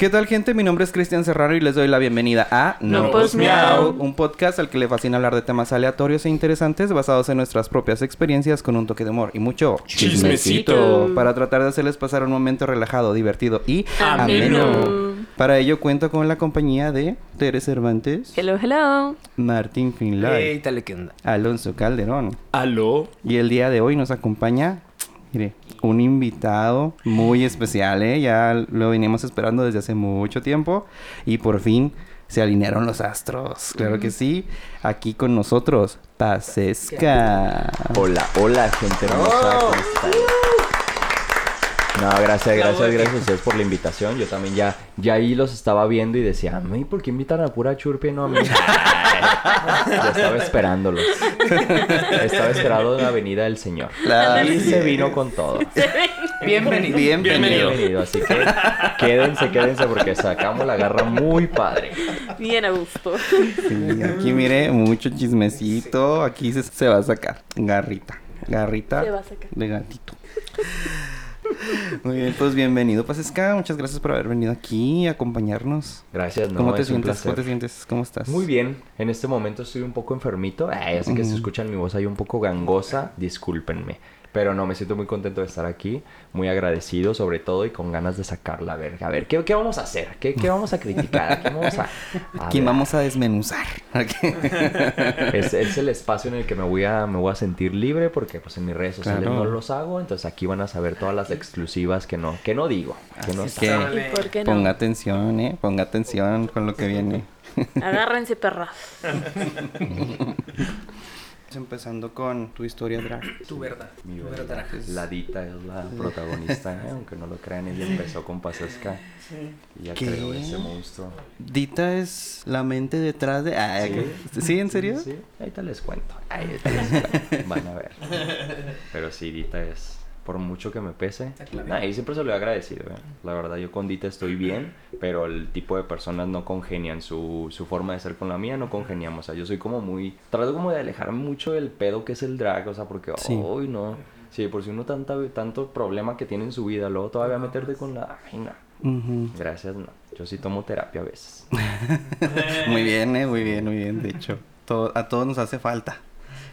¿Qué tal gente? Mi nombre es Cristian Serrano y les doy la bienvenida a No, pues, miau. un podcast al que le fascina hablar de temas aleatorios e interesantes basados en nuestras propias experiencias con un toque de humor y mucho Chismecito. para tratar de hacerles pasar un momento relajado, divertido y Ameno. ameno. Para ello cuento con la compañía de Tere Cervantes, Hello, hello. Martín Finlay, Ey, dale, ¿qué onda? Alonso Calderón ¿Aló? y el día de hoy nos acompaña, mire, un invitado muy especial, ¿eh? Ya lo veníamos esperando desde hace mucho tiempo y por fin se alinearon los astros. Claro que sí. Aquí con nosotros, Pacesca. Hola, hola, gente hermosa, ¿cómo están? No, gracias, gracias, gracias a ustedes por la invitación. Yo también ya, ya ahí los estaba viendo y decía, a mí, ¿por qué invitan a pura churpe y no a mí? Yo estaba esperándolos. Estaba esperando la venida del Señor. Claro. Y se vino con todo. Bienvenido. Bienvenido. Bienvenido, así que quédense, quédense porque sacamos la garra muy padre. Bien a gusto. Sí, aquí mire, mucho chismecito. Aquí se, se va a sacar. Garrita. Garrita Se va a sacar. de gatito. Muy bien, pues bienvenido, Pacesca. Muchas gracias por haber venido aquí a acompañarnos. Gracias, no, ¿Cómo te sientes? ¿Cómo te sientes? ¿Cómo estás? Muy bien, en este momento estoy un poco enfermito. Ay, ya sé que si Ujú. escuchan mi voz ahí un poco gangosa, discúlpenme. Pero no, me siento muy contento de estar aquí, muy agradecido sobre todo y con ganas de sacar la verga. A ver, ¿qué, qué vamos a hacer? ¿Qué, qué vamos a criticar? ¿Qué vamos a...? a ¿Quién ver? vamos a desmenuzar? Es, es el espacio en el que me voy a me voy a sentir libre porque pues en mis redes sociales Claro. no los hago, entonces aquí van a saber todas las exclusivas que no que no digo, que no Así saben. que ¿Y por qué no? ponga atención, ¿eh? Ponga atención con lo que viene. Agárrense, perras. Empezando con tu historia drag. Tu verdad. Mi Tu verdad, verdad. La Dita es la protagonista, ¿eh? aunque no lo crean, ella empezó con Pasesca y ya ¿Qué? creó ese monstruo. Dita es la mente detrás de... Ah, Sí. ¿Sí? ¿En serio? Sí, ahorita les cuento. Ahorita les cuento. Van a ver. Pero sí, Dita es, por mucho que me pese, clave. nah, y siempre se lo he agradecido. ¿eh? La verdad, yo con Dita estoy bien, pero el tipo de personas no congenian. Su, su forma de ser con la mía no congeniamos. O sea, yo soy como muy. Trato como de alejarme mucho del pedo que es el drag, o sea, porque, Sí. uy, no. Sí, por si uno tanta, tanto problema que tiene en su vida, luego todavía meterte con la. Ay, no. Ujú. Gracias, no. Yo sí tomo terapia a veces. Muy bien, ¿eh? Muy bien, muy bien. De hecho, todo- a todos nos hace falta.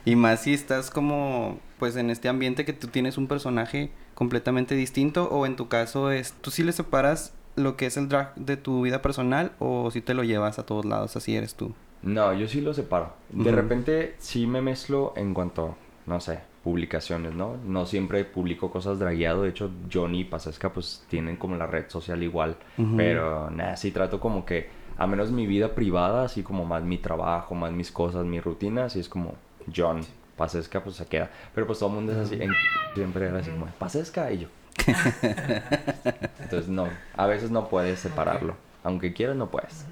Y más si estás como, pues en este ambiente que tú tienes un personaje completamente distinto o en tu caso es, tú sí le separas lo que es el drag de tu vida personal o si te lo llevas a todos lados, así eres tú. No, yo sí lo separo. De repente sí me mezclo en cuanto, no sé, publicaciones, ¿no? No siempre publico cosas dragueado. De hecho, Johnny y Pasesca pues tienen como la red social igual. Pero nada, sí trato como que, a menos mi vida privada, así como más mi trabajo, más mis cosas, mi rutina, así es como John. Pasesca pues se queda. Pero pues todo el mundo es así, en- siempre era así como, Pasesca y yo. Entonces no, a veces no puedes separarlo. Aunque quieras, no puedes.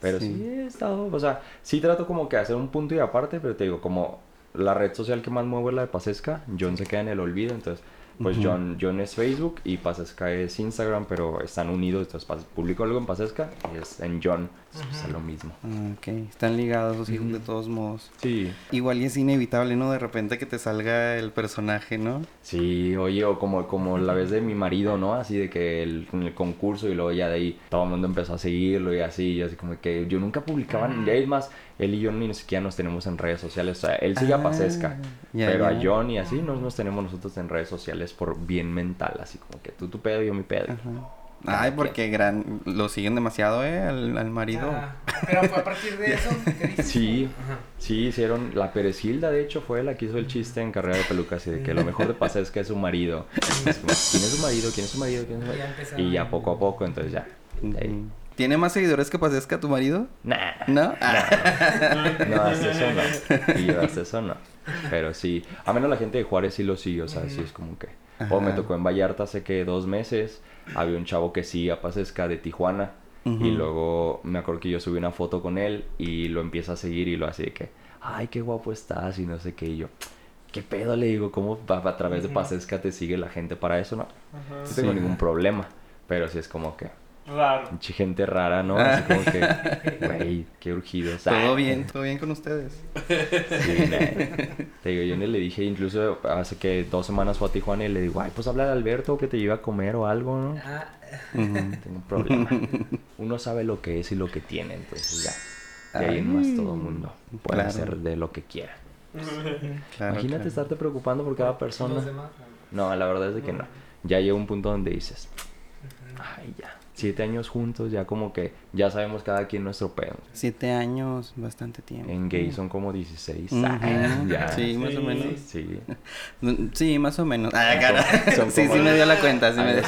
Pero sí. he estado, o sea, sí trato como que hacer un punto y aparte, pero te digo, como la red social que más muevo es la de Pasesca, John se queda en el olvido, entonces, pues. John, John es Facebook y Pasesca es Instagram, pero están unidos, entonces publico algo en Pasesca y es en John, entonces, pues, es lo mismo. Ah, Ok, están ligados los hijos de todos modos. Sí, Igual y es inevitable, ¿no? De repente que te salga el personaje, ¿no? sí, oye, o como, como la vez de mi marido, ¿no? Así de que el, en el concurso y luego ya de ahí todo el mundo empezó a seguirlo y así, y así como que yo nunca publicaba, ni es más, él y yo ni siquiera nos tenemos en redes sociales, o sea, él sigue Ah, a Pasesca, ya, pero a. John y así no nos tenemos nosotros en redes sociales por bien mental, así como que tú tu pedo, yo mi pedo. Ajá. Ay, porque gran... lo siguen demasiado, ¿eh? Al, al marido. Ah, pero fue a partir de eso. Sí, Ajá. sí, hicieron, la Perecilda de hecho fue la que hizo el chiste en carrera de pelucas y de que lo mejor de Pasesca es su marido. Es como, ¿Quién es su marido? ¿Quién es su marido? ¿Quién es su Y ya marido? empezaron Y ya a- poco a poco, entonces ya. de ahí. ¿Tiene más seguidores que Pasesca tu marido? Nah. ¿No? No, hasta eso no. Y yo hasta eso no. Pero sí, a menos la gente de Juárez sí lo sigue, o sea, sí es como que. O me tocó en Vallarta hace que dos meses, había un chavo que sí a Pasesca de Tijuana. Y luego me acuerdo que yo subí una foto con él y lo empieza a seguir y lo hace de que, ay, qué guapo estás y no sé qué. Y yo, ¿qué pedo? Le digo, ¿cómo va- a través de Pasesca te sigue la gente para eso? No, no tengo Sí. ningún problema. Pero sí es como que, Raro. pinche gente rara, ¿no? Así como que, güey, qué urgidos. Todo Ah, bien, todo bien con ustedes. Sí, nah. Te digo, yo le dije, incluso hace que dos semanas fue a Tijuana y le digo, ay, pues habla de Alberto que te lleve a comer o algo, ¿no? Ah. Tengo un problema. Uno sabe lo que es y lo que tiene, entonces ya. De ahí en más todo el mundo puede Claro. hacer de lo que quiera. Claro, Imagínate claro. estarte preocupando por cada persona. No, la verdad es de que no. Ya llega un punto donde dices, ay, ya. Siete años juntos, ya como que ya sabemos cada quien nuestro pedo. Siete años, bastante tiempo. En gay son como 16. Ujú. Ah, ya. Sí, más o menos. Sí. Sí, más o menos. Ah, cara. son Sí, sí me dio la cuenta, sí me dio.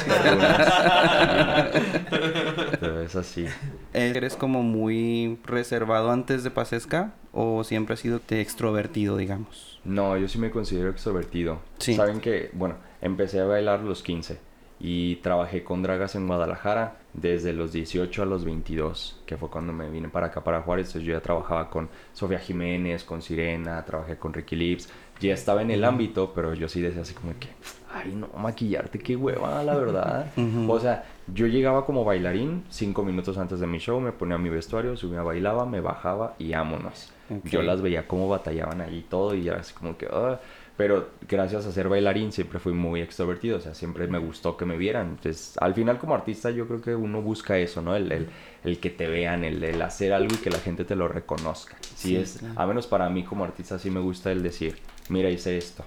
Pero es así. ¿Eres como muy reservado antes de Pasesca o siempre has sido extrovertido, digamos? No, yo sí me considero extrovertido. Sí. Saben que, bueno, empecé a bailar a los 15 y trabajé con dragas en Guadalajara desde los 18 a los 22, que fue cuando me vine para acá, para Juárez. Entonces yo ya trabajaba con Sofía Jiménez, con Sirena, trabajé con Ricky Lips. Ya estaba en el ámbito, pero yo sí decía así como que, ay, no, maquillarte, qué hueva, la verdad. O sea, yo llegaba como bailarín cinco minutos antes de mi show, me ponía mi vestuario, subía, bailaba, me bajaba y vámonos. Yo las veía cómo batallaban allí y todo y era así como que... "Ah". Pero gracias a ser bailarín siempre fui muy extrovertido, o sea, siempre me gustó que me vieran. Entonces, al final como artista yo creo que uno busca eso, ¿no? El, el, el que te vean, el, el hacer algo y que la gente te lo reconozca. Sí, Sí, es, claro. a menos para mí como artista sí me gusta el decir, mira, hice esto.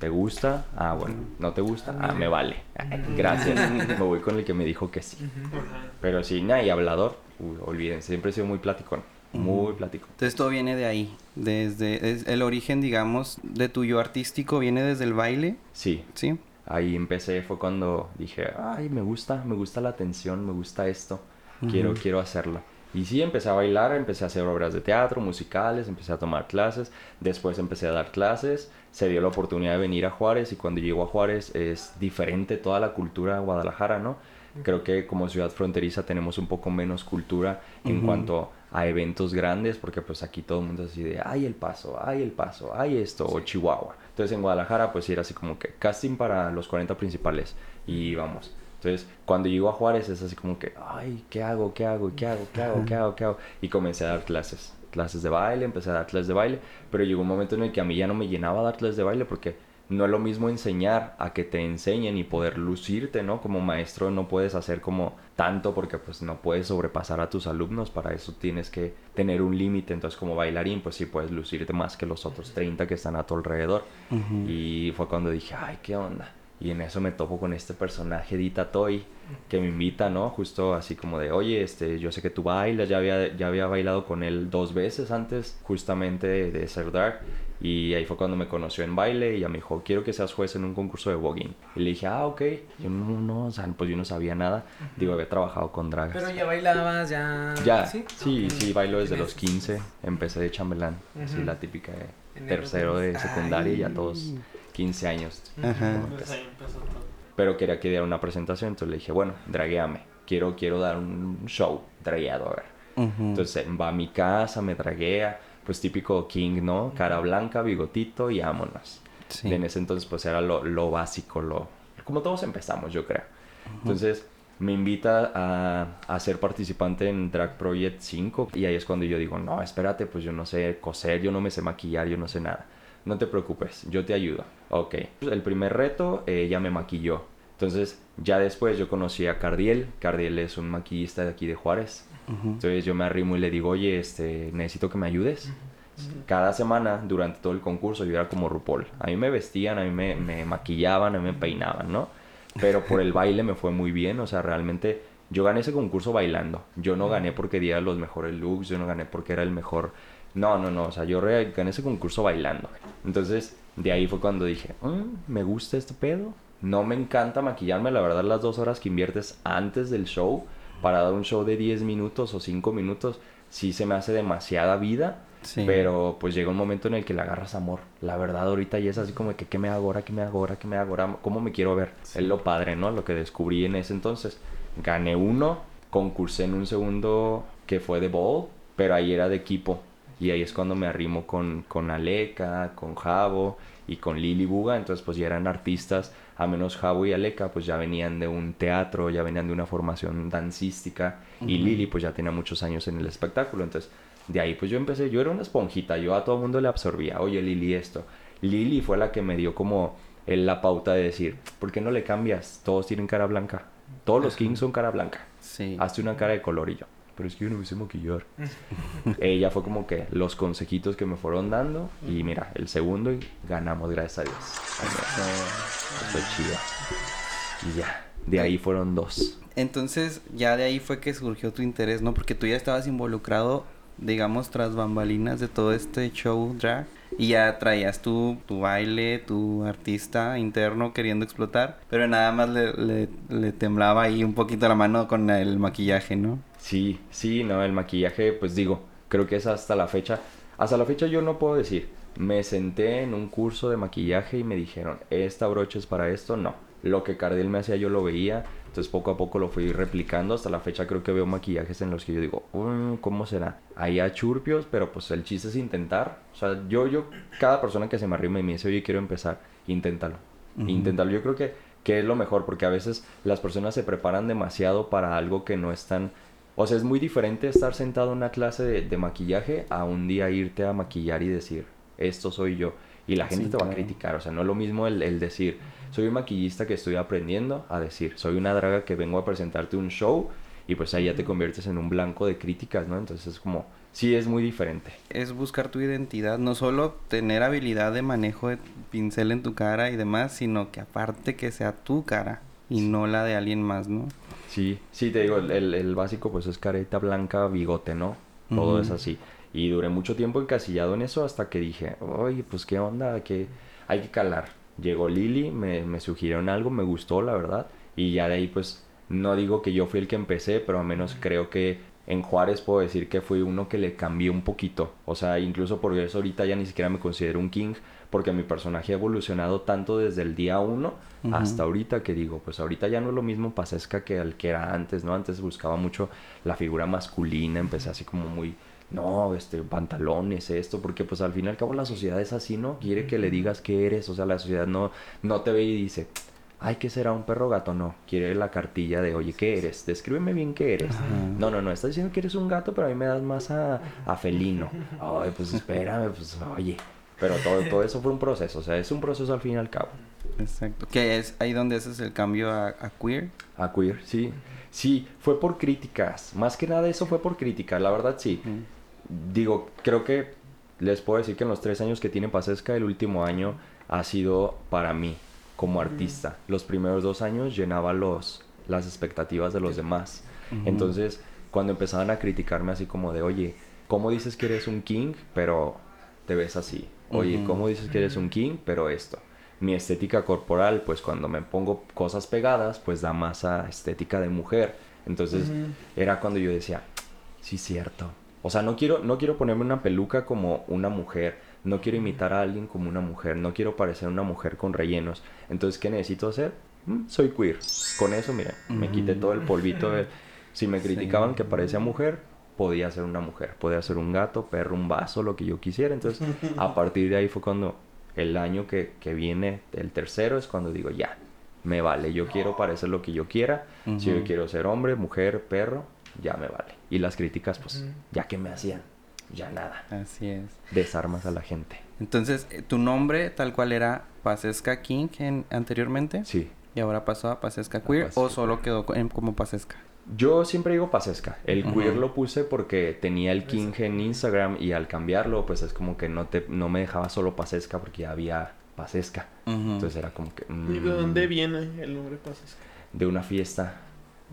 ¿Te gusta? Ah, bueno. ¿No te gusta? Ah, me vale. Ay, Gracias. Me voy con el que me dijo que sí. Pero sí, nada, y hablador, uy, olvídense, siempre he sido muy platicón. Muy platicón. Entonces todo viene de ahí, desde es- el origen, digamos, de tuyo artístico viene desde el baile, Sí, ¿sí? ahí empecé, fue cuando dije, ay, me gusta, me gusta la atención, me gusta esto, quiero, Ujú. quiero hacerlo. Y sí, empecé a bailar, empecé a hacer obras de teatro, musicales, empecé a tomar clases, después empecé a dar clases, se dio la oportunidad de venir a Juárez y cuando llego a Juárez es diferente toda la cultura de Guadalajara, ¿no? Creo que como ciudad fronteriza tenemos un poco menos cultura en Ujú. cuanto a eventos grandes, porque pues aquí todo el mundo es así de, ay el paso, ay el paso, ay esto, o Chihuahua. Entonces en Guadalajara pues sí era así como que casting para los 40 principales y vamos. Entonces cuando llego a Juárez es así como que, ay, ¿qué hago? ¿Qué hago? ¿Qué hago? ¿Qué hago? ¿Qué hago? ¿Qué hago? Y comencé a dar clases, clases de baile, empecé a dar clases de baile, pero llegó un momento en el que a mí ya no me llenaba dar clases de baile porque no es lo mismo enseñar a que te enseñen y poder lucirte, ¿no? Como maestro no puedes hacer como tanto porque pues no puedes sobrepasar a tus alumnos, para eso tienes que tener un límite, entonces como bailarín pues sí puedes lucirte más que los otros 30 que están a tu alrededor. Y fue cuando dije, ay, ¿qué onda? Y en eso me topo con este personaje Dita Toy que me invita, ¿no? Justo así como de, oye, este, yo sé que tú bailas, ya había, ya había bailado con él dos veces antes, justamente de, de ser Dark. Y ahí fue cuando me conoció en baile y ya me dijo, quiero que seas juez en un concurso de voguing. Y le dije, ah, ok. Yo no, no, o sea, pues yo no sabía nada. Digo, había trabajado con dragas. Pero ya bailabas, ya. Ya, ¿Sí? sí, sí, bailo desde los esos 15. Empecé de chambelán, así la típica de tercero de Ay. secundaria y ya todos 15 años. Ajá. Pero quería que diera una presentación, entonces le dije, bueno, dragueame. Quiero, quiero dar un show dragueado, a ver. Ujú. Entonces va a mi casa, me draguea, pues típico King, ¿no? Cara blanca, bigotito y vámonos. Sí. Y en ese entonces pues era lo, lo básico, lo... Como todos empezamos, yo creo. Entonces me invita a, a ser participante en Drag Project 5 y ahí es cuando yo digo, no, espérate, pues yo no sé coser, yo no me sé maquillar, yo no sé nada. No te preocupes, yo te ayudo. Ok. El primer reto, eh, ella me maquilló. Entonces, ya después yo conocí a Cardiel. Cardiel es un maquillista de aquí de Juárez. Ujú. Entonces yo me arrimo y le digo, oye, este, necesito que me ayudes. Cada semana, durante todo el concurso, yo era como RuPaul. A mí me vestían, a mí me, me maquillaban, a mí me peinaban, ¿no? Pero por el baile me fue muy bien. O sea, realmente yo gané ese concurso bailando. Yo no gané porque diera los mejores looks, yo no gané porque era el mejor... No, no, no. O sea, yo gané ese concurso bailando. Entonces, de ahí fue cuando dije, "Mm, me gusta este pedo. No me encanta maquillarme, la verdad, las dos horas que inviertes antes del show para dar un show de 10 minutos o 5 minutos, sí se me hace demasiada vida. Sí. Pero pues llega un momento en el que le agarras amor. La verdad, ahorita ya es así como que, ¿qué me hago ahora? ¿Qué me hago ahora? ¿Qué me hago ahora? ¿Cómo me quiero ver? Es lo padre, ¿no? Lo que descubrí en ese entonces. Gané uno, concursé en un segundo que fue de bowl, pero ahí era de equipo. Y ahí es cuando me arrimo con, con Aleka, con Javo y con Lily Buga. Entonces pues ya eran artistas a menos Javo y Aleka pues ya venían de un teatro, ya venían de una formación dancística y Lili pues ya tenía muchos años en el espectáculo, entonces de ahí pues yo empecé, yo era una esponjita, yo a todo el mundo le absorbía, oye Lili esto. Lili fue la que me dio como la pauta de decir, ¿por qué no le cambias? Todos tienen cara blanca, todos los Kings son cara blanca, Sí. hazte una cara de color y yo. Pero es que yo no me sé maquillar. Ella fue como que los consejitos que me fueron dando. Y mira, el segundo y ganamos, gracias a Dios. Fue chido. Y ya, de ahí fueron dos. Entonces, ya de ahí fue que surgió tu interés, ¿no? Porque tú ya estabas involucrado, digamos, tras bambalinas de todo este show drag. Y ya traías tu, tu baile, tu artista interno queriendo explotar. Pero nada más le, le, le temblaba ahí un poquito la mano con el maquillaje, ¿no? Sí, sí, no, el maquillaje, pues digo, creo que es hasta la fecha. Hasta la fecha yo no puedo decir, me senté en un curso de maquillaje y me dijeron, esta brocha es para esto, no. Lo que Cardiel me hacía yo lo veía, entonces poco a poco lo fui replicando. Hasta la fecha creo que veo maquillajes en los que yo digo, "Mm, ¿cómo será? Hay a churpios, pero pues el chiste es intentar. O sea, yo, yo, cada persona que se me arrima y me dice, oye, quiero empezar, inténtalo. Ujú. Inténtalo. Yo creo que, que es lo mejor, porque a veces las personas se preparan demasiado para algo que no están o sea, es muy diferente estar sentado en una clase de, de maquillaje a un día irte a maquillar y decir, esto soy yo. Y la gente Sí, te va a criticar. O sea, no es lo mismo el, el decir, soy un maquillista que estoy aprendiendo, a decir, soy una draga que vengo a presentarte un show y pues ahí ya te conviertes en un blanco de críticas, ¿no? Entonces es como, sí es muy diferente. Es buscar tu identidad, no solo tener habilidad de manejo de pincel en tu cara y demás, sino que aparte que sea tu cara y no la de alguien más, ¿no? Sí, sí, te digo, el, el- básico pues es careta blanca, bigote, ¿no? Todo es así. Y duré mucho tiempo encasillado en eso hasta que dije, oye, pues qué onda, que hay que calar. Llegó Lili, me, me sugirieron algo, me gustó, la verdad. Y ya de ahí pues no digo que yo fui el que empecé, pero al menos creo que en Juárez puedo decir que fui uno que le cambié un poquito. O sea, incluso por eso ahorita ya ni siquiera me considero un king, porque mi personaje ha evolucionado tanto desde el día uno hasta ahorita que digo, pues ahorita ya no es lo mismo Pasesca que el que era antes, ¿no? Antes buscaba mucho la figura masculina, empecé así como muy, no, este, pantalones, esto, porque pues al fin y al cabo la sociedad es así, ¿no? Quiere que le digas qué eres, o sea, la sociedad no, no te ve y dice, ay, ¿qué será un perro gato? No, quiere la cartilla de, oye, ¿qué eres? Descríbeme bien qué eres. Ajá. No, no, no, estás diciendo que eres un gato, pero a mí me das más a, a felino. Ay, pues espérame, pues oye. Pero todo, todo eso fue un proceso, o sea, es un proceso al fin y al cabo. Exacto. Que es ahí donde haces el cambio a, a queer. A queer, sí. Sí, fue por críticas. Más que nada eso fue por críticas, la verdad sí. Mm. Digo, creo que les puedo decir que en los tres años que tiene Pasesca, el último año ha sido para mí como artista. Los primeros dos años llenaba los, las expectativas de los demás. Ujú. Entonces, cuando empezaban a criticarme así como de, oye, ¿cómo dices que eres un king, pero te ves así? Oye, Ujú. ¿cómo dices que eres un king, pero esto? Mi estética corporal, pues cuando me pongo cosas pegadas, pues da más a estética de mujer. Entonces, era cuando yo decía, sí, cierto. O sea, no quiero, no quiero ponerme una peluca como una mujer. No quiero imitar a alguien como una mujer. No quiero parecer una mujer con rellenos. Entonces, ¿qué necesito hacer? Mm, soy queer. Con eso, miren, me quité todo el polvito. de- Si me Sí. criticaban que parecía mujer, podía ser una mujer. Podía ser un gato, perro, un vaso, lo que yo quisiera. Entonces, a partir de ahí fue cuando el año que, que viene, el tercero, es cuando digo, ya, me vale. Yo quiero parecer lo que yo quiera. Si yo quiero ser hombre, mujer, perro, ya me vale. Y las críticas, pues, ya que me hacían, ya nada. Así es. Desarmas a la gente. Entonces, eh, tu nombre tal cual era Pasesca King en- anteriormente. Sí. Y ahora pasó a Pasesca Queer Pasesca o solo quedó en- como Pasesca. Yo siempre digo pasesca. El queer lo puse porque tenía el king en Instagram y al cambiarlo, pues es como que no te no me dejaba solo pasesca porque ya había pasesca. Entonces era como que... ¿Y de mm, dónde viene el nombre Pasesca? De una fiesta.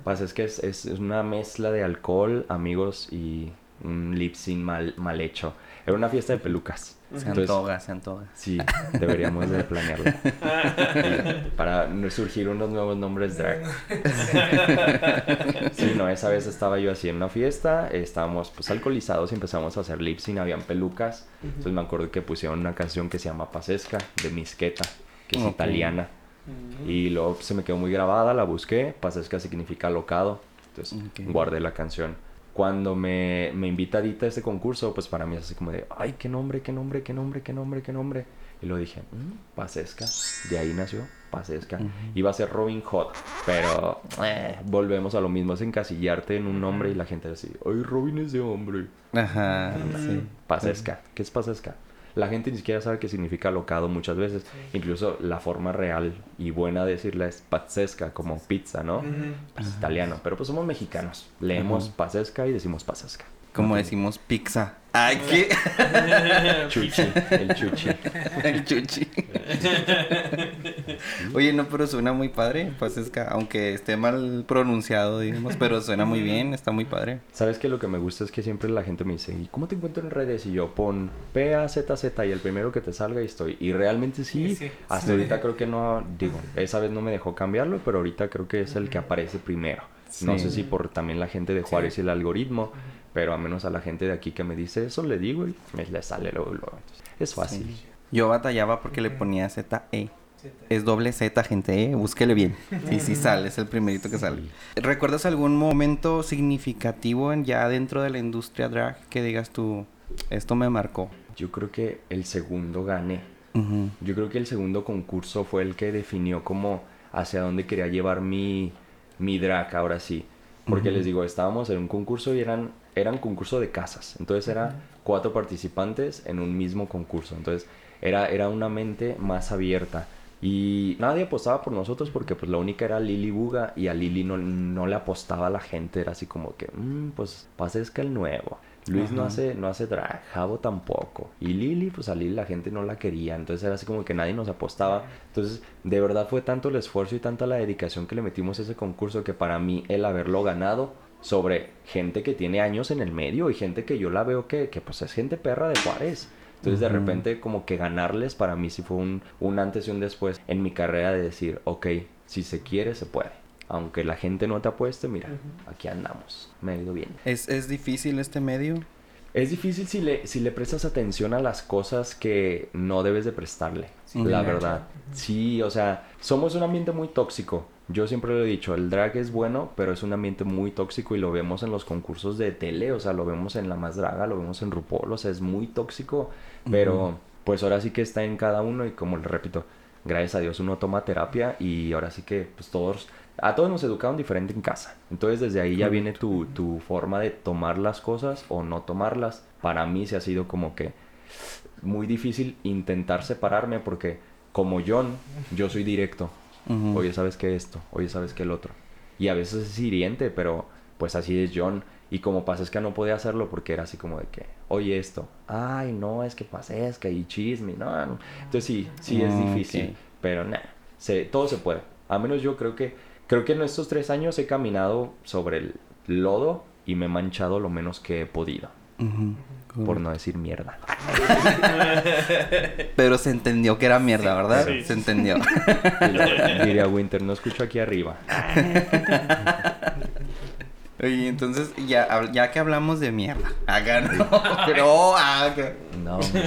Pasesca es, es, es una mezcla de alcohol, amigos y un lip sync mal, mal hecho. Era una fiesta de pelucas. Se Entonces, antoja, se antoja. Sí, deberíamos de planearlo. Y para no surgir unos nuevos nombres drag. Sí, no, esa vez estaba yo así en una fiesta, estábamos pues alcoholizados y empezamos a hacer lip sync, habían pelucas. Entonces me acuerdo que pusieron una canción que se llama Pasesca, de Misqueta, que es italiana. Y luego se me quedó muy grabada, la busqué, Pasesca significa locado. Entonces Ok. guardé la canción. Cuando me, me invita Dita a este concurso, pues para mí es así como de, ay, qué nombre, qué nombre, qué nombre, qué nombre, qué nombre. Y lo dije, "Mm, Pasesca. De ahí nació Pasesca. Iba a ser Robin Hood, pero eh, volvemos a lo mismo, es encasillarte en un nombre y la gente así, ay, Robin es de hombre. Ajá, sí. Pasesca, ¿qué es Pasesca? La gente ni siquiera sabe qué significa locado muchas veces. Incluso la forma real y buena de decirla es pazzesca, como pizza, ¿no? Pues, italiano. Pero pues somos mexicanos. Leemos pasesca y decimos pasesca. Como decimos pizza. Ay, ¿qué? Chuchi, el chuchi. El chuchi. Oye, no, pero suena muy padre, Pasesca, aunque esté mal pronunciado, digamos, pero suena muy bien, está muy padre. ¿Sabes qué? Lo que me gusta es que siempre la gente me dice, ¿y cómo te encuentro en redes? Y yo pon P-A-Z-Z y el primero que te salga y estoy. Y realmente sí, Sí, sí. hasta ahorita creo que no, digo, esa vez no me dejó cambiarlo, pero ahorita creo que es el que aparece primero. No sé si por también la gente de Juárez y el algoritmo, pero a menos a la gente de aquí que me dice eso, le digo y me le sale luego. luego. Entonces, es fácil. Yo batallaba porque le ponía Z-E. Es doble Z, gente, ¿eh? Búsquele bien. Sí, sí sale, es el primerito que sale. ¿Recuerdas algún momento significativo en- ya dentro de la industria drag que digas tú, esto me marcó? Yo creo que el segundo gané. Yo creo que el segundo concurso fue el que definió como hacia dónde quería llevar mi, mi drag ahora sí. Porque les digo, estábamos en un concurso y eran, eran concurso de casas. Entonces era cuatro participantes en un mismo concurso. Entonces era, era una mente más abierta. Y nadie apostaba por nosotros porque pues la única era Lili Buga y a Lili no, no le apostaba a la gente. Era así como que, "Mm, pues Pasesca el nuevo. Luis no hace, no hace drag, Javo tampoco. Y Lili, pues a Lili la gente no la quería. Entonces era así como que nadie nos apostaba. Entonces, de verdad fue tanto el esfuerzo y tanta la dedicación que le metimos a ese concurso que para mí el haberlo ganado sobre gente que tiene años en el medio y gente que yo la veo que, que pues es gente perra de Juárez. Entonces de repente como que ganarles para mí sí fue un, un antes y un después en mi carrera de decir, ok, si se quiere se puede. Aunque la gente no te apueste, mira, aquí andamos, me ha ido bien. ¿Es, ¿Es difícil este medio? Es difícil si le, si le prestas atención a las cosas que no debes de prestarle, Sí. la verdad. Sí, o sea, somos un ambiente muy tóxico. Yo siempre lo he dicho, el drag es bueno, pero es un ambiente muy tóxico y lo vemos en los concursos de tele, o sea, lo vemos en La Más Draga, lo vemos en RuPaul, o sea, es muy tóxico, pero pues ahora sí que está en cada uno y como le repito, gracias a Dios uno toma terapia y ahora sí que pues todos, a todos nos educaron diferente en casa. Entonces desde ahí ya viene tu, tu forma de tomar las cosas o no tomarlas. Para mí se ha sido como que muy difícil intentar separarme porque como John, yo soy directo. Ujú. Oye, ¿sabes qué esto? Oye, ¿sabes qué el otro? Y a veces es hiriente, pero pues así es John. Y como pasa es que no podía hacerlo porque era así como de que, oye esto, ay no, es que pasa es que hay chisme, no, no. Entonces sí, sí es Ah, difícil, pero nada, todo se puede. A menos yo creo que, creo que en estos tres años he caminado sobre el lodo y me he manchado lo menos que he podido, por no decir mierda. Pero se entendió que era mierda, ¿verdad? Sí. Se entendió. Diría Winter, no escucho aquí arriba. Oye, entonces, ya, ya que hablamos de mierda. Acá no. Pero, ah, acá. No, hombre.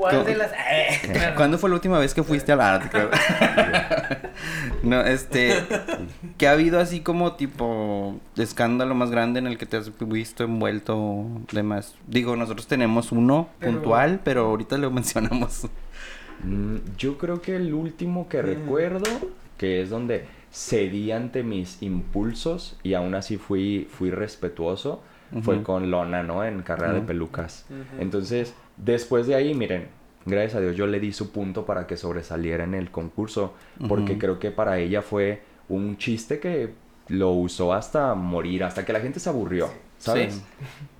¿Cuál de las.? Eh, ¿Cuándo fue la última vez que fuiste a la arte? no, este, que ha habido así como tipo escándalo más grande en el que te has visto envuelto demás. Digo, nosotros tenemos uno Pero- puntual, pero ahorita lo mencionamos. Mm, Yo creo que el último que recuerdo, que es donde cedí ante mis impulsos y aún así fui, fui respetuoso, fue con Lona, ¿no? En carrera de pelucas. Entonces, después de ahí, miren, gracias a Dios yo le di su punto para que sobresaliera en el concurso, porque creo que para ella fue un chiste que lo usó hasta morir, hasta que la gente se aburrió, ¿sabes? Sí.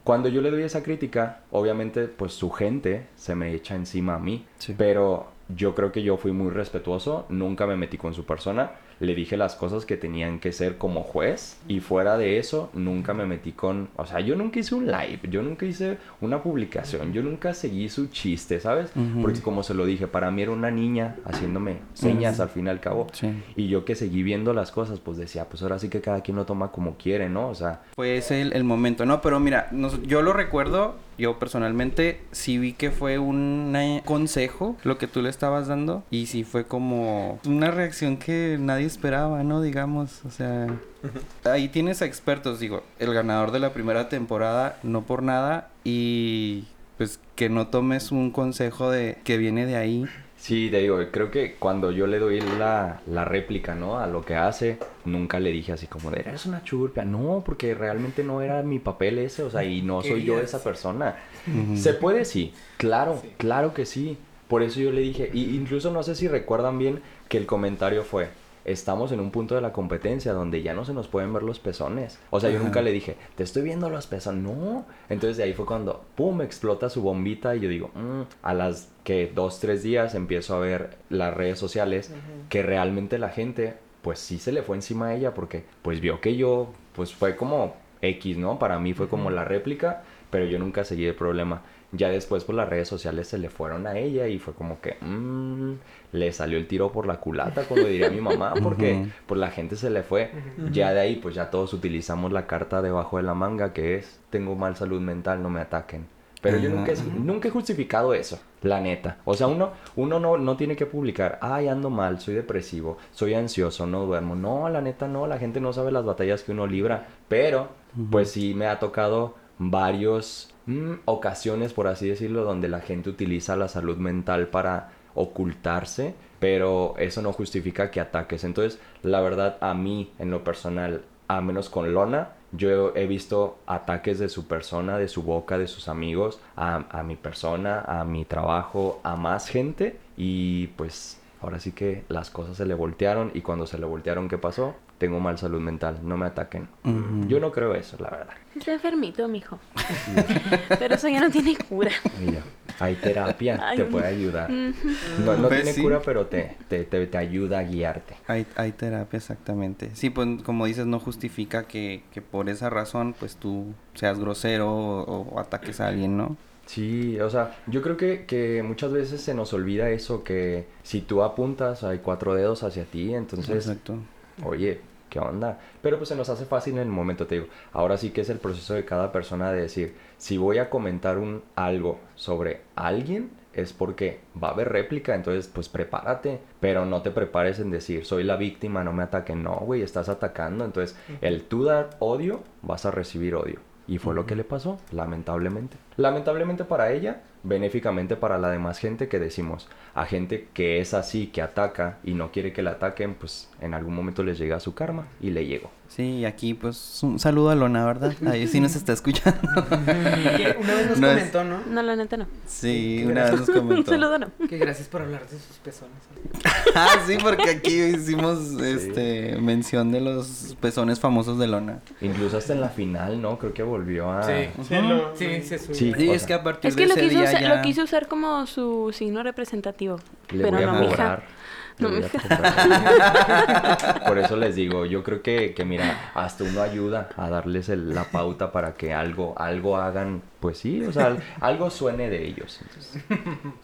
Cuando yo le doy esa crítica, obviamente, pues su gente se me echa encima a mí. Sí. Pero yo creo que yo fui muy respetuoso, nunca me metí con su persona, le dije las cosas que tenían que ser como juez y fuera de eso nunca me metí con, o sea, yo nunca hice un live, yo nunca hice una publicación, yo nunca seguí su chiste, ¿sabes? Porque como se lo dije, para mí era una niña haciéndome señas al fin y al cabo. Sí. Y yo que seguí viendo las cosas, pues decía, pues ahora sí que cada quien lo toma como quiere, ¿no? O sea, Fue ese el, el momento, ¿no? Pero mira, nos- yo lo recuerdo, yo personalmente sí vi que fue un eh, consejo lo que tú le estabas dando y sí fue como una reacción que nadie esperaba, ¿no? Digamos, o sea, ahí tienes a expertos, digo, el ganador de la primera temporada, no por nada, y pues que no tomes un consejo de que viene de ahí Sí, te digo, creo que cuando yo le doy la, la réplica, ¿no? A lo que hace, nunca le dije así como de, eres una churpia. No, porque realmente no era mi papel ese, o sea, y no soy yo esa persona. ¿Se puede? Sí. Claro, Sí. claro que sí. Por eso yo le dije, y incluso no sé si recuerdan bien que el comentario fue, estamos en un punto de la competencia donde ya no se nos pueden ver los pezones. O sea, yo Ajá. nunca le dije, te estoy viendo los pezones. No. Entonces de ahí fue cuando, pum, explota su bombita y yo digo, "Mm", a las que dos, tres días empiezo a ver las redes sociales que realmente la gente, pues sí se le fue encima a ella porque pues vio que yo, pues fue como X, ¿no? Para mí fue como la réplica, pero yo nunca seguí el problema. Ya después, pues las redes sociales se le fueron a ella y fue como que, mm, le salió el tiro por la culata, como diría mi mamá, porque pues la gente se le fue. Ya de ahí, pues ya todos utilizamos la carta debajo de la manga que es, tengo mal salud mental, no me ataquen. Pero yo nunca, nunca he justificado eso, la neta. O sea, uno, uno no, no tiene que publicar, ay, ando mal, soy depresivo, soy ansioso, no duermo. No, la neta no, la gente no sabe las batallas que uno libra. Pero, pues sí me ha tocado varios mm, ocasiones, por así decirlo, donde la gente utiliza la salud mental para ocultarse, pero eso no justifica que ataques. Entonces, la verdad, a mí, en lo personal, a menos con Lona, yo he visto ataques de su persona, de su boca, de sus amigos, a, a mi persona, a mi trabajo, a más gente, y pues ahora sí que las cosas se le voltearon, y cuando se le voltearon, ¿qué pasó? Tengo mal salud mental, no me ataquen. Yo no creo eso, la verdad. Está enfermito, mijo. Pero eso ya no tiene cura. Mira, hay terapia, Ay, te puede ayudar. No, no Pues tiene sí. cura, pero te, te, te, te ayuda a guiarte. Hay, hay terapia, exactamente. Sí, pues como dices, no justifica que, que por esa razón, pues tú seas grosero o, o ataques a alguien, ¿no? Sí, o sea, yo creo que, que muchas veces se nos olvida eso, que si tú apuntas, hay cuatro dedos hacia ti, entonces, Exacto. oye, ¿qué onda? Pero pues se nos hace fácil en el momento, te digo. Ahora sí que es el proceso de cada persona de decir, si voy a comentar un algo sobre alguien, es porque va a haber réplica, entonces pues prepárate, pero no te prepares en decir, soy la víctima, no me ataquen, no, güey, estás atacando, entonces el tú dar odio, vas a recibir odio. Y fue lo que le pasó, lamentablemente. Lamentablemente para ella, benéficamente para la demás gente que decimos, a gente que es así, que ataca y no quiere que la ataquen, pues en algún momento les llega su karma y le llegó. Sí, aquí pues un saludo a Lona, ¿verdad? Ahí sí nos está escuchando. Una vez nos No es- comentó, ¿no? No, la neta no. Sí, una vez nos Un comentó. saludo no. Que gracias por hablar de sus pezones. Ah, sí, porque aquí hicimos este mención de los pezones famosos de Lona. Incluso hasta en la final, ¿no? Creo que volvió a... Sí, Sí, lo- sí, sí, su- Sí. Sí, es que a partir Es que de lo ese quiso, día usar, ya... lo quiso usar como su signo representativo. Le pero voy a no, cobrar. Voy a. Por eso les digo, yo creo que, que mira, hasta uno ayuda a darles el- la pauta para que algo, algo hagan, pues sí, o sea, al- algo suene de ellos. Entonces,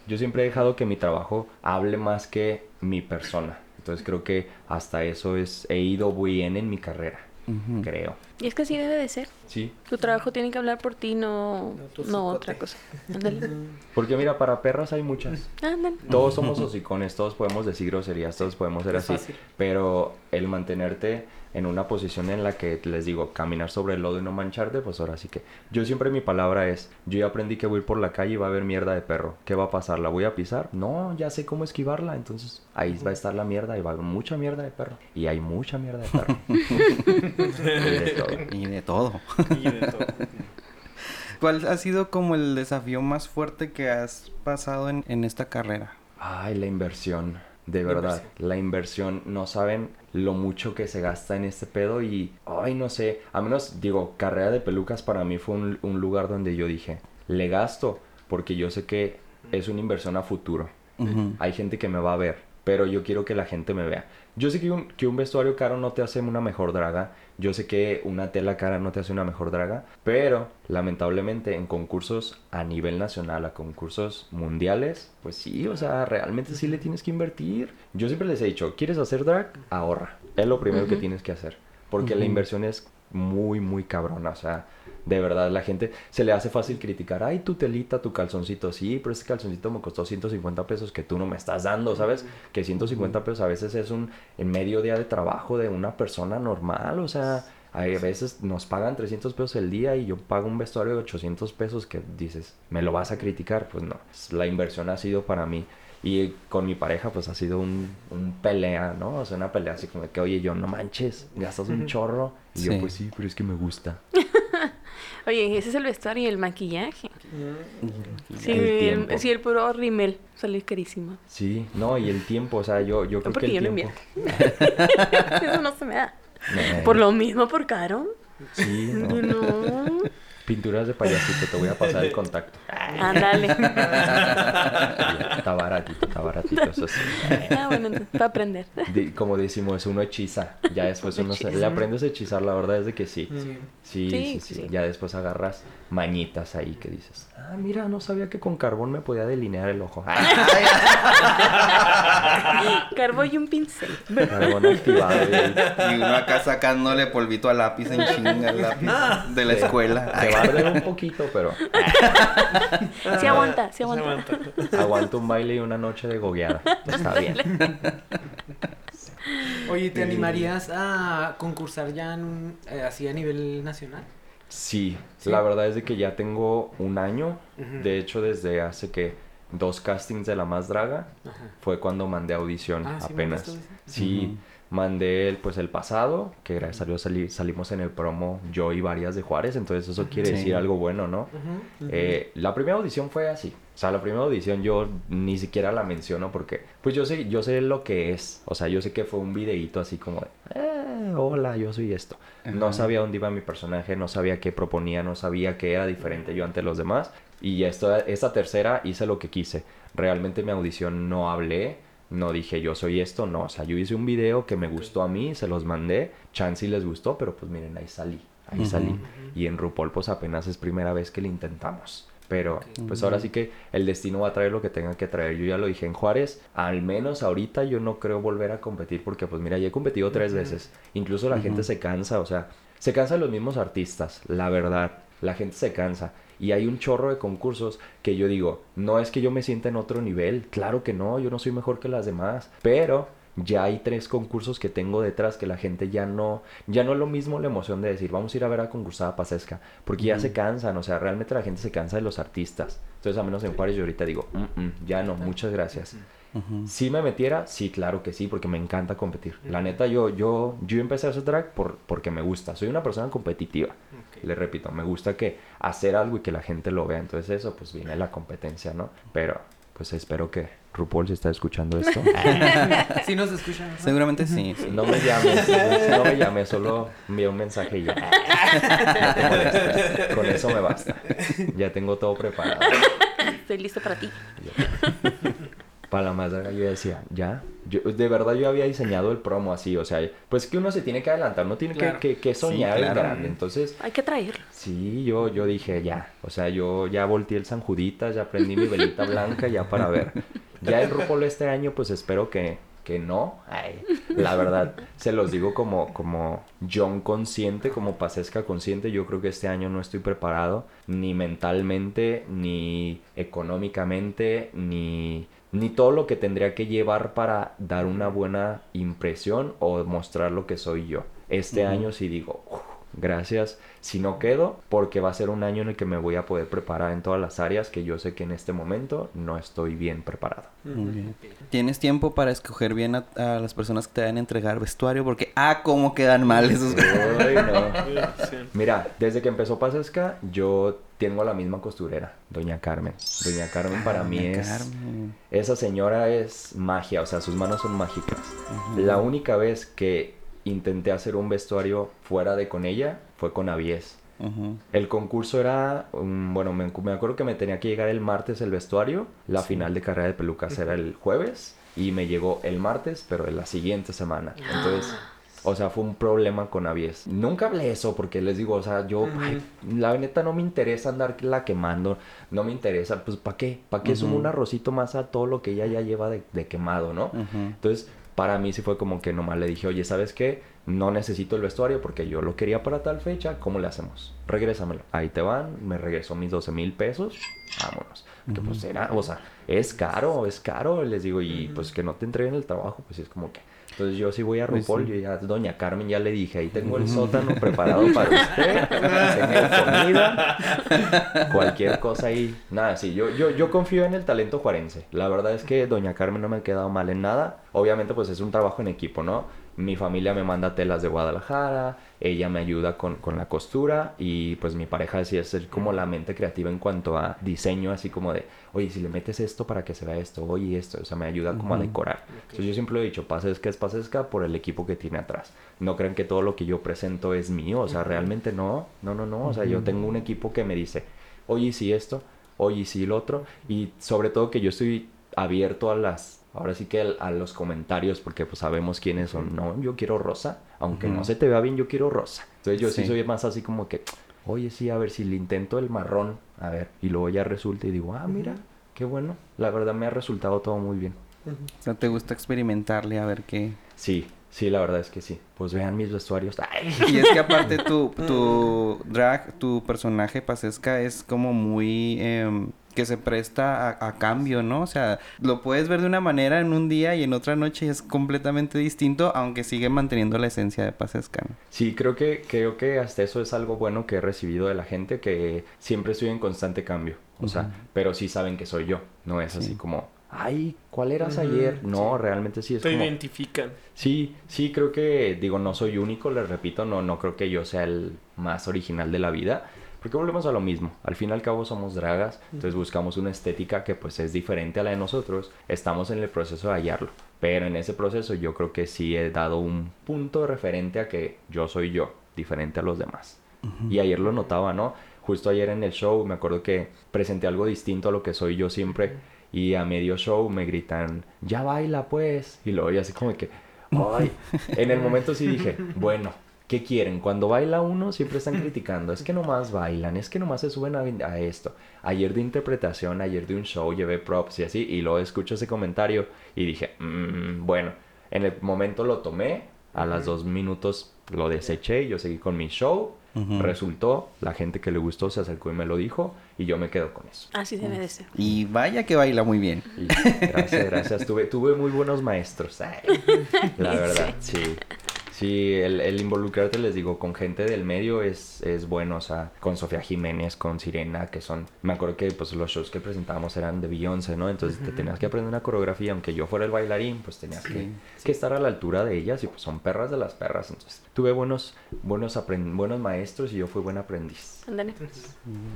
yo siempre he dejado que mi trabajo hable más que mi persona. Entonces creo que hasta eso es, he ido bien en mi carrera, Creo. Y es que así debe de ser. Sí, Tu trabajo tiene que hablar por ti, no, No no otra cosa. Ándale. porque mira, para perras hay muchas. Ándale. Todos somos hocicones, todos podemos decir groserías, todos podemos ser es así. fácil. Pero el mantenerte en una posición en la que les digo, caminar sobre el lodo y no mancharte, pues ahora sí que. Yo siempre mi palabra es: Yo ya aprendí que voy a ir por la calle y va a haber mierda de perro. ¿Qué va a pasar? ¿La voy a pisar? No, ya sé cómo esquivarla. Entonces ahí va a estar la mierda y va a haber mucha mierda de perro. Y hay mucha mierda de perro. Y de todo. Y de todo. Y de todo. ¿Cuál ha sido como el desafío más fuerte que has pasado en, en esta carrera? Ay, la inversión. De verdad, inversión. la inversión, no saben lo mucho que se gasta en este pedo y, ay, no sé, a menos, digo, carrera de pelucas para mí fue un, un lugar donde yo dije, le gasto porque yo sé que es una inversión a futuro. Hay gente que me va a ver, pero yo quiero que la gente me vea. Yo sé que un, que un vestuario caro no te hace una mejor draga. Yo sé que una tela cara no te hace una mejor draga. Pero, lamentablemente, en concursos a nivel nacional, a concursos mundiales, pues sí, o sea, realmente sí le tienes que invertir. Yo siempre les he dicho, ¿quieres hacer drag? Ahorra. Es lo primero que tienes que hacer. Porque la inversión es muy, muy cabrona. O sea, de verdad, la gente se le hace fácil criticar. Ay, tu telita, tu calzoncito. Sí, pero este calzoncito me costó 150 pesos que tú no me estás dando, ¿sabes? Que 150 pesos a veces es un en medio día de trabajo de una persona normal. O sea, hay veces nos pagan 300 pesos el día y yo pago un vestuario de 800 pesos que dices, ¿me lo vas a criticar? Pues no. La inversión ha sido para mí Y con mi pareja, pues ha sido un, un pelea, ¿no? O sea, una pelea así como que, oye, yo no manches, gastas un chorro. Y yo, pues sí, pero es que me gusta. Oye, ese es el vestuario y el maquillaje. Sí, El sí, el puro rimel salió carísimo. Sí, no, y el tiempo, o sea, yo, yo creo que porque el yo no tiempo. Eso no se me da. Por lo mismo, por caro. Sí, no. No. Pinturas de payasito, te voy a pasar el contacto. Ándale. Está baratito, está baratito, eso sí. Ah, bueno, entonces, para aprender. Como decimos, uno hechiza. Ya después uno se, le aprendes a hechizar, la verdad es de que sí. Sí. Sí, sí, Sí, sí, sí. Ya después agarras mañitas ahí que dices, ah, mira, no sabía que con carbón me podía delinear el ojo. Carbo y un pincel. carbón activado. y- Y uno acá sacándole polvito al lápiz en chinga, el lápiz de la escuela. Te va a arder un poquito, pero Sí aguanta, sí Se aguanta. aguanta. aguanto un baile y una noche de gogueada. Está bien. Oye, ¿te animarías a concursar ya en un- eh, así a nivel nacional? Sí, Sí. la verdad es de que ya tengo un año. De hecho, desde hace que dos castings de La Más Draga Ajá. fue cuando mandé audición Ah, ¿sí apenas. Sí, mandé el, pues el pasado, que gracias a Dios salí- salimos en el promo yo y varias de Juárez, entonces eso quiere Sí. decir algo bueno, ¿no? Eh, la primera audición fue así. O sea, la primera audición yo ni siquiera la menciono porque, pues yo sé, yo sé lo que es. O sea, yo sé que fue un videíto así como de, "Eh, hola, yo soy esto. No sabía dónde iba mi personaje, no sabía qué proponía, no sabía qué era diferente yo ante los demás. Y esto, esta tercera hice lo que quise. Realmente mi audición no hablé, no dije yo soy esto, no. O sea, yo hice un video que me gustó a mí, se los mandé, chance y les gustó, pero pues miren, ahí salí, ahí Ujú. salí. Y en RuPaul pues apenas es primera vez que lo intentamos. Pero pues ahora sí que el destino va a traer lo que tenga que traer. Yo ya lo dije en Juárez, al menos ahorita yo no creo volver a competir porque pues mira, ya he competido tres veces. Incluso la gente se cansa, o sea, se cansan los mismos artistas, la verdad. La gente se cansa. Y hay un chorro de concursos que yo digo, no es que yo me sienta en otro nivel, claro que no, yo no soy mejor que las demás, pero ya hay tres concursos que tengo detrás que la gente ya no, ya no es lo mismo la emoción de decir, vamos a ir a ver a concursada pasesca, porque ya se cansan, o sea, realmente la gente se cansa de los artistas. Entonces, a menos en Juárez yo ahorita digo, "Mm, mm, ya no, muchas gracias. Si me metiera, sí, claro que sí, porque me encanta competir. La neta, yo, yo, yo empecé a hacer drag por, porque me gusta. Soy una persona competitiva. Ok. Le repito, me gusta que hacer algo y que la gente lo vea. Entonces eso, pues viene la competencia, ¿no? Pero, pues espero que RuPaul si está escuchando esto. Sí nos escuchan. ¿no? Seguramente sí, sí. No me llames, no me llames, solo envía un mensaje y ya. No. Con eso me basta. Ya tengo todo preparado. Estoy listo para ti. Para la más yo decía, ya. Yo, de verdad yo había diseñado el promo así, o sea, pues que uno se tiene que adelantar, no tiene que- Claro. que, que soñar en claro. grande. Entonces, Hay que traerlo. sí, yo, yo dije, ya. O sea, yo ya volteé el San Juditas, ya prendí mi velita blanca ya para ver. Ya el RuPaul este año, pues espero que, que no. Ay, la verdad, se los digo como, como John consciente, como Pasesca consciente. Yo creo que este año no estoy preparado, ni mentalmente, ni económicamente, ni, ni todo lo que tendría que llevar para dar una buena impresión o mostrar lo que soy yo. Este año sí digo, "Uf, gracias si no quedo, porque va a ser un año en el que me voy a poder preparar en todas las áreas que yo sé que en este momento no estoy bien preparado. Muy bien. ¿Tienes tiempo para escoger bien a, a las personas que te van a entregar vestuario? Porque, ah, cómo quedan mal esos. Ay, no. Sí. Mira, desde que empezó Pasesca, yo tengo la misma costurera, Doña Carmen. Doña Carmen para mí Doña es... Carmen. Esa señora es magia, o sea, sus manos son mágicas. La única vez que intenté hacer un vestuario fuera de con ella fue con Avies. El concurso era, um, bueno, me, me acuerdo que me tenía que llegar el martes el vestuario, la final de carrera de pelucas era el jueves y me llegó el martes, pero en la siguiente semana. Entonces, o sea, fue un problema con Avies. Nunca hablé eso porque les digo, o sea, yo, ay, la neta no me interesa andar la quemando, no me interesa, pues ¿para qué? ¿Para qué sumo un arrocito más a todo lo que ella ya lleva de, de quemado, no? Entonces, para mí sí fue como que nomás le dije, oye, ¿sabes qué? No necesito el vestuario porque yo lo quería para tal fecha. ¿Cómo le hacemos? Regrésamelo. Ahí te van. Me regresó mis 12 mil pesos. Vámonos. Que pues era, o sea, es caro, es caro. Les digo, y pues que no te entreguen el trabajo, pues es como que, Entonces yo sí voy a Pues RuPaul, sí. yo ya Doña Carmen ya le dije, ahí tengo el sótano preparado para usted, comida, cualquier cosa ahí. Nada, sí, yo, yo, yo confío en el talento juarense. La verdad es que Doña Carmen no me ha quedado mal en nada. Obviamente pues es un trabajo en equipo, ¿no? Mi familia me manda telas de Guadalajara, ella me ayuda con, con la costura y pues mi pareja sí es el- como la mente creativa en cuanto a diseño, así como de, oye, si le metes esto para que se vea esto, oye, esto, o sea, me ayuda como a decorar. Entonces yo siempre he dicho, Pasesca es Pasesca por el equipo que tiene atrás. No crean que todo lo que yo presento es mío, o sea, realmente no, no, no, no, o sea, yo tengo un equipo que me dice, oye, sí esto, oye, sí lo otro, y sobre todo que yo estoy abierto a las, ahora sí que a los comentarios, porque pues sabemos quiénes son, no, yo quiero rosa, aunque no se te vea bien, yo quiero rosa. Entonces yo sí. Sí. soy más así como que, oye, sí, a ver si le intento el marrón, a ver, y luego ya resulta y digo, ah, mira, qué bueno, la verdad me ha resultado todo muy bien. O sea, te gusta experimentarle a ver qué. Sí, sí, la verdad es que sí. Pues vean mis vestuarios. Ay. Y es que aparte tu, tu drag, tu personaje pasesca es como muy... em, que se presta a, a cambio, ¿no? O sea, lo puedes ver de una manera en un día y en otra noche es completamente distinto, aunque sigue manteniendo la esencia de pasesca, ¿no? Sí, creo que, creo que hasta eso es algo bueno que he recibido de la gente, que siempre estoy en constante cambio. O sea, pero sí saben que soy yo. No es así Sí. como, ay, ¿cuál eras ayer? No, sí. realmente sí es Te como... identifican. Sí, sí, creo que, digo, no soy único, les repito, no, no creo que yo sea el más original de la vida, porque volvemos a lo mismo, al fin y al cabo somos dragas, entonces buscamos una estética que pues es diferente a la de nosotros, estamos en el proceso de hallarlo, pero en ese proceso yo creo que sí he dado un punto referente a que yo soy yo, diferente a los demás. Y ayer lo notaba, ¿no? Justo ayer en el show me acuerdo que presenté algo distinto a lo que soy yo siempre. Y a medio show me gritan, ya baila pues. Y luego yo así como que, ay. En el momento sí dije, bueno, ¿qué quieren? Cuando baila uno siempre están criticando. Es que nomás bailan, es que nomás se suben a, a esto. Ayer de interpretación, ayer de un show, llevé props y así. Y luego escucho ese comentario y dije, "Mm, bueno, en el momento lo tomé. A las dos minutos lo deseché y yo seguí con mi show. Ujú. Resultó, la gente que le gustó se acercó y me lo dijo y yo me quedo con eso. Así debe de ser. Y vaya que baila muy bien. Y gracias, gracias. Tuve, tuve muy buenos maestros. Ay, la verdad, sí. Sí, el, el involucrarte, les digo, con gente del medio es, es bueno. O sea, con Sofía Jiménez, con Sirena, que son... Me acuerdo que pues los shows que presentábamos eran de Beyoncé, ¿no? Entonces te tenías que aprender una coreografía. Aunque yo fuera el bailarín, pues tenías que, Sí. que estar a la altura de ellas. Y pues son perras de las perras. Entonces tuve buenos, buenos, buenos maestros y yo fui buen aprendiz. Ándale.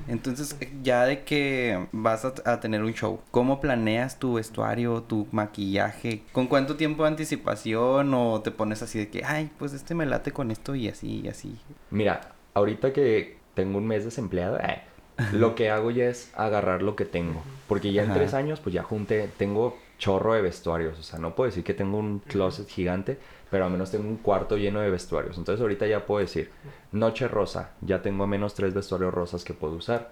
Entonces, ya de que vas a, a tener un show, ¿cómo planeas tu vestuario, tu maquillaje? ¿Con cuánto tiempo de anticipación? ¿O te pones así de que, ay, pues este me late con esto y así y así? Mira, ahorita que tengo un mes desempleado, eh, lo que hago ya es agarrar lo que tengo. Porque ya en Ajá. tres años, pues ya junté, tengo chorro de vestuarios. O sea, no puedo decir que tengo un closet gigante, pero al menos tengo un cuarto lleno de vestuarios. Entonces ahorita ya puedo decir, noche rosa, ya tengo al menos tres vestuarios rosas que puedo usar.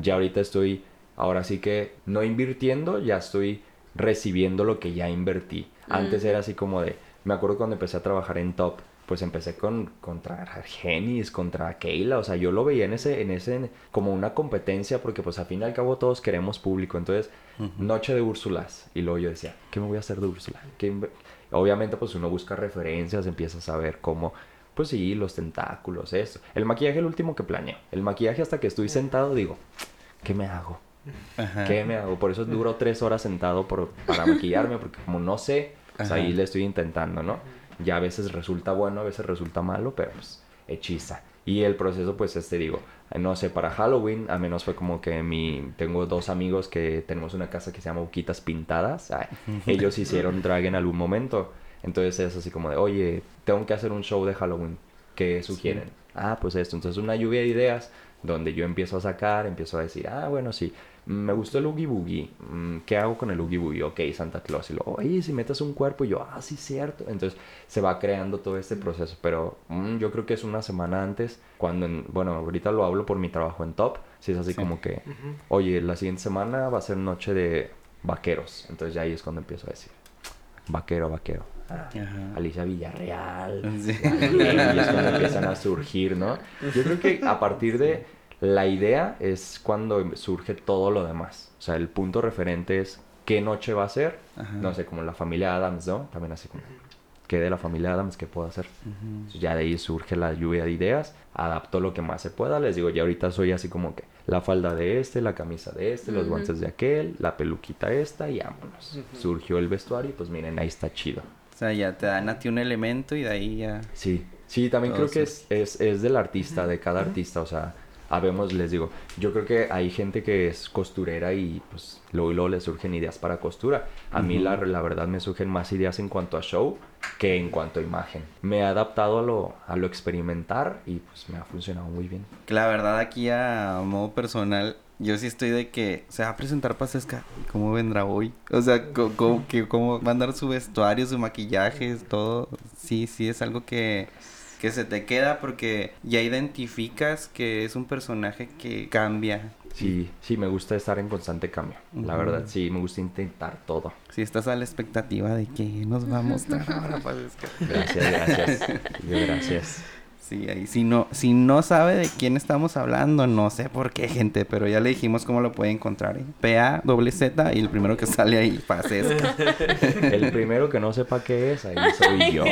Ya ahorita estoy, ahora sí que no invirtiendo, ya estoy recibiendo lo que ya invertí. Antes era así como de, me acuerdo cuando empecé a trabajar en Top, pues empecé con contra Genis, contra Keila, o sea, yo lo veía en ese en ese como una competencia porque pues al fin y al cabo todos queremos público. Entonces, noche de Úrsulas y luego yo decía, ¿qué me voy a hacer de Úrsula? ¿Qué inve-?" Obviamente pues uno busca referencias, empieza a saber cómo pues sí, los tentáculos, esto. El maquillaje el último que planeo. El maquillaje hasta que estoy sentado digo, ¿qué me hago? Ajá. ¿Qué me hago? Por eso duro tres horas sentado por, para maquillarme, porque como no sé, pues ahí le estoy intentando, ¿no? Ya a veces resulta bueno, a veces resulta malo, pero pues hechiza. Y el proceso, pues, este digo, no sé, para Halloween, al menos fue como que mi, tengo dos amigos que tenemos una casa que se llama Boquitas Pintadas. Ay, ellos hicieron drag en algún momento. Entonces es así como de, oye, tengo que hacer un show de Halloween. ¿Qué sugieren? Ah, pues esto. Entonces una lluvia de ideas donde yo empiezo a sacar, empiezo a decir, ah, bueno, sí, me gustó el Oogie Boogie. mm, ¿Qué hago con el Oogie Boogie? Ok, Santa Claus. Y luego, oye, si metes un cuerpo, y yo, ah, sí, cierto. Entonces se va creando todo este proceso. Pero mm, yo creo que es una semana antes, cuando, en- bueno, ahorita lo hablo por mi trabajo en Top. Si es así Sí. como que, oye, la siguiente semana va a ser noche de vaqueros. Entonces ya ahí es cuando empiezo a decir, vaquero, vaquero. Ah. Alicia Villarreal. Sí. Y es cuando empiezan a surgir, ¿no? Yo creo que a partir de la idea es cuando surge todo lo demás. O sea, el punto referente es qué noche va a ser. Ajá. No sé, como la familia Adams, ¿no? También así como, ¿qué de la familia Adams? ¿Qué puedo hacer? Ya de ahí surge la lluvia de ideas, adapto lo que más se pueda, les digo, ya ahorita soy así como que la falda de este, la camisa de este, los guantes de aquel, la peluquita esta y vámonos. Surgió el vestuario y pues miren, ahí está chido. O sea, ya te dan a ti un elemento y de ahí ya... Sí, sí, también Todo creo que es, es, es del artista, de cada artista, o sea, habemos, les digo, yo creo que hay gente que es costurera y pues luego, y luego le surgen ideas para costura. A mí la, la verdad me surgen más ideas en cuanto a show que en cuanto a imagen. Me he adaptado a lo, a lo experimentar y pues me ha funcionado muy bien. La verdad aquí a modo personal, yo sí estoy de que se va a presentar Pasesca. ¿Cómo vendrá hoy? O sea, co- que ¿cómo va a andar su vestuario, su maquillaje, todo? Sí, sí, es algo que, que se te queda porque ya identificas que es un personaje que cambia. Sí, sí, me gusta estar en constante cambio. La verdad, sí, me gusta intentar todo. Si estás a la expectativa de que nos va a mostrar ahora Pasesca. Gracias, gracias. Gracias. Sí, ahí si no, si no sabe de quién estamos hablando, no sé por qué, gente, pero ya le dijimos cómo lo puede encontrar. ¿eh? P-A, doble Z y el primero que sale ahí, Pasesca. El primero que no sepa qué es, ahí soy yo.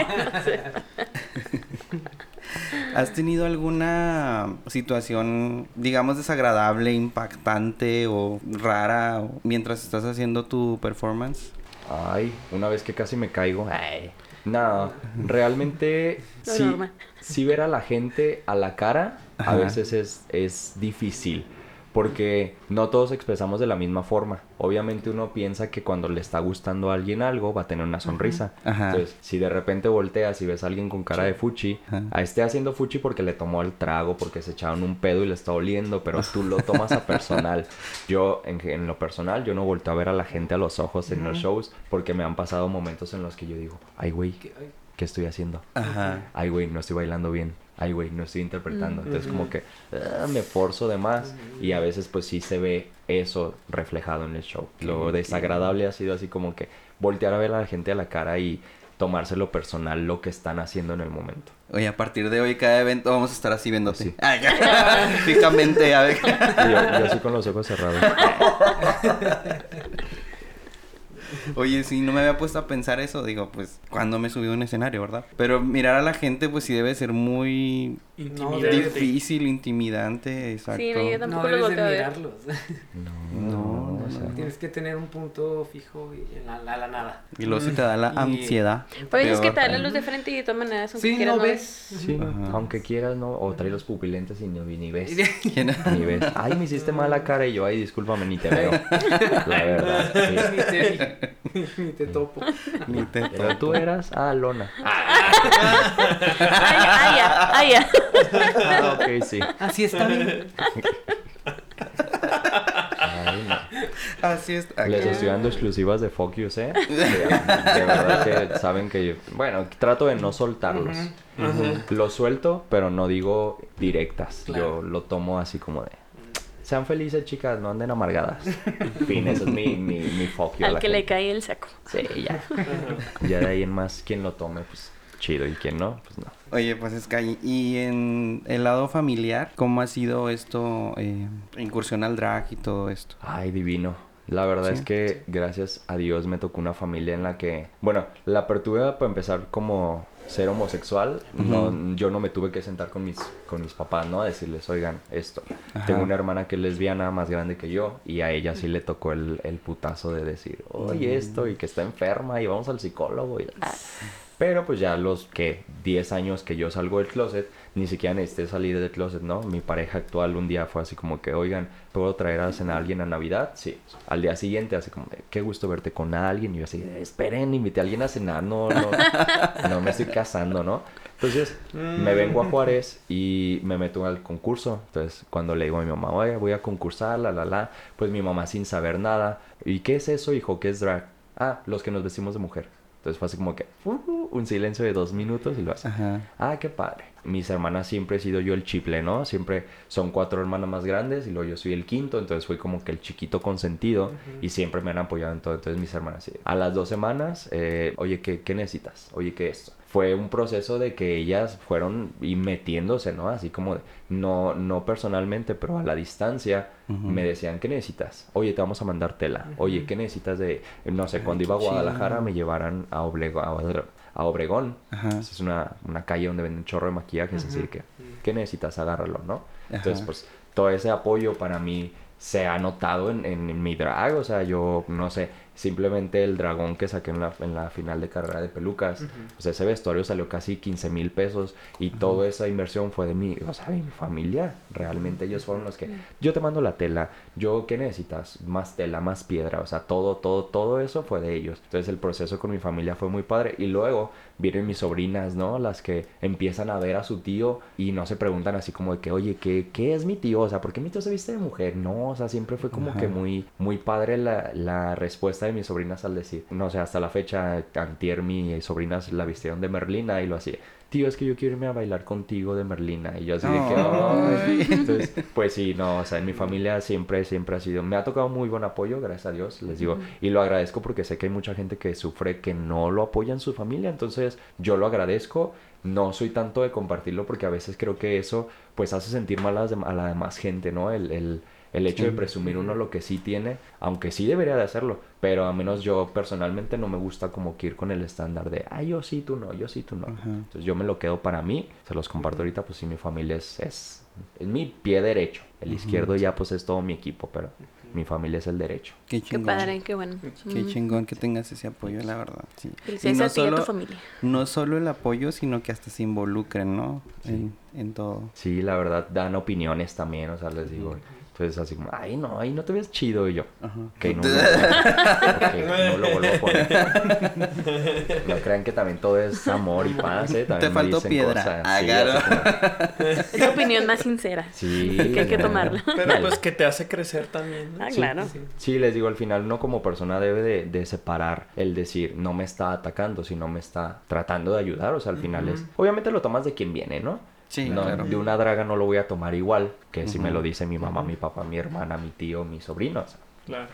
¿Has tenido alguna situación, digamos, desagradable, impactante o rara o- mientras estás haciendo tu performance? Ay, una vez que casi me caigo. Ay. No, realmente sí, sí ver a la gente a la cara a Ajá. veces es, es difícil. Porque no todos expresamos de la misma forma. Obviamente uno piensa que cuando le está gustando a alguien algo va a tener una sonrisa. Ajá. Entonces, si de repente volteas y ves a alguien con cara de fuchi, Ajá. a esté haciendo fuchi porque le tomó el trago, porque se echaron un pedo y le está oliendo, pero tú lo tomas a personal. Yo, en, en lo personal, yo no volteo a ver a la gente a los ojos en los shows porque me han pasado momentos en los que yo digo, ay, güey, ¿qué estoy haciendo? Ajá. Ay, güey, no estoy bailando bien. Ay, güey, no estoy interpretando. Entonces, como que ah, me forzo de más. Y a veces, pues sí se ve eso reflejado en el show. Lo desagradable ha sido así como que voltear a ver a la gente a la cara y tomárselo personal lo que están haciendo en el momento. Oye, a partir de hoy, cada evento vamos a estar así viéndote. Sí. Ay, Fijamente, a ver. Yo, yo así con los ojos cerrados. Oye, sí, no me había puesto a pensar eso. Digo, pues, cuando me subí a un escenario, ¿verdad? Pero mirar a la gente, pues sí debe ser muy No, Intimidante. difícil, intimidante, exacto. Sí, no, yo tampoco no los debes de mirarlos. No, No, o sea, no. Tienes que tener un punto fijo y en la, la, la nada. Y luego si te da la Y- ansiedad. Pues es que te da la luz de frente y de todas maneras, aunque Sí, quieras, no no ves. Sí, aunque quieras, ¿no? O trae los pupilentes y ni, ni ves. ¿Quién? Ni ves. Ay, me hiciste mala cara y yo, ay, discúlpame, ni te veo. La verdad, sí. Ni, te, ni te topo. Ni te Pero tú eras, ah, Lona. Ah, ya, ah, ya. Ah, ok, sí. Así está bien. Ay, no. Así es. Les estoy dando exclusivas de Fuck You, ¿eh? De, de verdad que saben que yo... Bueno, trato de no soltarlos. Los suelto, pero no digo directas. Claro. Yo lo tomo así como de... Sean felices, chicas, no anden amargadas. fin, ese es mi, mi, mi fuck you a Al la que le cae el saco. Sí, ya. Ya de ahí en más, quien lo tome, pues chido. Y quien no, pues no. Oye, pues es que y en el lado familiar, ¿cómo ha sido esto, eh, incursión al drag y todo esto? Ay, divino. La verdad Sí. es que gracias a Dios me tocó una familia en la que, bueno, la apertura para empezar como ser homosexual, no, yo no me tuve que sentar con mis, con mis papás, ¿no? A decirles, oigan, esto. Ajá. Tengo una hermana que es lesbiana, más grande que yo, y a ella sí le tocó el, el putazo de decir, oye, esto, y que está enferma, y vamos al psicólogo, y... ah. Pero pues ya los que 10 años que yo salgo del closet, ni siquiera necesité salir del closet, ¿no? Mi pareja actual un día fue así como que, oigan, ¿puedo traer a cenar a alguien a Navidad? Sí. Al día siguiente, así como, qué gusto verte con alguien. Y yo así, esperen, invité a alguien a cenar, no, no, no me estoy casando, ¿no? Entonces, me vengo a Juárez y me meto al concurso. Entonces, cuando le digo a mi mamá, oye, voy a concursar, la, la, la, pues mi mamá sin saber nada. ¿Y qué es eso, hijo? ¿Qué es drag? Ah, los que nos vestimos de mujer. Entonces fue así como que uh, un silencio de dos minutos y lo hace. Ajá. Ah, qué padre. Mis hermanas siempre he sido yo el chiple, ¿no? Siempre son cuatro hermanas más grandes y luego yo soy el quinto, entonces fui como que el chiquito consentido y siempre me han apoyado en todo. Entonces mis hermanas, a las dos semanas, eh, oye, ¿qué, ¿qué necesitas? Oye, ¿qué esto? Fue un proceso de que ellas fueron y metiéndose, ¿no? Así como, de- no, no personalmente, pero a la distancia, me decían, ¿qué necesitas? Oye, te vamos a mandar tela. Oye, ¿qué necesitas de, no sé, cuando iba a. Guadalajara me llevaran a, Oblego- a, a Obregón. Ajá. Es una, una calle donde venden un chorro de maquillajes, así que, ¿qué necesitas? Agárralo, ¿no? Entonces, pues, todo ese apoyo para mí se ha notado en, en mi drag, o sea, yo, no sé, simplemente el dragón que saqué en la, en la final de carrera de pelucas, o sea, ese vestuario salió casi 15 mil pesos y toda esa inversión fue de mi, o sea, de mi familia, realmente ellos fueron los que, yo te mando la tela, yo, ¿qué necesitas? Más tela, más piedra, o sea, todo, todo, todo eso fue de ellos. Entonces el proceso con mi familia fue muy padre y luego vienen mis sobrinas, ¿no? Las que empiezan a ver a su tío y no se preguntan así como de que, oye, ¿qué, qué es mi tío? O sea, ¿por qué mi tío se viste de mujer? No, o sea, siempre fue como Ajá. que muy, muy padre la, la respuesta de mis sobrinas al decir, no sé, hasta la fecha, antier mis sobrinas la vistieron de Merlina y lo hacía. Tío, es que yo quiero irme a bailar contigo de Merlina. Y yo así de que. "Ay". Entonces, pues sí, no, o sea, en mi familia siempre, siempre ha sido, me ha tocado muy buen apoyo, gracias a Dios, les digo, y lo agradezco porque sé que hay mucha gente que sufre que no lo apoya en su familia, entonces yo lo agradezco, no soy tanto de compartirlo porque a veces creo que eso pues hace sentir mal a la demás gente, ¿no? El, el, el hecho de presumir uno lo que sí tiene, aunque sí debería de hacerlo, pero a menos yo personalmente no me gusta como que ir con el estándar de, ay, yo sí, tú no, yo sí, tú no. Ajá. Entonces yo me lo quedo para mí, se los comparto ahorita, pues sí, mi familia es, es, es mi pie derecho. El izquierdo ya pues es todo mi equipo, pero mi familia es el derecho. Qué Qué chingón. padre, qué bueno. Qué Mm. chingón que tengas ese apoyo, la verdad. Sí. Y no a tu solo, familia. no solo el apoyo, sino que hasta se involucren, ¿no? En, en todo. Sí, la verdad, dan opiniones también, o sea, les digo. Entonces así como, ay, no, ahí no te ves chido y yo. Ajá. Ok, no, lo- ok, no lo vuelvo a poner. No crean que también todo es amor y paz, ¿eh? También Te me faltó dicen piedra. cosas, Ah, sí, claro. así como- Es la opinión más sincera. Sí. Que hay que tomarla. Pero pues que te hace crecer también. ¿no? Ah, Sí, claro. sí. Sí, les digo, al final uno como persona debe de, de separar el decir, no me está atacando, sino me está tratando de ayudar. O sea, al final es... Obviamente lo tomas de quien viene, ¿no? Sí, no, claro. De una draga no lo voy a tomar igual que si me lo dice mi mamá, mi papá, mi hermana, mi tío, mi sobrino. o sea, Claro.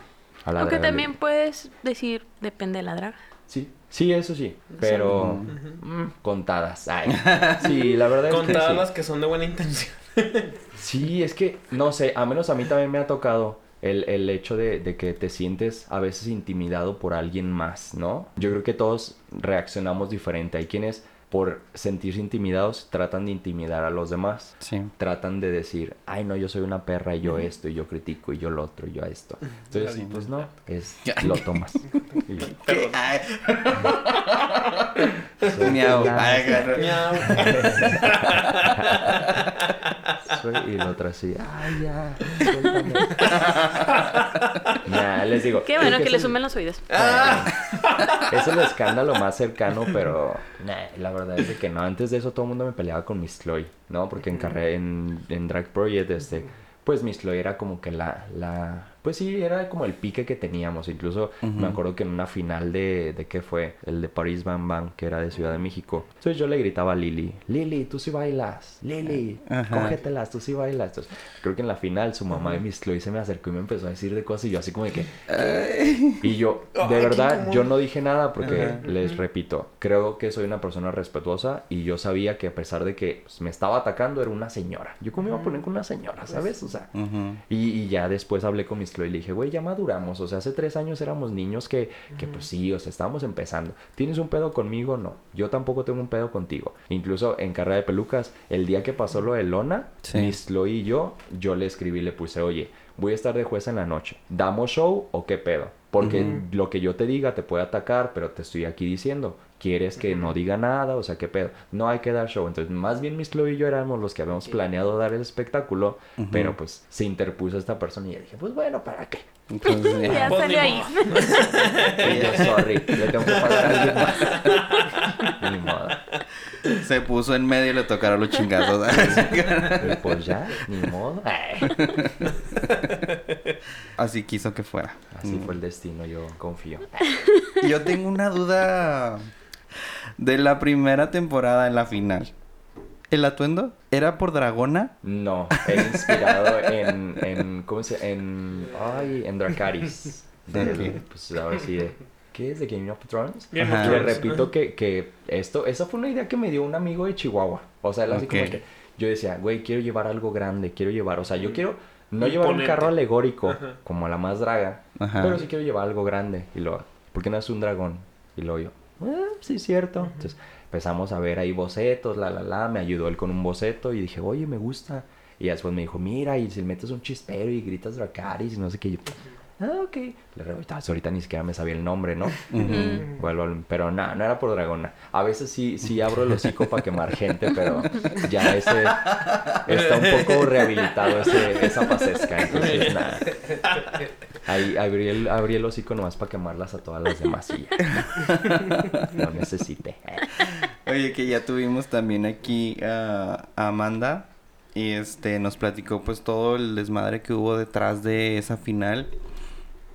a la Aunque le- también puedes decir, depende de la draga. Sí, sí, eso sí, pero mm, contadas. Ay, sí, la verdad es Contadas que las sí. que son de buena intención. Sí, es que, no sé, a menos a mí también me ha tocado el, el hecho de, de que te sientes a veces intimidado por alguien más, ¿no? Yo creo que todos reaccionamos diferente. Hay quienes, por sentirse intimidados, tratan de intimidar a los demás. Sí. Tratan de decir, ay, no, yo soy una perra y yo esto, y yo critico, y yo lo otro, y yo esto. Entonces, Sí. pues no, es, lo tomas. Y miau. y la otra así, ay, ya, suéltame. Nah, les digo. Qué bueno es que le sumen los oídos. Es el escándalo más cercano, pero nah, la verdad es de que no. Antes de eso todo el mundo me peleaba con Miss Chloe, ¿no? Porque en carrera, en, en Drag Project, este, pues Miss Chloe era como que la, la, pues sí, era como el pique que teníamos. Incluso me Ujú. acuerdo que en una final de, ¿de qué fue? El de Paris Bam Bam, que era de Ciudad de México. Entonces yo le gritaba a Lili, Lili, tú sí bailas, Lili, Ajá. cógetelas, tú sí bailas. Entonces, creo que en la final su mamá de Miss Chloe se me acercó y me empezó a decir de cosas y yo así como de que... Y yo, de qué verdad, yo no dije nada porque les repito, creo que soy una persona respetuosa y yo sabía que a pesar de que pues, me estaba atacando era una señora. Yo cómo me iba a poner con una señora, ¿sabes? O sea, y, y ya después hablé con Miss Y le dije, güey, ya maduramos. O sea, hace tres años éramos niños que, que pues sí, o sea, estábamos empezando. ¿Tienes un pedo conmigo? No. Yo tampoco tengo un pedo contigo. Incluso en carrera de pelucas, el día que pasó lo de Lona, Sí. Miss Chloe y yo, yo le escribí y le puse, oye, voy a estar de jueza en la noche. ¿Damos show o qué pedo? Porque lo que yo te diga te puede atacar, pero te estoy aquí diciendo. ¿Quieres que no diga nada? O sea, ¿qué pedo? No hay que dar show. Entonces, más bien Miss Chloe y yo éramos los que habíamos planeado dar el espectáculo, pero pues se interpuso esta persona y yo dije, pues bueno, ¿para qué? Entonces, Ya ya. Pues, salió ahí. Y yo, sorry, le tengo que pagar a alguien más. Ni modo. Se puso en medio y le tocaron los chingazos. Y pues ya, ni modo. Así quiso que fuera. Así Mm. fue el destino, yo confío. Yo tengo una duda de la primera temporada en la final. ¿El atuendo era por Dragona? No, he inspirado en, en ¿cómo se En, ay, en Dracaris. Ok. Pues ahora sí, de, ¿qué es? ¿De Game of Thrones? Game Le repito que, que esto, esa fue una idea que me dio un amigo de Chihuahua. O sea, él así como que yo decía, güey, quiero llevar algo grande, quiero llevar, o sea, yo quiero no llevar un carro alegórico Ajá. como la más draga, Ajá. pero sí quiero llevar algo grande. Y luego, ¿por qué no es un dragón? Y luego yo, Ah, sí, cierto. Entonces empezamos a ver ahí bocetos, la, la, la. Me ayudó él con un boceto y dije, oye, me gusta. Y después me dijo, mira, y si le metes un chispero y gritas Dracaris y no sé qué. Yo, ah, ok. Le ahorita, ahorita ni siquiera me sabía el nombre, ¿no? Vuelvo pero nada, no era por dragona. A veces sí, sí abro el hocico para quemar gente, pero ya ese está un poco rehabilitado ese, esa pasesca. Entonces, nada. Ahí abrí el, abrí el hocico nomás para quemarlas a todas las demás y ya. No necesité. Oye, que ya tuvimos también aquí a, a Amanda y este nos platicó pues todo el desmadre que hubo detrás de esa final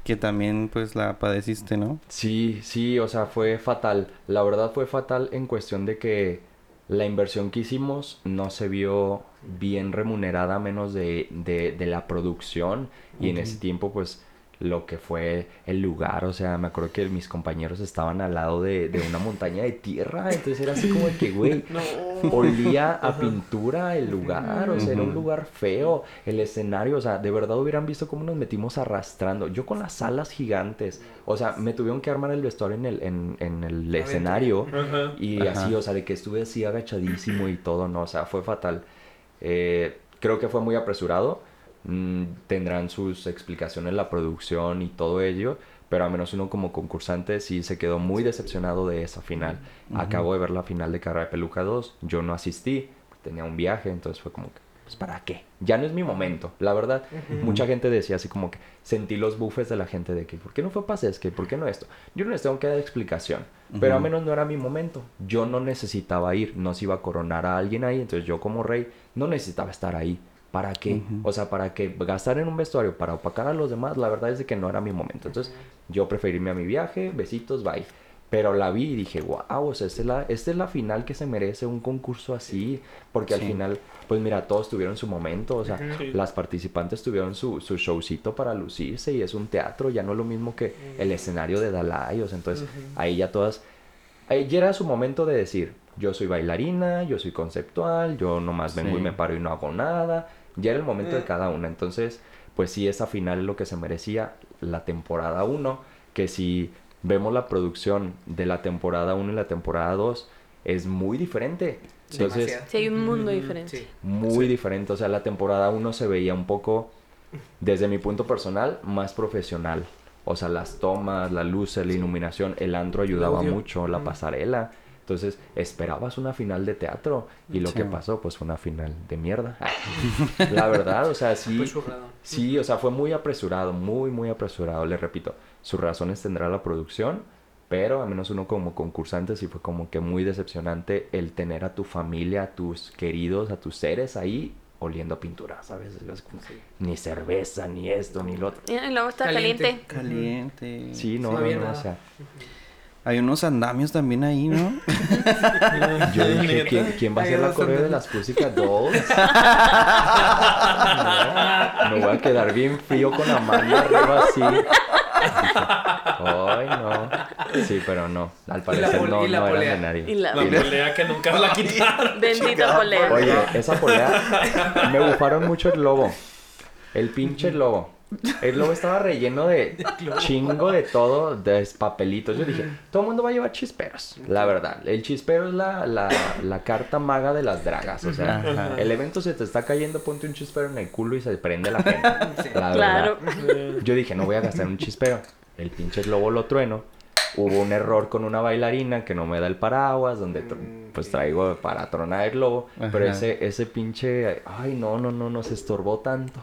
que también pues la padeciste, ¿no? Sí, sí, o sea, fue fatal. La verdad fue fatal en cuestión de que la inversión que hicimos no se vio bien remunerada menos de, de, de la producción y en ese tiempo pues lo que fue el lugar, o sea, me acuerdo que mis compañeros estaban al lado de, de una montaña de tierra, entonces era así como de que, güey, olía a pintura el lugar, o sea, era un lugar feo, el escenario, o sea, de verdad hubieran visto cómo nos metimos arrastrando, yo con las alas gigantes, o sea, me tuvieron que armar el vestuario en el, en, en el escenario Ajá. y Ajá. así, o sea, de que estuve así agachadísimo y todo, no, o sea, fue fatal. Eh, creo que fue muy apresurado. Mm, tendrán sus explicaciones la producción y todo ello, pero al menos uno como concursante sí se quedó muy decepcionado de esa final. Acabo de ver la final de Carrera de Peluca 2, yo no asistí, tenía un viaje, entonces fue como que, pues ¿para qué? Ya no es mi momento, la verdad. Mucha gente decía así como que sentí los bufes de la gente de que, ¿por qué no fue Pasesque? ¿Por qué no esto? Yo no les tengo que dar explicación, pero al menos no era mi momento. Yo no necesitaba ir, no se iba a coronar a alguien ahí, entonces yo como rey no necesitaba estar ahí. ¿Para qué? Ujú. O sea, ¿para qué? Gastar en un vestuario para opacar a los demás, la verdad es de que no era mi momento. Entonces, yo preferí irme a mi viaje, besitos, bye. Pero la vi y dije, wow, o sea, esta es la, esta es la final que se merece un concurso así. Porque al final, pues mira, todos tuvieron su momento. O sea, Sí. las participantes tuvieron su, su showcito para lucirse y es un teatro, ya no es lo mismo que el escenario de Dalai. O sea, entonces, ahí ya todas ahí ya era su momento de decir, yo soy bailarina, yo soy conceptual, yo nomás vengo y me paro y no hago nada. Ya era el momento de cada una. Entonces, pues sí, esa final es lo que se merecía la temporada 1, que si vemos la producción de la temporada 1 y la temporada 2, es muy diferente. Entonces. Sí, hay un mundo Mm, diferente. sí. muy diferente. O sea, la temporada 1 se veía un poco, desde mi punto personal, más profesional. O sea, las tomas, la luz, la iluminación, el antro ayudaba mucho, la Mm. pasarela. Entonces, esperabas una final de teatro y lo Sí. que pasó, pues fue una final de mierda. la verdad, o sea, sí. Fue churrado. Sí, o sea, fue muy apresurado, muy, muy apresurado. Le repito, sus razones tendrá la producción, pero al menos uno como concursante sí fue como que muy decepcionante el tener a tu familia, a tus queridos, a tus seres ahí oliendo a pintura, ¿sabes? Es como, Ni cerveza, ni esto, ni lo otro. Y luego está Caliente. caliente. Caliente. Sí, no, no no, había no, o sea, Hay unos andamios también ahí, ¿no? yo dije. ¿quién, quién va a ser la coreo de las Pussycat Dolls? No, me voy a quedar bien frío con Amanda arriba así. Ay, no. Sí, pero no. Al parecer no, la no eran polea. de nadie. Y la La polea que nunca la quitaron. bendita polea. Oye, esa polea me bufaron mucho el globo. El pinche globo. El globo estaba relleno de chingo de todo, de papelitos. Yo dije, todo el mundo va a llevar chisperos. La verdad, el chispero es la, la, la carta maga de las dragas. O sea, Ajá. el evento se te está cayendo, ponte un chispero en el culo y se prende la gente. Sí. La Claro. verdad. Yo dije, no voy a gastar un chispero. El pinche globo lo trueno. Hubo un error con una bailarina que no me da el paraguas, donde tr- pues traigo para tronar el globo. Pero ese, ese pinche, ay no, no, no, no se estorbó tanto.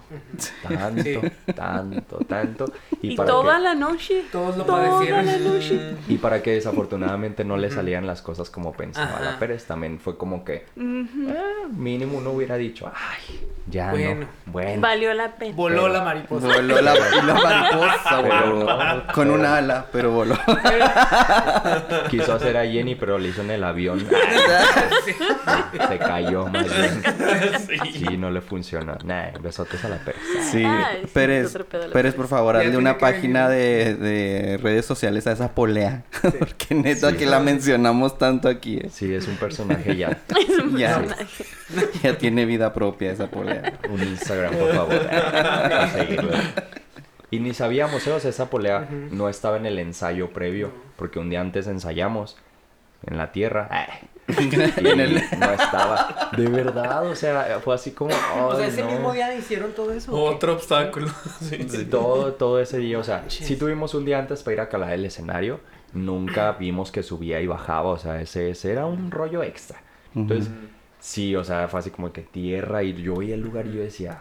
Tanto, Sí. tanto, tanto. Y, para toda que, la noche. Todos lo toda padecieron. la noche. y para que desafortunadamente no le salían las cosas como pensaba Ajá. la Pérez, también fue como que ah, mínimo uno hubiera dicho, ay, ya Bueno. no, bueno. Valió la pena. Voló Pero- la mariposa. Voló la, mariposa, voló. Con un ala, pero voló. Quiso hacer a Jenny, pero le hizo en el avión. Sí. Se cayó más bien. Sí. Sí, no le funcionó. Nah, besotes a la Pérez. Sí, Ay, sí, Pérez, Pérez, por favor, hazle una página de, de redes sociales a esa polea. Porque neta Sí. que la mencionamos tanto aquí. eh. Sí, es un personaje ya. Es un Ya. personaje. Ya tiene vida propia esa polea. Un Instagram, por favor. Para seguirlo. Y ni sabíamos, ¿eh? o sea, esa polea no estaba en el ensayo previo, porque un día antes ensayamos en la tierra. Y no estaba. De verdad, o sea, fue así como. O sea, "Ay, ese no". mismo día hicieron todo eso. Otro obstáculo. Sí. Sí, Todo, todo ese día, o sea, Manches. sí tuvimos un día antes para ir a calar el escenario. Nunca vimos que subía y bajaba, o sea, ese, ese era un rollo extra. Entonces, sí, o sea, fue así como que tierra y yo veía el lugar y yo decía,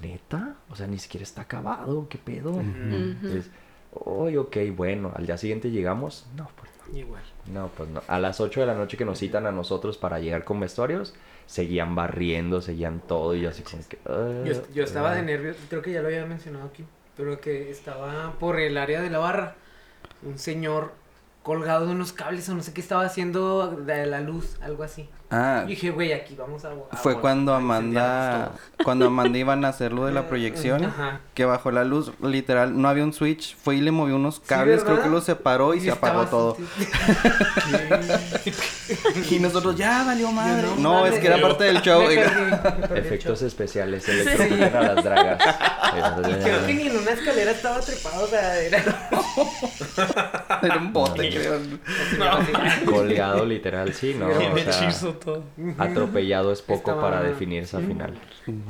¿neta? O sea, ni siquiera está acabado, ¿qué pedo? Entonces, uy, ok, bueno, al día siguiente llegamos, no, pues no. Igual. No, pues no. A las 8 de la noche que nos citan a nosotros para llegar con vestuarios, seguían barriendo, seguían todo y yo así como que... "Ah, Yo, yo estaba de ah". nervios, creo que ya lo había mencionado aquí, pero que estaba por el área de la barra. Un señor colgado de unos cables o no sé qué estaba haciendo de la luz, algo así. Ah, Y dije, güey, aquí vamos a. a- fue cuando Amanda, todo". cuando Amanda iban a hacer lo de la proyección, Ajá. que bajó la luz, literal, no había un switch, fue y le movió unos cables, creo que los separó y, se apagó todo. sí. Y nosotros, ya valió madre. no No, es que era parte del show. Me oiga. perdí, me perdí el Efectos show. especiales, se electrocutan a las dragas. Creo que ni en una escalera estaba trepado, o sea, era. Era un bote, creo. Colgado literal, sí, ¿no? Bien O sea, atropellado es poco Estaba- para definir esa final.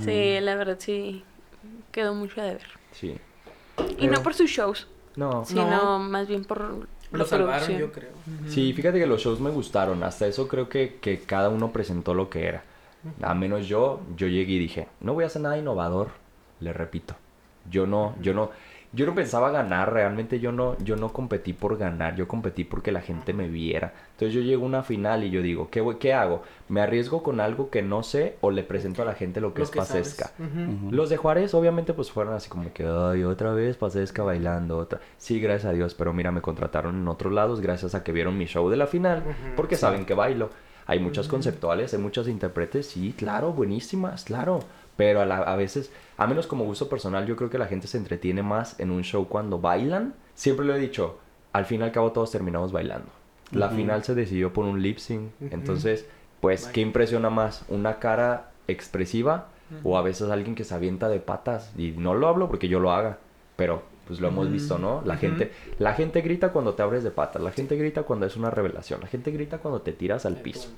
Sí, la verdad sí quedó mucho de ver. Sí. Y no por sus shows, No. sino más bien por la Lo salvaron, producción. yo creo. Sí, fíjate que los shows me gustaron. Hasta eso creo que, que cada uno presentó lo que era. A menos yo, yo llegué y dije, no voy a hacer nada innovador. Le repito. Yo no, yo no, yo no pensaba ganar. Realmente yo no, yo no competí por ganar. Yo competí porque la gente me viera. Entonces yo llego a una final y yo digo, ¿qué, qué hago? ¿Me arriesgo con algo que no sé o le presento a la gente lo que Lo es que pasesca? Los de Juárez obviamente pues fueron así como que, ay, otra vez Pasesca bailando, otra. Sí, gracias a Dios, pero mira, me contrataron en otros lados gracias a que vieron mi show de la final, porque saben que bailo. Hay muchas conceptuales, hay muchas intérpretes, sí, claro, buenísimas, claro. Pero a, la- a veces, a menos como gusto personal, yo creo que la gente se entretiene más en un show cuando bailan. Siempre lo he dicho, al fin y al cabo todos terminamos bailando. La final se decidió por un lip sync, entonces, pues, ¿qué impresiona más? ¿Una cara expresiva o a veces alguien que se avienta de patas? Y no lo hablo porque yo lo haga, pero pues lo hemos visto, ¿no? La gente la gente grita cuando te abres de patas, la gente grita cuando es una revelación, la gente grita cuando te tiras al piso.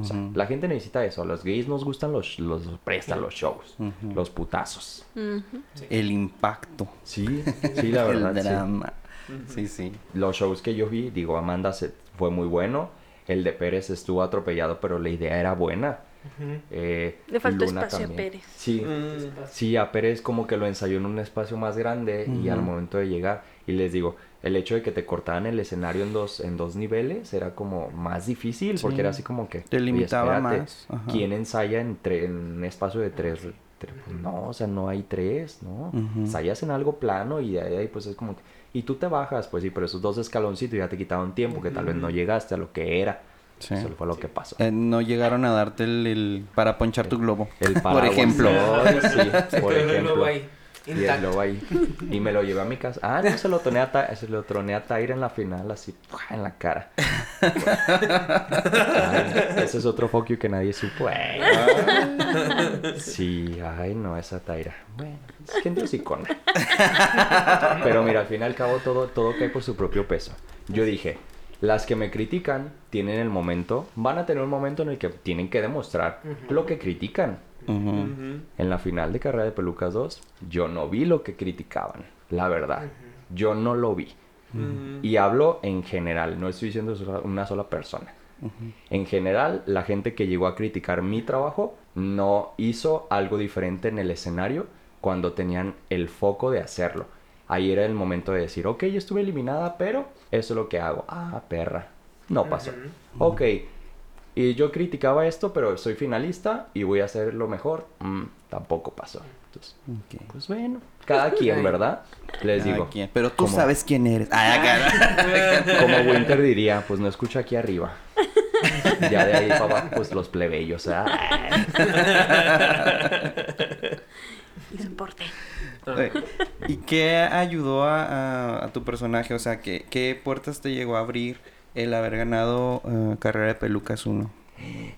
O sea, Ujú. la gente necesita eso, a los gays nos gustan los los prestan los shows, los putazos. El impacto. Sí, sí, la verdad. el sí. drama. Sí, sí. Los shows que yo vi, digo, Amanda se, fue muy bueno. El de Pérez estuvo atropellado, pero la idea era buena. Ujú. Eh, Le faltó Luna espacio a también. Pérez. Sí, Mm. sí, a Pérez como que lo ensayó en un espacio más grande y al momento de llegar, y les digo, el hecho de que te cortaran el escenario en dos, en dos niveles era como más difícil, porque era así como que... Te "Oye, limitaba espérate, más, ajá. ¿Quién ensaya en, en un espacio de tres? tre- pues no, o sea, no hay tres, ¿no? Ujú. Ensayas en algo plano y de ahí pues es como que... Y tú te bajas, pues sí, pero esos dos escaloncitos ya te quitaron tiempo, que tal vez no llegaste a lo que era. Sí. Eso fue lo que pasó. Eh, no llegaron a darte el, el- para ponchar tu globo. El Por paraguas. ejemplo. Ay, sí, por ejemplo. globo ahí, Y el globo ahí. Y me lo llevé a mi casa. Ah, no, se lo troné a, Ta- se lo troné a Tyra en la final, así, en la cara. Ay, ese es otro fuck you que nadie supo. Ay, Sí, ay, no, esa Tyra. Bueno, es gente hocicona. Pero mira, al fin y al cabo todo, todo cae por su propio peso. Yo dije, las que me critican tienen el momento, van a tener un momento en el que tienen que demostrar lo que critican. Ujú. En la final de Carrera de Pelucas 2, yo no vi lo que criticaban, la verdad. Yo no lo vi. Y hablo en general, no estoy diciendo una sola persona. En general, la gente que llegó a criticar mi trabajo no hizo algo diferente en el escenario cuando tenían el foco de hacerlo. Ahí era el momento de decir, ok, yo estuve eliminada, pero eso es lo que hago. Ah, perra. No pasó. Ok, y yo criticaba esto, pero soy finalista y voy a hacer lo mejor. Mm, tampoco pasó. Entonces, pues bueno, cada quien, ¿verdad? Les Cada digo. quien. Pero tú como- sabes quién eres. Ay, acá. Como Winter diría, pues no escucha aquí arriba. Ya de ahí para abajo, pues los plebeyos. ¿ah? Y soporte. Eh, ¿Y qué ayudó a, a- a tu personaje? O sea, ¿qué, qué puertas te llegó a abrir el haber ganado eh, Carrera de Pelucas 1?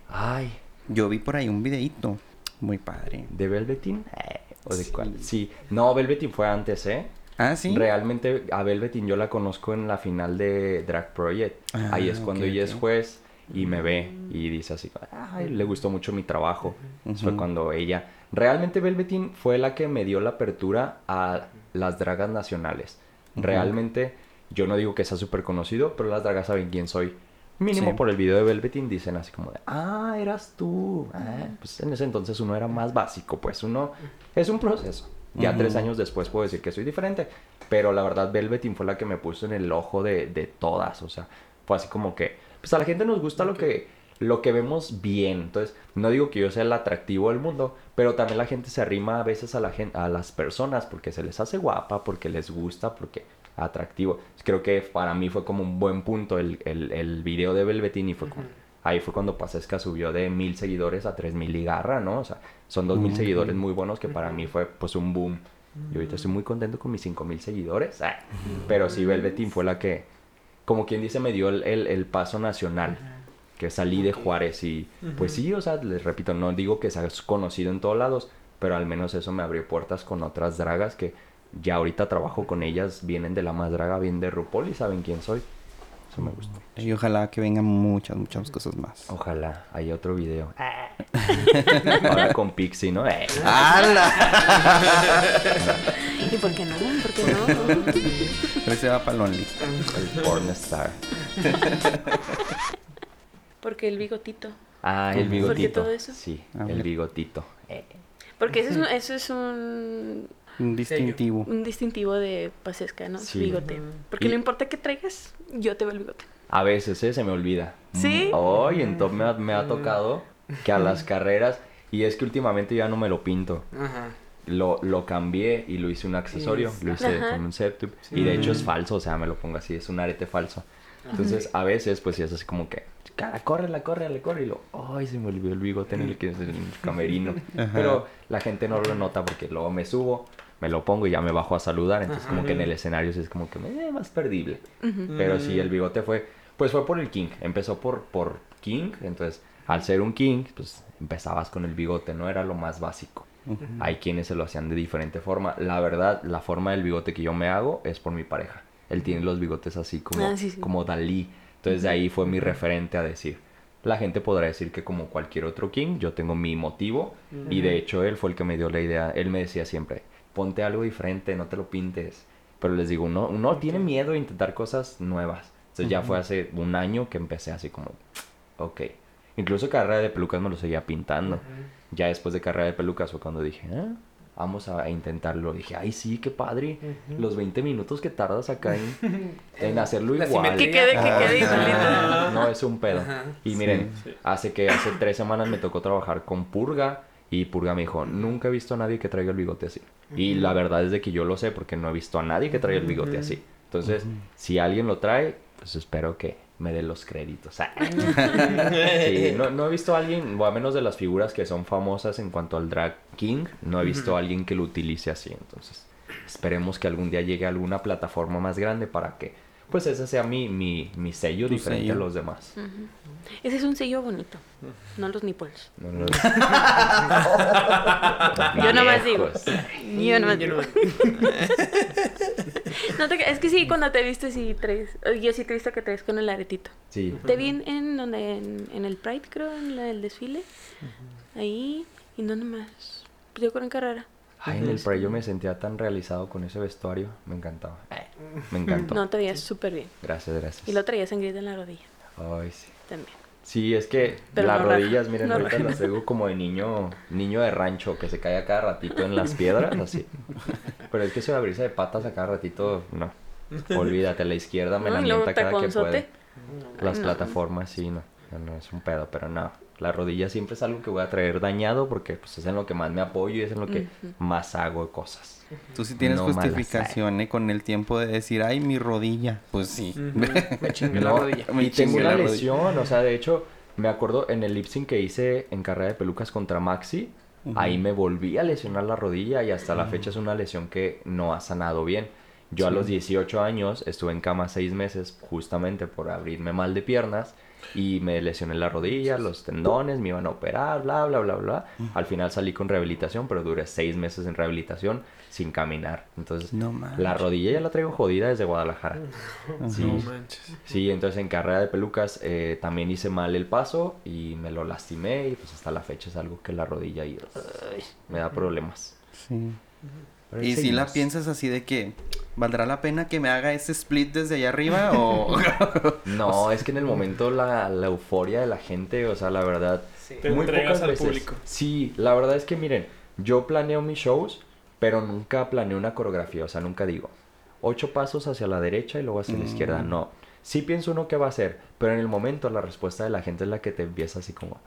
Ay, Yo vi por ahí un videíto muy padre. ¿de Velveteen? Eh, ¿O de cuál? Sí. No, Velveteen fue antes, ¿eh? Ah, sí. Realmente a Velvetin yo la conozco en la final de Drag Project. Ah, Ahí es cuando ok, ella es juez y me ve y dice así, ay, le gustó mucho mi trabajo. Fue cuando ella... Realmente Velvetin fue la que me dio la apertura a las dragas nacionales. Realmente yo no digo que sea súper conocido, pero las dragas saben quién soy. Mínimo Sí. por el video de Velvetin dicen así como de, ah, eras tú. Ah, pues en ese entonces uno era más básico, pues uno es un proceso. Ya Ujú. tres años después puedo decir que soy diferente, pero la verdad Velvetin fue la que me puso en el ojo de, de todas, o sea, fue así como que, pues a la gente nos gusta lo que lo que vemos bien, entonces no digo que yo sea el atractivo del mundo, pero también la gente se arrima a veces a la gente, a las personas porque se les hace guapa, porque les gusta, porque atractivo. Creo que para mí fue como un buen punto el, el, el video de Velvetin y fue como, ahí fue cuando Pasesca subió de mil seguidores a tres mil y garra, ¿no? O sea, son dos mil seguidores muy buenos que para mí fue pues un boom. Y ahorita estoy muy contento con mis cinco mil seguidores, ah, pero sí Velvetin fue la que, como quien dice, me dio el, el, el paso nacional. Que salí de Juárez y pues sí, o sea, les repito, no digo que seas conocido en todos lados, pero al menos eso me abrió puertas con otras dragas que ya ahorita trabajo con ellas, vienen de la más draga, bien de RuPaul y saben quién soy. Eso me gustó. Y ojalá que vengan muchas, muchas cosas más. Ojalá haya otro video. Ahora con Pixie, ¿no? Eh. ¿Y por qué no? ¿Por qué no? Pero ese va para Lonely. El pornstar. Porque el bigotito. Ah, el ¿Por qué bigotito. todo eso? Sí, A el bigotito. Porque eso es un, eso es un, Un distintivo. un distintivo de pasesca, ¿no? Sí. Bigote. Porque Y- no importa que traigas, yo te veo el bigote. A veces, ¿eh? Se me olvida. ¿Sí? Hoy, entonces me ha, me ha tocado que a las carreras... Y es que últimamente ya no me lo pinto. Ajá. Lo, lo cambié y lo hice un accesorio. Yes. Lo hice Ajá. con un septube. Y de hecho es falso, o sea, me lo pongo así. Es un arete falso. Entonces, a veces, pues sí es así como que... Cara, córrela, córrela, corre. Y lo... Ay, se me olvidó el bigote en el, que, en el camerino. Ajá. Pero la gente no lo nota porque luego me subo, me lo pongo y ya me bajo a saludar. Entonces, como que en el escenario sí es como que me más perdible. Pero sí, el bigote fue, pues fue por el King. Empezó por, por King. Entonces, al ser un King, pues empezabas con el bigote, no era lo más básico. Hay quienes se lo hacían de diferente forma. La verdad, la forma del bigote que yo me hago es por mi pareja. Él tiene los bigotes así como, Ah, sí, sí. como Dalí. Entonces, de ahí fue mi referente a decir. La gente podrá decir que como cualquier otro King, yo tengo mi motivo. Y de hecho, él fue el que me dio la idea. Él me decía siempre, ponte algo diferente, no te lo pintes. Pero les digo, uno, uno tiene miedo de intentar cosas nuevas. Entonces ya fue hace un año que empecé así como, ok. Incluso carrera de pelucas me lo seguía pintando. Ya después de carrera de pelucas fue cuando dije, "Ah, vamos a intentarlo. Dije, ay sí, qué padre. Los 20 minutos que tardas acá en, en hacerlo igual. Que quede, que quede igualito. no, es un pedo. Y miren, hace que hace tres semanas me tocó trabajar con Purga y Purga me dijo, nunca he visto a nadie que traiga el bigote así. Y la verdad es de que yo lo sé porque no he visto a nadie que traiga el bigote así. Entonces, si alguien lo trae, pues espero que me dé los créditos. Ah. Sí, no, no he visto a alguien, o a menos de las figuras que son famosas en cuanto al drag king, no he visto a alguien que lo utilice así. Entonces, esperemos que algún día llegue a alguna plataforma más grande para que, pues ese sea mi, mi, mi sello Tu diferente sello. a los demás. Ese es un sello bonito. No los nipples. No, no- Yo nomás digo. Yo nomás digo. no- No te- es que sí, cuando te viste, sí traes. Yo sí te he visto que traes con el aretito. Sí. Te vi en, en donde, en, en el Pride, creo, en la- el desfile. Ahí, y no nomás. Pues yo con carrera. Ay, en el Pride yo me sentía tan realizado con ese vestuario. Me encantaba. Me encantó. No, te veías súper bien. Gracias, gracias. Y lo traías sangrita en la rodilla Ay, sí. también. Sí, es que Pero las no rodillas, miren, no ahorita las traigo como de niño, niño de rancho que se cae a cada ratito en las piedras, así. Pero es que eso de abrirse de patas a cada ratito, no. Olvídate, la izquierda me No, la luego mienta cada que puede. Las no. plataformas, sí, no, no, no, es un pedo, pero no. La rodilla siempre es algo que voy a traer dañado porque pues, es en lo que más me apoyo y es en lo que más hago cosas. Tú sí tienes No justificación, ¿eh? Con el tiempo de decir, ay, mi rodilla. Pues sí. Me chingué la rodilla. Me y tengo una lesión, o sea, de hecho, me acuerdo en el lip sync que hice en carrera de pelucas contra Maxi, ahí me volví a lesionar la rodilla y hasta la fecha es una lesión que no ha sanado bien. Yo a los 18 años estuve en cama seis meses justamente por abrirme mal de piernas y me lesioné la rodilla, los tendones, me iban a operar, bla, bla, bla, bla. Al final salí con rehabilitación, pero duré seis meses en rehabilitación sin caminar. Entonces, No la rodilla ya la traigo jodida desde Guadalajara. Sí. No manches. Sí, entonces en carrera de pelucas eh, también hice mal el paso y me lo lastimé y pues hasta la fecha es algo que la rodilla y ay, me da problemas. Sí. Pero Y si la piensas así de que, ¿valdrá la pena que me haga ese split desde allá arriba o...? No, es que en el momento la, la euforia de la gente, o sea, la verdad... Sí. Te entregas al veces- público. Sí, la verdad es que miren, yo planeo mis shows, pero nunca planeo una coreografía, o sea, nunca digo ocho pasos hacia la derecha y luego hacia la izquierda, Mm. no. Sí pienso uno qué va a hacer, pero en el momento la respuesta de la gente es la que te empieza así como,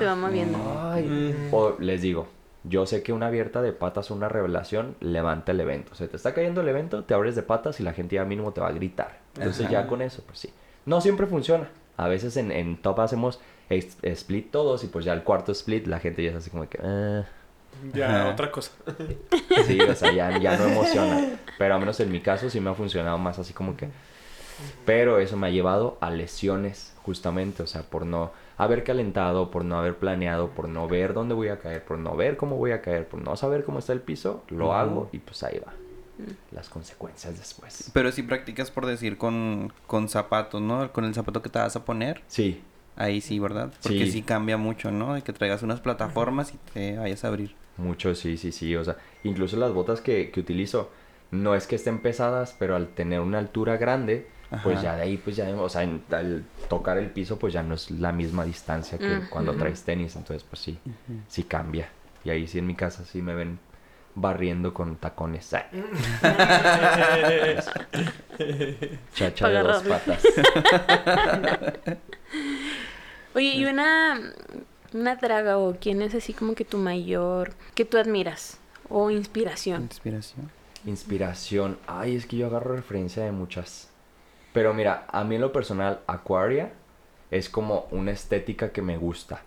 Te va moviendo. ay, Mm. o les digo, yo sé que una abierta de patas, una revelación, levanta el evento. Se te está cayendo el evento, te abres de patas y la gente ya mínimo te va a gritar. Entonces Ajá. ya con eso, pues sí. No siempre funciona. A veces en, en top hacemos split todos y pues ya el cuarto split la gente ya es así como que... "Ah". Ya, Ajá. otra cosa. Sí, o sea, ya, ya no emociona. Pero al menos en mi caso sí me ha funcionado más así como que... Pero eso me ha llevado a lesiones, justamente, o sea, por no haber calentado, por no haber planeado, por no ver dónde voy a caer, por no ver cómo voy a caer, por no saber cómo está el piso, lo hago y pues ahí va. Las consecuencias después. Pero si practicas por decir con, con zapatos, ¿no? Con el zapato que te vas a poner, Sí, ahí sí, ¿verdad? Porque sí, Sí. cambia mucho, ¿no? De que traigas unas plataformas y te vayas a abrir. mucho, sí, sí, sí. O sea, incluso las botas que, que utilizo, no es que estén pesadas, pero al tener una altura grande, pues ya de ahí, pues ya, o sea, en- al tocar el piso, pues ya no es la misma distancia que cuando traes tenis. Entonces, pues sí, sí cambia. Y ahí sí en mi casa sí me ven barriendo con tacones. Chacha de dos patas. Oye, y una, una draga o quién es así como que tu mayor, que tú admiras o inspiración. Inspiración. Inspiración. Ay, es que yo agarro referencia de muchas. Pero mira, a mí en lo personal, Aquaria es como una estética que me gusta.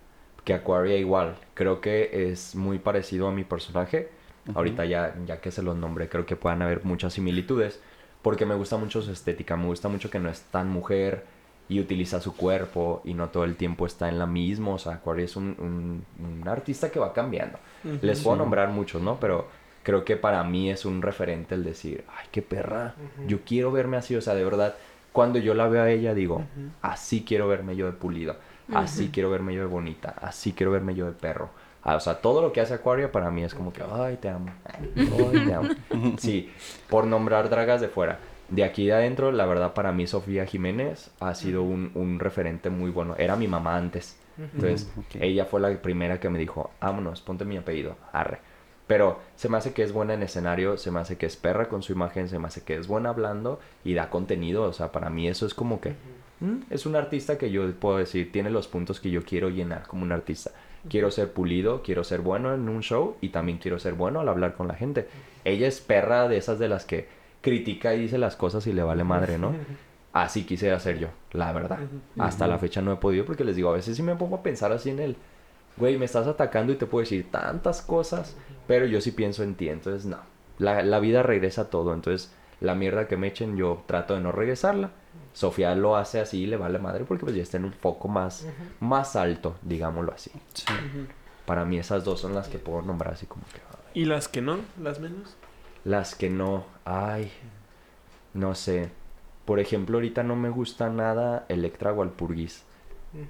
Que Aquaria igual. Creo que es muy parecido a mi personaje. Ahorita ya, ya que se los nombré, creo que puedan haber muchas similitudes. Porque me gusta mucho su estética. Me gusta mucho que no es tan mujer y utiliza su cuerpo y no todo el tiempo está en la misma. O sea, Aquaria es un, un- un artista que va cambiando. Les puedo nombrar muchos, ¿no? Pero creo que para mí es un referente el decir, ay, qué perra, yo quiero verme así, o sea, de verdad, cuando yo la veo a ella digo, así quiero verme yo de pulido, así quiero verme yo de bonita, así quiero verme yo de perro. Ah, o sea, todo lo que hace Aquaria para mí es como que, ay, te amo, ay, te amo. Sí, por nombrar dragas de fuera. De aquí de adentro, la verdad, para mí Sofía Jiménez ha sido un, un referente muy bueno. Era mi mamá antes. Entonces, ella fue la primera que me dijo, vámonos, ponte mi apellido, arre. Pero se me hace que es buena en escenario, se me hace que es perra con su imagen, se me hace que es buena hablando y da contenido. O sea, para mí eso es como que mm, es un artista que yo puedo decir, tiene los puntos que yo quiero llenar como un artista. Quiero ser pulido, quiero ser bueno en un show y también quiero ser bueno al hablar con la gente. Ella es perra de esas de las que critica y dice las cosas y le vale madre, ¿no? Así quisiera ser yo, la verdad. Hasta la fecha no he podido porque les digo, a veces sí me pongo a pensar así en el, güey, me estás atacando y te puedo decir tantas cosas, pero yo sí pienso en ti, entonces no. La, la vida regresa todo, entonces la mierda que me echen yo trato de no regresarla. Sofía lo hace así y le vale madre porque pues ya está en un foco más, más alto, digámoslo así. Sí. Para mí esas dos son las que puedo nombrar así como que... ¿Y las que no? ¿Las menos? Las que no, ay, no sé. Por ejemplo, ahorita no me gusta nada Electra Walpurgis.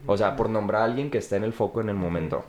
O sea, por nombrar a alguien que está en el foco en el momento.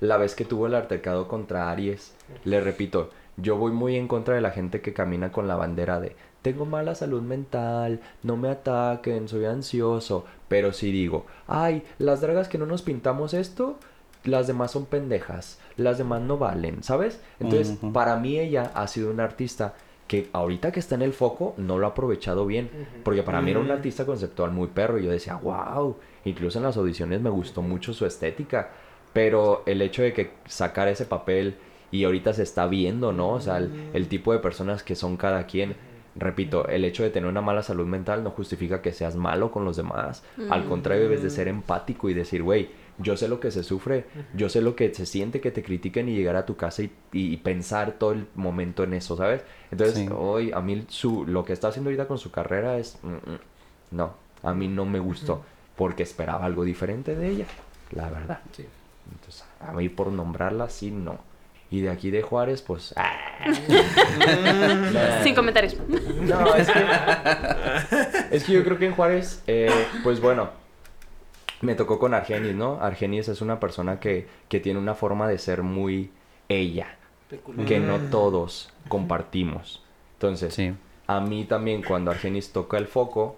La vez que tuvo el altercado contra Aries, le repito, yo voy muy en contra de la gente que camina con la bandera de tengo mala salud mental, no me ataquen, soy ansioso. Pero si digo, ay, las dragas que no nos pintamos esto, las demás son pendejas, las demás no valen, ¿sabes? Entonces, para mí ella ha sido una artista que ahorita que está en el foco no lo ha aprovechado bien. Porque para mí era un Ujú. artista conceptual muy perro. Y yo decía, wow. Incluso en las audiciones me gustó mucho su estética. Pero el hecho de que sacar ese papel y ahorita se está viendo, ¿no? O sea, el, el tipo de personas que son cada quien. Repito, el hecho de tener una mala salud mental no justifica que seas malo con los demás. Al contrario, debes de ser empático y decir, güey, yo sé lo que se sufre, yo sé lo que se siente que te critiquen y llegar a tu casa y, y pensar todo el momento en eso, ¿sabes? Entonces, Sí. hoy a mí su, lo que está haciendo ahorita con su carrera es, mm, mm, no, a mí no me gustó porque esperaba algo diferente de ella, la verdad. Sí. Entonces, a mí por nombrarla, sí, no. Y de aquí de Juárez, pues... ah. Sin comentarios. No, es que... es que yo creo que en Juárez, eh, pues bueno, me tocó con Argenis, ¿no? Argenis es una persona que, que tiene una forma de ser muy ella, Peculiar. que no todos compartimos. Entonces, Sí. a mí también cuando Argenis toca el foco,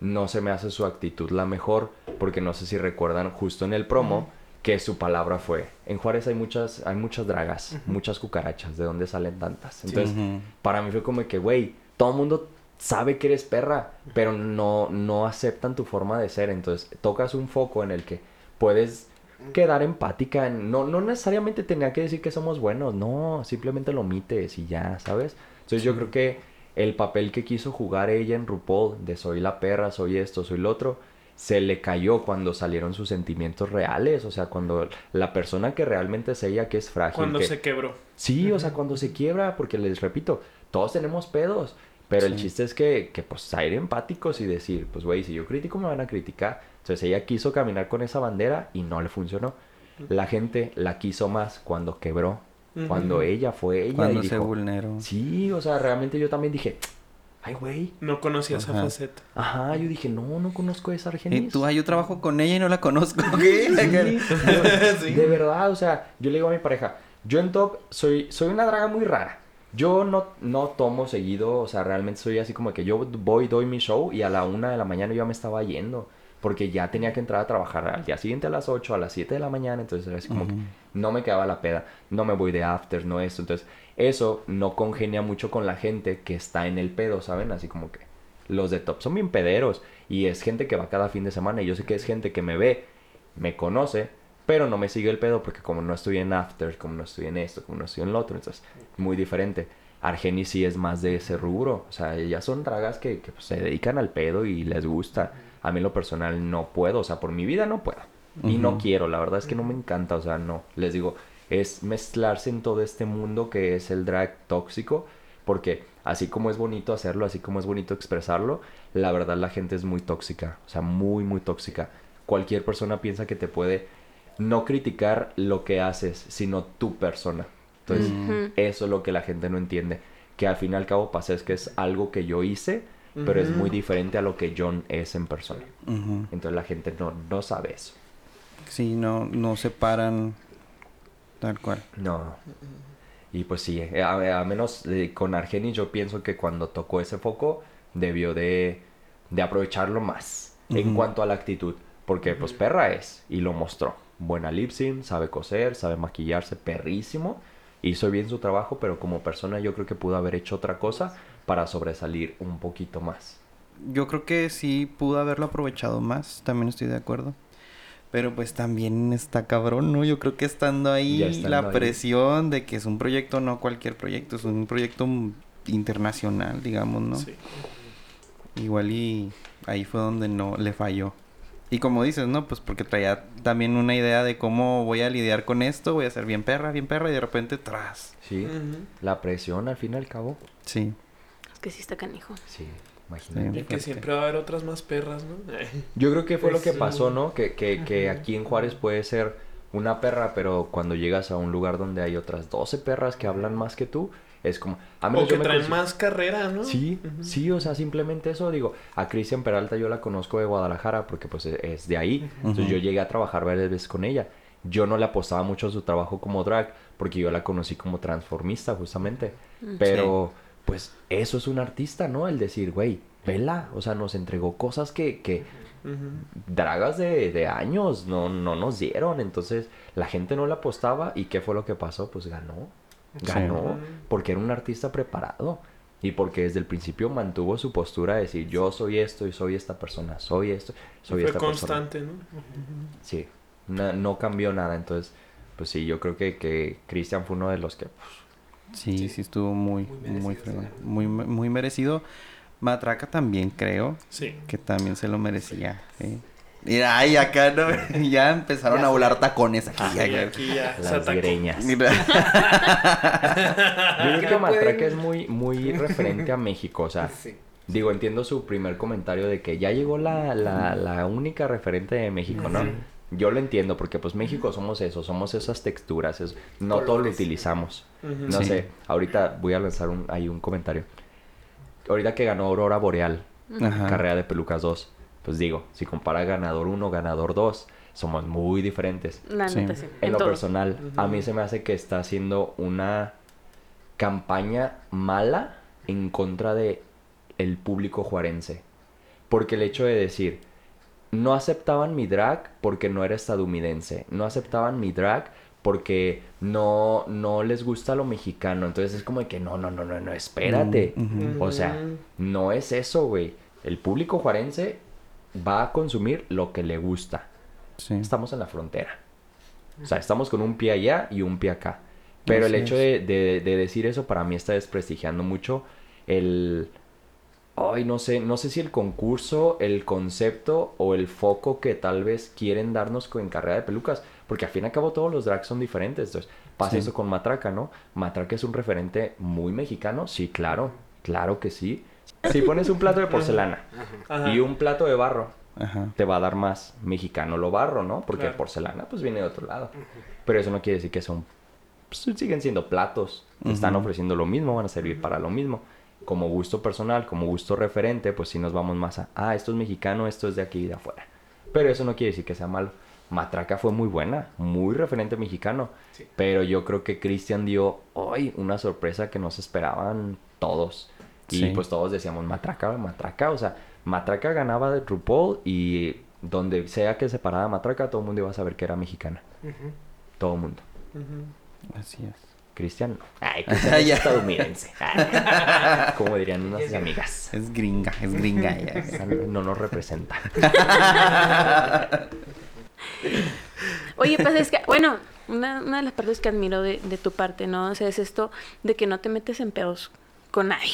no se me hace su actitud la mejor, porque no sé si recuerdan justo en el promo que su palabra fue, en Juárez hay muchas, hay muchas dragas, muchas cucarachas, ¿de dónde salen tantas? Entonces, para mí fue como que, güey, todo el mundo sabe que eres perra, pero no, no aceptan tu forma de ser. Entonces, tocas un foco en el que puedes quedar empática. no, no necesariamente tenía que decir que somos buenos, no, simplemente lo omites y ya, ¿sabes? Entonces, yo creo que el papel que quiso jugar ella en RuPaul, de soy la perra, soy esto, soy lo otro, se le cayó cuando salieron sus sentimientos reales. O sea, cuando la persona que realmente es ella, que es frágil, Cuando que, se quebró. Sí, o sea, cuando se quiebra, porque les repito, todos tenemos pedos, pero el chiste es que, que pues ser empáticos y decir, pues güey, si yo critico me van a criticar. Entonces ella quiso caminar con esa bandera y no le funcionó. La gente la quiso más cuando quebró, cuando ella fue ella Cuando y se dijo, vulneró. sí, o sea, realmente yo también dije, ay güey, No conocía esa faceta. ajá, yo dije, no, no conozco a esa Y Argenis. tú, yo trabajo con ella y no la conozco. Sí, Sí. De verdad, o sea, yo le digo a mi pareja, yo en top soy, soy una draga muy rara. Yo no, no tomo seguido, o sea, realmente soy así como que yo voy, doy mi show y a la una de la mañana yo ya me estaba yendo. Porque ya tenía que entrar a trabajar al día siguiente a las 8, a las 7 de la mañana. Entonces era así como que no me quedaba la peda, no me voy de after, no esto. Entonces eso no congenia mucho con la gente que está en el pedo, ¿saben? Así como que los de top son bien pederos y es gente que va cada fin de semana y yo sé que es gente que me ve, me conoce, pero no me sigue el pedo porque como no estoy en after, como no estoy en esto, como no estoy en lo otro, entonces muy diferente. Argenis sí es más de ese rubro, o sea, ellas son dragas que, que, pues, se dedican al pedo y les gusta. A mí en lo personal no puedo, o sea, por mi vida no puedo. Y no quiero, la verdad es que no me encanta, o sea, no. Les digo, es mezclarse en todo este mundo que es el drag tóxico, porque así como es bonito hacerlo, así como es bonito expresarlo, la verdad la gente es muy tóxica, o sea, muy, muy tóxica. Cualquier persona piensa que te puede no criticar lo que haces, sino tu persona. Entonces, Ujú. eso es lo que la gente no entiende. Que al fin y al cabo pasa es que es algo que yo hice, pero es muy diferente a lo que John es en persona. Entonces la gente no, no sabe eso. Sí, no, no separan tal cual. No. Y pues sí, eh, a, a menos eh, con Argenis yo pienso que cuando tocó ese foco debió de, de aprovecharlo más en cuanto a la actitud. Porque pues perra es y lo mostró. Buena lip sync, sabe coser, sabe maquillarse, perrísimo. Hizo bien su trabajo, pero como persona yo creo que pudo haber hecho otra cosa para sobresalir un poquito más. Yo creo que sí pudo haberlo aprovechado más, también estoy de acuerdo. Pero pues también está cabrón, ¿no? Yo creo que estando ahí, estando la ahí. presión de que es un proyecto, no cualquier proyecto, es un proyecto internacional, digamos, ¿no? Sí. Igual y ahí fue donde no le falló. Y como dices, ¿no? Pues porque traía también una idea de cómo voy a lidiar con esto, voy a ser bien perra, bien perra, y de repente tras. Sí, la presión al fin y al cabo. Sí. Es que sí está canijo. Sí, imagínate. Sí. Y que siempre va a haber otras más perras, ¿no? Yo creo que fue Pues lo que pasó, ¿no? Que, que, que aquí en Juárez puede ser una perra, pero cuando llegas a un lugar donde hay otras 12 perras que hablan más que tú, es como... A menos O que yo me traen más carrera, ¿no? Sí, sí, o sea, simplemente eso, digo, a Cristian Peralta yo la conozco de Guadalajara porque pues e- es de ahí, entonces yo llegué a trabajar varias veces con ella. Yo no le apostaba mucho a su trabajo como drag porque yo la conocí como transformista justamente, Mm. pero pues eso es un artista, ¿no? El decir, güey, vela, o sea, nos entregó cosas que, que dragas de, de años no, no nos dieron, entonces la gente no le apostaba y ¿qué fue lo que pasó? Pues ganó, ganó, porque era un artista preparado y porque desde el principio mantuvo su postura de decir yo soy esto y soy esta persona, soy esto, soy Fue esta persona. constante, ¿no? Sí, no, no cambió nada, entonces pues sí, yo creo que, que Cristian fue uno de los que... pues, Sí, sí, estuvo muy, Muy muy, merecido, fregón. sí. muy, muy merecido. Matraca también creo Sí. que también se lo merecía. ¿sí? Mira, ay, acá no, ya empezaron Ya a volar tacones aquí. Aquí ya Las greñas. Mira. Yo creo que Matraca es muy, muy referente a México, o sea, Sí. digo, entiendo su primer comentario de que ya llegó la, la, la única referente de México, ¿no? Yo lo entiendo porque pues México somos eso, somos esas texturas, es- no todo lo utilizamos. No Sí. sé, ahorita voy a lanzar un, ahí un comentario. Ahorita que ganó Aurora Boreal, Ajá. carrera de pelucas 2, pues digo, si compara ganador 1, ganador 2, somos muy diferentes. La Sí. neta, sí. En, En lo todo. personal, a mí se me hace que está haciendo una campaña mala en contra de el público juarense. Porque el hecho de decir, no aceptaban mi drag porque no era estadounidense, no aceptaban mi drag porque no, no les gusta lo mexicano. Entonces es como de que no, no, no, no, no, espérate. Mm, O sea, no es eso, güey. El público juarense va a consumir lo que le gusta Sí. estamos en la frontera. O sea, estamos con un pie allá y un pie acá. Pero el hecho de, de- de decir eso para mí está desprestigiando mucho el... Ay, no sé, no sé si el concurso, el concepto o el foco que tal vez quieren darnos con carrera de pelucas. Porque al fin y al cabo todos los drags son diferentes. Entonces, pasa Sí. eso con Matraca, ¿no? Matraca es un referente muy mexicano. Sí, claro. Claro que sí. Si pones un plato de porcelana Ajá. y un plato de barro, Ajá. te va a dar más mexicano lo barro, ¿no? Porque Claro. porcelana pues viene de otro lado. Pero eso no quiere decir que son pues, siguen siendo platos, están ofreciendo lo mismo, van a servir para lo mismo. Como gusto personal, como gusto referente, pues sí nos vamos más a, ah, esto es mexicano, esto es de aquí y de afuera. Pero eso no quiere decir que sea malo. Matraca fue muy buena, muy referente mexicano. Sí. Pero yo creo que Cristian dio hoy una sorpresa que no se esperaban todos. Y Sí. pues todos decíamos Matraca, Matraca. O sea, Matraca ganaba de RuPaul y donde sea que se parara Matraca, todo el mundo iba a saber que era mexicana. Todo el mundo. Ujú. Así es. Cristian no. Ay, Cristian es estadounidense. Como dirían unas amigas. Es gringa, es gringa. ya. Esa no nos representa. Oye, pues es que, bueno, una, una de las partes que admiro de, de tu parte, ¿no? O sea, es esto de que no te metes en pedos con nadie.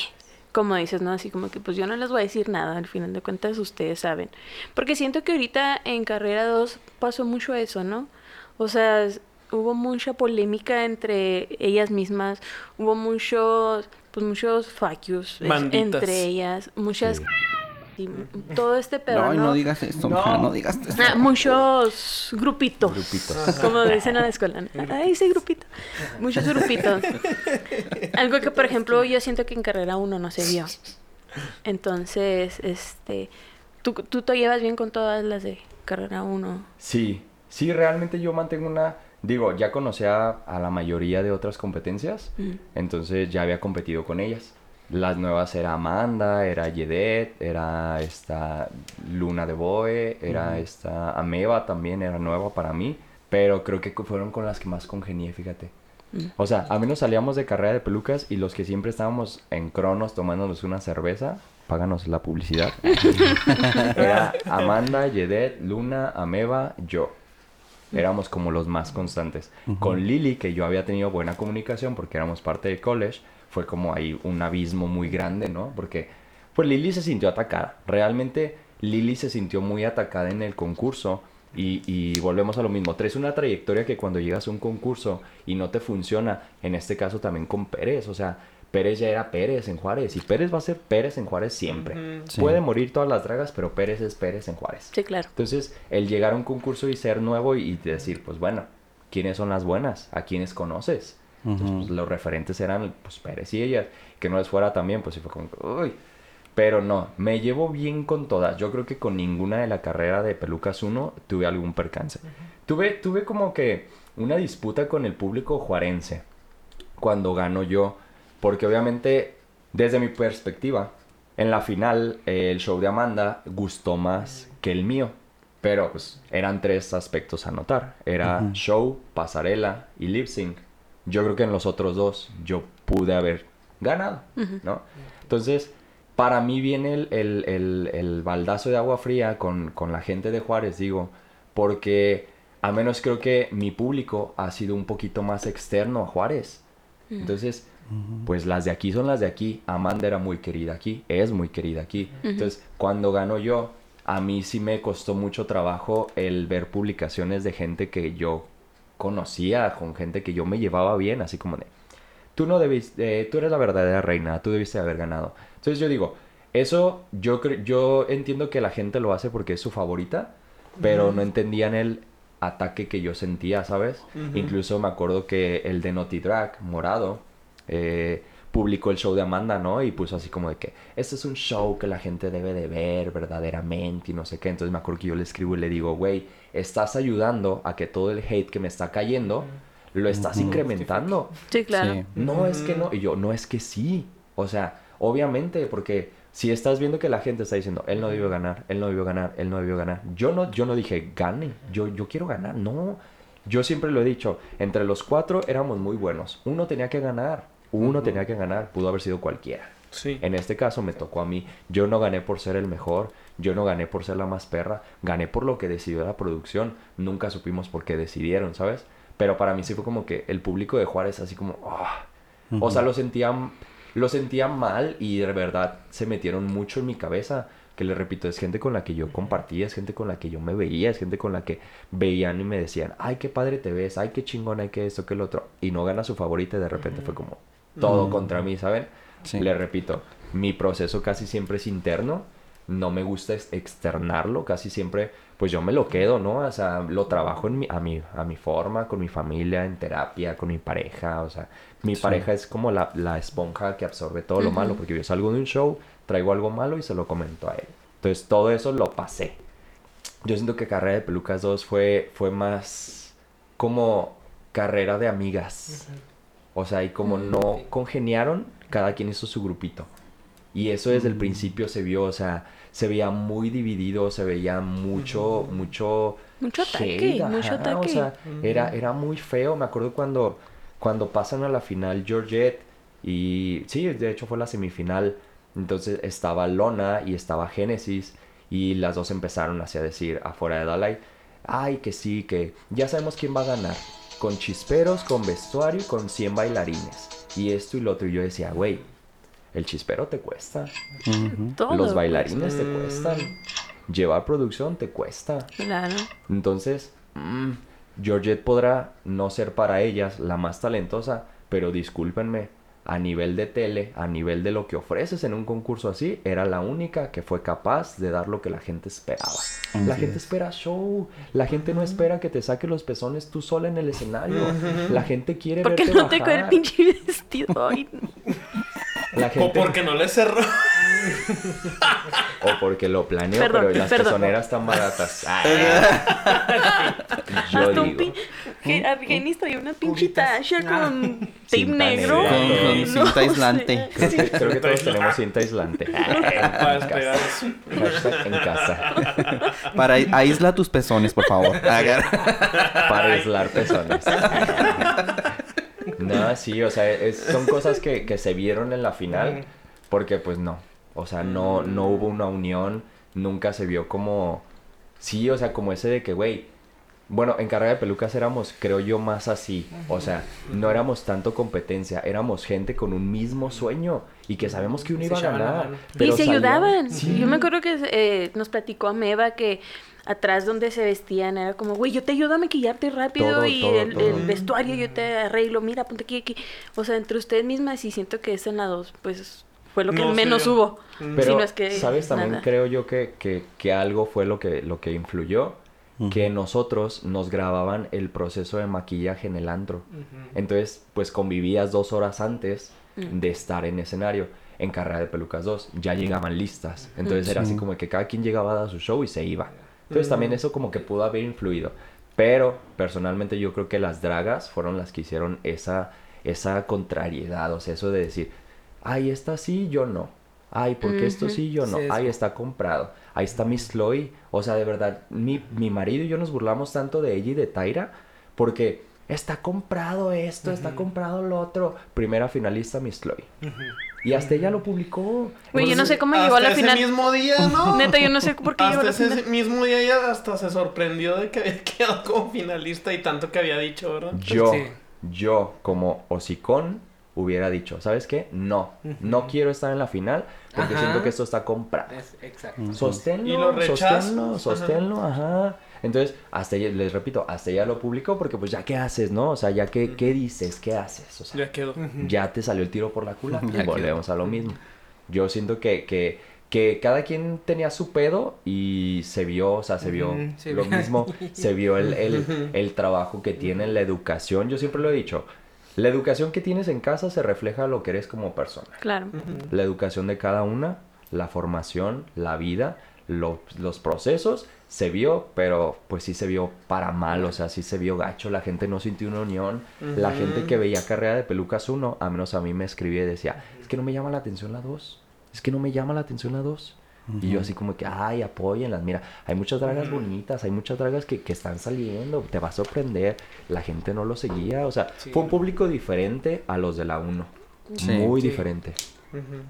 Como dices, ¿no? Así como que pues yo no les voy a decir nada, al final de cuentas ustedes saben. Porque siento que ahorita en Carrera 2 pasó mucho eso, ¿no? O sea, hubo mucha polémica entre ellas mismas, hubo muchos, pues muchos facios entre ellas, muchas... Sí. y todo este pedo, No, ¿no? no digas esto, No. no, no digas esto. Ah, muchos grupitos. Grupitos. Como dicen en la escuela. ¿no? Ay, ese grupito. Muchos grupitos. Algo que, por ejemplo, yo siento que en carrera uno no se vio. Entonces, este. ¿tú, tú te llevas bien con todas las de carrera 1. Sí, sí, realmente yo mantengo una... Digo, ya conocía a la mayoría de otras competencias, entonces ya había competido con ellas. Las nuevas era Amanda, era Yedet, era esta Luna de Boe, era esta Ameba también, era nueva para mí, pero creo que fueron con las que más congenié, fíjate. O sea, a menos salíamos de carrera de pelucas y los que siempre estábamos en Cronos tomándonos una cerveza, páganos la publicidad. Era Amanda, Yedet, Luna, Ameba, yo. Éramos como los más constantes. Con Lily, que yo había tenido buena comunicación porque éramos parte del college, fue como ahí un abismo muy grande, ¿no? Porque pues Lily se sintió atacada. Realmente Lily se sintió muy atacada en el concurso. Y, y volvemos a lo mismo. Traes una trayectoria que cuando llegas a un concurso y no te funciona, en este caso también con Pérez, o sea, Pérez ya era Pérez en Juárez y Pérez va a ser Pérez en Juárez siempre. Sí. Puede morir todas las dragas, pero Pérez es Pérez en Juárez. Sí, claro. Entonces, el llegar a un concurso y ser nuevo y, y decir, pues bueno, ¿quiénes son las buenas? ¿A quiénes conoces? Entonces, pues, los referentes eran, pues, Pérez y ellas. Que no les fuera también, pues sí fue como, uy. Pero no, me llevo bien con todas. Yo creo que con ninguna de la carrera de Pelucas 1 tuve algún percance. tuve, tuve como que una disputa con el público juarense cuando gano yo. Porque obviamente, desde mi perspectiva, en la final eh, el show de Amanda gustó más que el mío. Pero pues eran tres aspectos a notar. Era Ujú. show, pasarela y lip sync. Yo creo que en los otros dos yo pude haber ganado, ¿no? Entonces, para mí viene el, el- el- el baldazo de agua fría con, con la gente de Juárez, digo, porque a menos creo que mi público ha sido un poquito más externo a Juárez. Entonces, pues las de aquí son las de aquí. Amanda era muy querida aquí, es muy querida aquí. Entonces, cuando gano yo, a mí sí me costó mucho trabajo el ver publicaciones de gente que yo conocía, con gente que yo me llevaba bien, así como de, tú no debiste, eh, tú eres la verdadera reina, tú debiste haber ganado. Entonces yo digo, eso yo, yo entiendo que la gente lo hace porque es su favorita, pero no entendían el ataque que yo sentía, ¿sabes? Incluso me acuerdo que el de Naughty Drag, Morado, eh, publicó el show de Amanda, ¿no? Y puso así como de que, este es un show que la gente debe de ver verdaderamente y no sé qué. Entonces me acuerdo que yo le escribo y le digo, güey, estás ayudando a que todo el hate que me está cayendo, lo estás incrementando. Sí, claro. Sí. No, es que no. Y yo, no es que sí. O sea, obviamente, porque si estás viendo que la gente está diciendo, él no debió ganar, él no debió ganar, él no debió ganar. Yo no, yo no dije, gane. Yo, yo quiero ganar. No. Yo siempre lo he dicho, entre los cuatro éramos muy buenos. Uno tenía que ganar. Uno tenía que ganar. Pudo haber sido cualquiera. Sí. En este caso me tocó a mí. Yo no gané por ser el mejor, yo no gané por ser la más perra, gané por lo que decidió la producción. Nunca supimos por qué decidieron, ¿sabes? Pero para mí sí fue como que el público de Juárez así como, ah. o sea, lo sentía, lo sentía mal y de verdad se metieron mucho en mi cabeza. Que le repito, es gente con la que yo compartía, es gente con la que yo me veía, es gente con la que veían y me decían, ay, qué padre te ves, ay, qué chingón, ay, qué esto, qué lo otro. Y no gana su favorita y de repente fue como todo contra mí, ¿saben? Sí. Le repito, mi proceso casi siempre es interno. No me gusta ex- externarlo, casi siempre, pues yo me lo quedo, ¿no? O sea, lo trabajo en mi, a, mi, a mi forma, con mi familia, en terapia, con mi pareja. O sea, mi Sí. pareja es como la, la esponja que absorbe todo lo malo, porque yo salgo de un show, traigo algo malo y se lo comento a él. Entonces, todo eso lo pasé. Yo siento que Carrera de Pelucas 2 fue, fue más como carrera de amigas. O sea, y como no congeniaron, cada quien hizo su grupito. Y eso desde el principio se vio, o sea, se veía muy dividido, se veía mucho, mucho... Mucho ataque, mucho ajá, ataque. O sea, era, era muy feo. Me acuerdo cuando, cuando pasan a la final Georgette y... Sí, de hecho fue la semifinal. Entonces estaba Lona y estaba Génesis y las dos empezaron así a decir afuera de Dalai, ay que sí, que ya sabemos quién va a ganar, con chisperos, con vestuario y con 100 bailarines. Y esto y lo otro y yo decía, güey, el chispero te cuesta, los pues. bailarines te cuestan, llevar producción te cuesta. Claro. Entonces, mm, Georgette podrá no ser para ellas la más talentosa, pero discúlpenme, a nivel de tele, a nivel de lo que ofreces en un concurso así, era la única que fue capaz de dar lo que la gente esperaba. La gente es. espera show, la gente no espera que te saque los pezones tú sola en el escenario. La gente quiere ¿Por qué verte no te quedó el pinche vestido? La O porque no le cerró. o porque lo planeo, Perdón, pero las perdón. pezoneras están baratas. Ay. Yo hasta un digo. Argenis traía una pinche tasha Ah. con tape Cinta negro. Con- con No cinta sé. aislante. Creo que, creo que todos tenemos cinta aislante. Para En casa. en casa. Para aísla tus pezones, por favor. Para aislar pezones. No, sí, o sea, es- son cosas que, que se vieron en la final. Porque pues no. O sea, no, no hubo una unión. Nunca se vio como... Sí, o sea, como ese de que, güey... Bueno, en carrera de pelucas éramos, creo yo, más así. O sea, no éramos tanto competencia. Éramos gente con un mismo sueño. Y que sabemos que uno iba a ganar. Y se ayudaban. Sí. Yo me acuerdo que eh, nos platicó Ameba que atrás donde se vestían era como, güey, yo te ayudo a maquillarte rápido Todo, y todo, el, todo. el vestuario yo te arreglo, mira, ponte aquí, aquí. O sea, entre ustedes mismas y siento que esa en la dos, pues fue lo que No menos hubo. Pero, Si no es que ¿sabes? También nada. creo yo que, que, que algo fue lo que, lo que influyó. Que nosotros nos grababan el proceso de maquillaje en el antro. Entonces, pues convivías dos horas antes de estar en escenario. En Carrera de Pelucas 2 ya llegaban listas. Entonces era así Sí. como que cada quien llegaba a dar su show y se iba. Entonces también eso como que pudo haber influido. Pero personalmente yo creo que las dragas fueron las que hicieron esa, esa contrariedad. O sea, eso de decir, ay, esta sí, yo no. Ay, porque esto sí, yo no. Ay, está comprado. Ahí está Miss Chloe. O sea, de verdad, mi, mi marido y yo nos burlamos tanto de ella y de Tyra porque está comprado esto, está comprado lo otro. Primera finalista, Miss Chloe. Y hasta ella lo publicó. Güey, yo no sé cómo llegó a la Hasta final. ese mismo día, ¿no? Neta, yo no sé por qué llegó a Hasta la ese final. mismo día ella hasta se sorprendió de que había quedado como finalista y tanto que había dicho, ¿verdad? Yo, Sí. yo como hocicón hubiera dicho, ¿sabes qué? No, no quiero estar en la final porque Ajá. siento que esto está comprado. Es- exacto. Sosténlo, Y lo rechazas. sosténlo, Ajá. sosténlo, ajá. Entonces, hasta ella, les repito, hasta ella lo publicó porque pues ya qué haces, ¿no? O sea, ya qué, qué dices, qué haces, o sea, Ya quedó. ya te salió el tiro por la culata. Quedó. Volvemos a lo mismo. Yo siento que, que, que cada quien tenía su pedo y se vio, o sea, se vio lo mismo, se vio el, el, el trabajo que tiene la educación. Yo siempre lo he dicho, la educación que tienes en casa se refleja lo que eres como persona. Claro. La educación de cada una, la formación, la vida, lo- los procesos, se vio, pero pues sí se vio para mal, o sea, sí se vio gacho, la gente no sintió una unión, la gente que veía Carrera de Pelucas 1, a menos a mí me escribía y decía, es que no me llama la atención la 2, es que no me llama la atención la 2. Y yo así como que, ay, apóyenlas, mira, hay muchas dragas bonitas, hay muchas dragas que, que están saliendo, te va a sorprender, la gente no lo seguía, o sea, Sí. fue un público diferente a los de la 1, Sí. muy Sí. diferente. Ujú.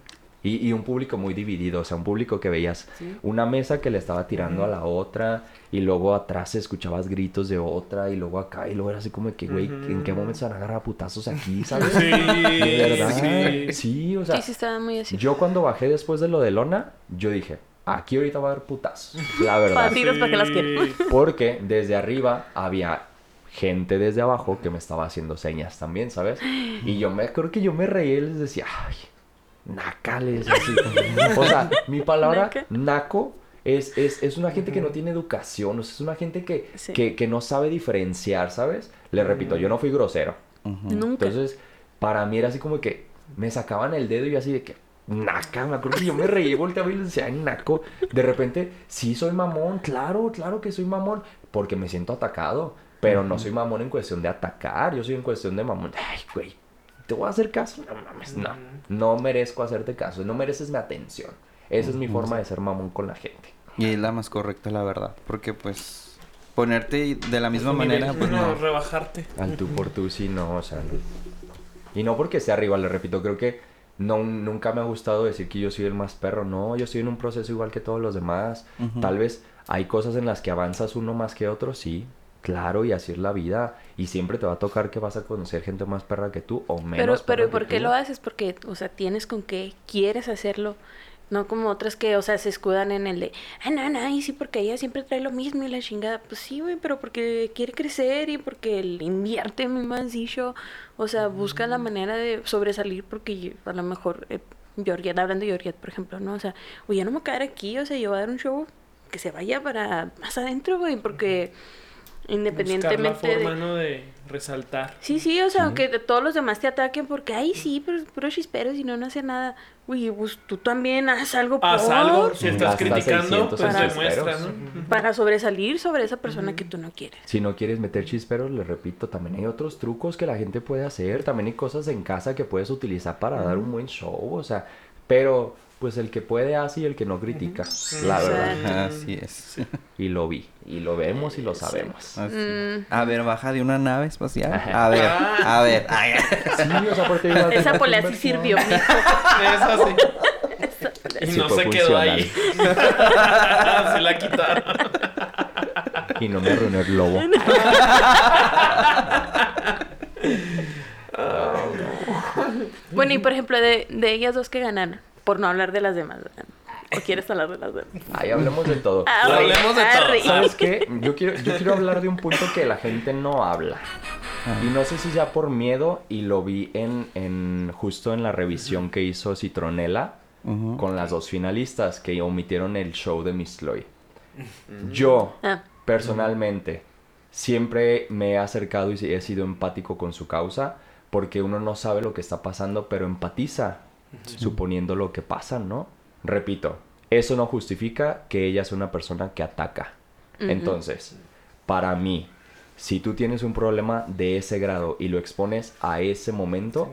Y, y un público muy dividido, o sea, un público que veías Sí. una mesa que le estaba tirando a la otra y luego atrás escuchabas gritos de otra y luego acá y luego era así como que, güey, ¿en qué momento se van a agarrar a putazos aquí, sabes? Sí, De verdad. sí. Sí, o sea, Sí, sí, estaba muy así. yo cuando bajé después de lo de Lona, yo dije, aquí ahorita va a haber putazos, la Para verdad. tiros, ¿para qué las quiero? Sí. Porque desde arriba había gente desde abajo que me estaba haciendo señas también, ¿sabes? Y yo me creo que yo me reí y les decía, ay, nacales, así. O sea, mi palabra naco es, es, es una gente que no tiene educación, o sea, es una gente que, Sí. que, que no sabe diferenciar, ¿sabes? Le repito, yo no fui grosero. Nunca. Entonces, para mí era así como que me sacaban el dedo y yo así de que, naca, me acuerdo que yo me reí, volteaba y les decía, "Ay, naco. De repente, sí soy mamón, claro, claro que soy mamón, porque me siento atacado, pero no soy mamón en cuestión de atacar, yo soy en cuestión de mamón, ay, güey, ¿te voy a hacer caso? No mames, no, no merezco hacerte caso, no mereces mi atención. Esa es mi forma de ser mamón con la gente. Y es la más correcta, la verdad. Porque, pues, ponerte de la misma manera, pues no, no. rebajarte. Al tú por tú, sí, no, o sea. Y no porque esté arriba, le repito, creo que no, nunca me ha gustado decir que yo soy el más perro. No, yo estoy en un proceso igual que todos los demás. Tal vez hay cosas en las que avanzas uno más que otro, sí. Claro, y así es la vida. Y siempre te va a tocar que vas a conocer gente más perra que tú o menos. Pero, pero perra ¿y que por qué tú. lo haces? Porque, o sea, tienes con qué quieres hacerlo. No como otras que, o sea, se escudan en el de, ah, no, no, y sí, porque ella siempre trae lo mismo y la chingada. Pues sí, güey, pero porque quiere crecer y porque le invierte, mi mancillo. O sea, busca la manera de sobresalir porque yo- a lo mejor, eh, Georgette, hablando de Georgette, por ejemplo, ¿no? O sea, oye, no me voy a quedar aquí, o sea, yo voy a dar un show que se vaya para más adentro, güey, porque independientemente Buscar la de... forma, ¿no? De resaltar. Sí, sí, o sea, aunque de todos los demás te ataquen porque, ay, sí, pero es puro chispero y no, no hace nada. Uy, pues tú también haz algo Haz por- algo. Si estás criticando, 600 pues en demuestra. ¿no? para sobresalir sobre esa persona que tú no quieres. Si no quieres meter chisperos, les repito, también hay otros trucos que la gente puede hacer. También hay cosas en casa que puedes utilizar para dar un buen show. O sea, pero pues el que puede hace y el que no critica. La verdad. Así es. Y lo vi. Y lo vemos y lo sabemos. Así. Mm. A ver, baja de una nave espacial. Ajá. A ver, a ver. ay, Sí, o sea, porque digo, Esa polea sí sirvió. Eso sí. Y Sí no se quedó ahí. se la quitaron. Y no me arruinó el globo. Bueno, y por ejemplo, de, de ellas dos que ganaron, por no hablar de las demás, ¿verdad? ¿O quieres hablar de las demás? Ahí hablemos de todo. Arre, Hablemos de todo. arre. ¿Sabes qué? Yo quiero, yo quiero hablar de un punto que la gente no habla. Y no sé si sea por miedo, y lo vi en, en justo en la revisión que hizo Citronela Ujú. con las dos finalistas que omitieron el show de Miss Chloe. Yo, Ah, personalmente, siempre me he acercado y he sido empático con su causa porque uno no sabe lo que está pasando, pero empatiza suponiendo lo que pasa, ¿no? Repito, eso no justifica que ella es una persona que ataca. Entonces, para mí, si tú tienes un problema de ese grado y lo expones a ese momento,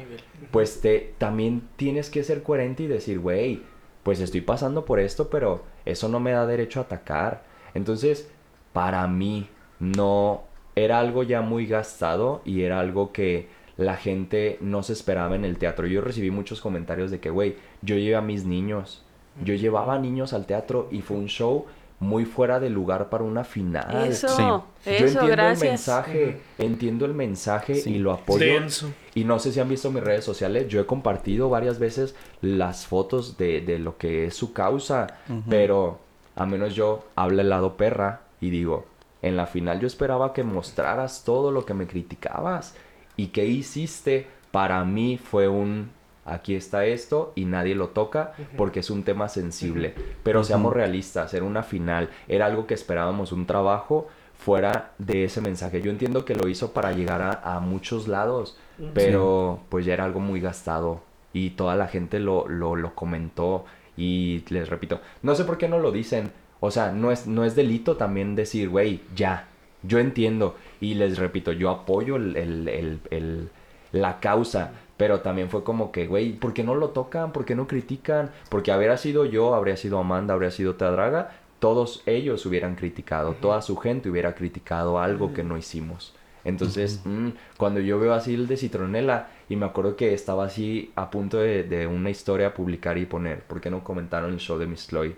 pues te también tienes que ser coherente y decir, güey, pues estoy pasando por esto, pero eso no me da derecho a atacar. Entonces, para mí no era algo ya muy gastado y era algo que la gente no se esperaba en el teatro. Yo recibí muchos comentarios de que, güey, yo llevé a mis niños, yo llevaba niños al teatro y fue un show muy fuera de lugar para una final. Eso, Sí. Yo eso, entiendo gracias. el mensaje, entiendo el mensaje Sí. y lo apoyo. Denso. Y no sé si han visto mis redes sociales, yo he compartido varias veces las fotos de, de lo que es su causa, pero a menos yo hablo el lado perra y digo, en la final yo esperaba que mostraras todo lo que me criticabas y que hiciste, para mí fue un, aquí está esto y nadie lo toca porque es un tema sensible, pero seamos realistas, era una final, era algo que esperábamos, un trabajo fuera de ese mensaje. Yo entiendo que lo hizo para llegar a, a muchos lados, pero pues ya era algo muy gastado y toda la gente lo, lo, lo comentó y les repito, no sé por qué no lo dicen, o sea, no es, no es delito también decir, güey, ya, yo entiendo y les repito, yo apoyo el, el- el- el- la causa, pero también fue como que, güey, ¿por qué no lo tocan? ¿Por qué no critican? Porque habría sido yo, habría sido Amanda, habría sido Teadraga, todos ellos hubieran criticado, toda su gente hubiera criticado algo que no hicimos. Entonces, mm, cuando yo veo así el de Citronela, y me acuerdo que estaba así a punto de, de una historia publicar y poner, ¿por qué no comentaron el show de Miss Chloe?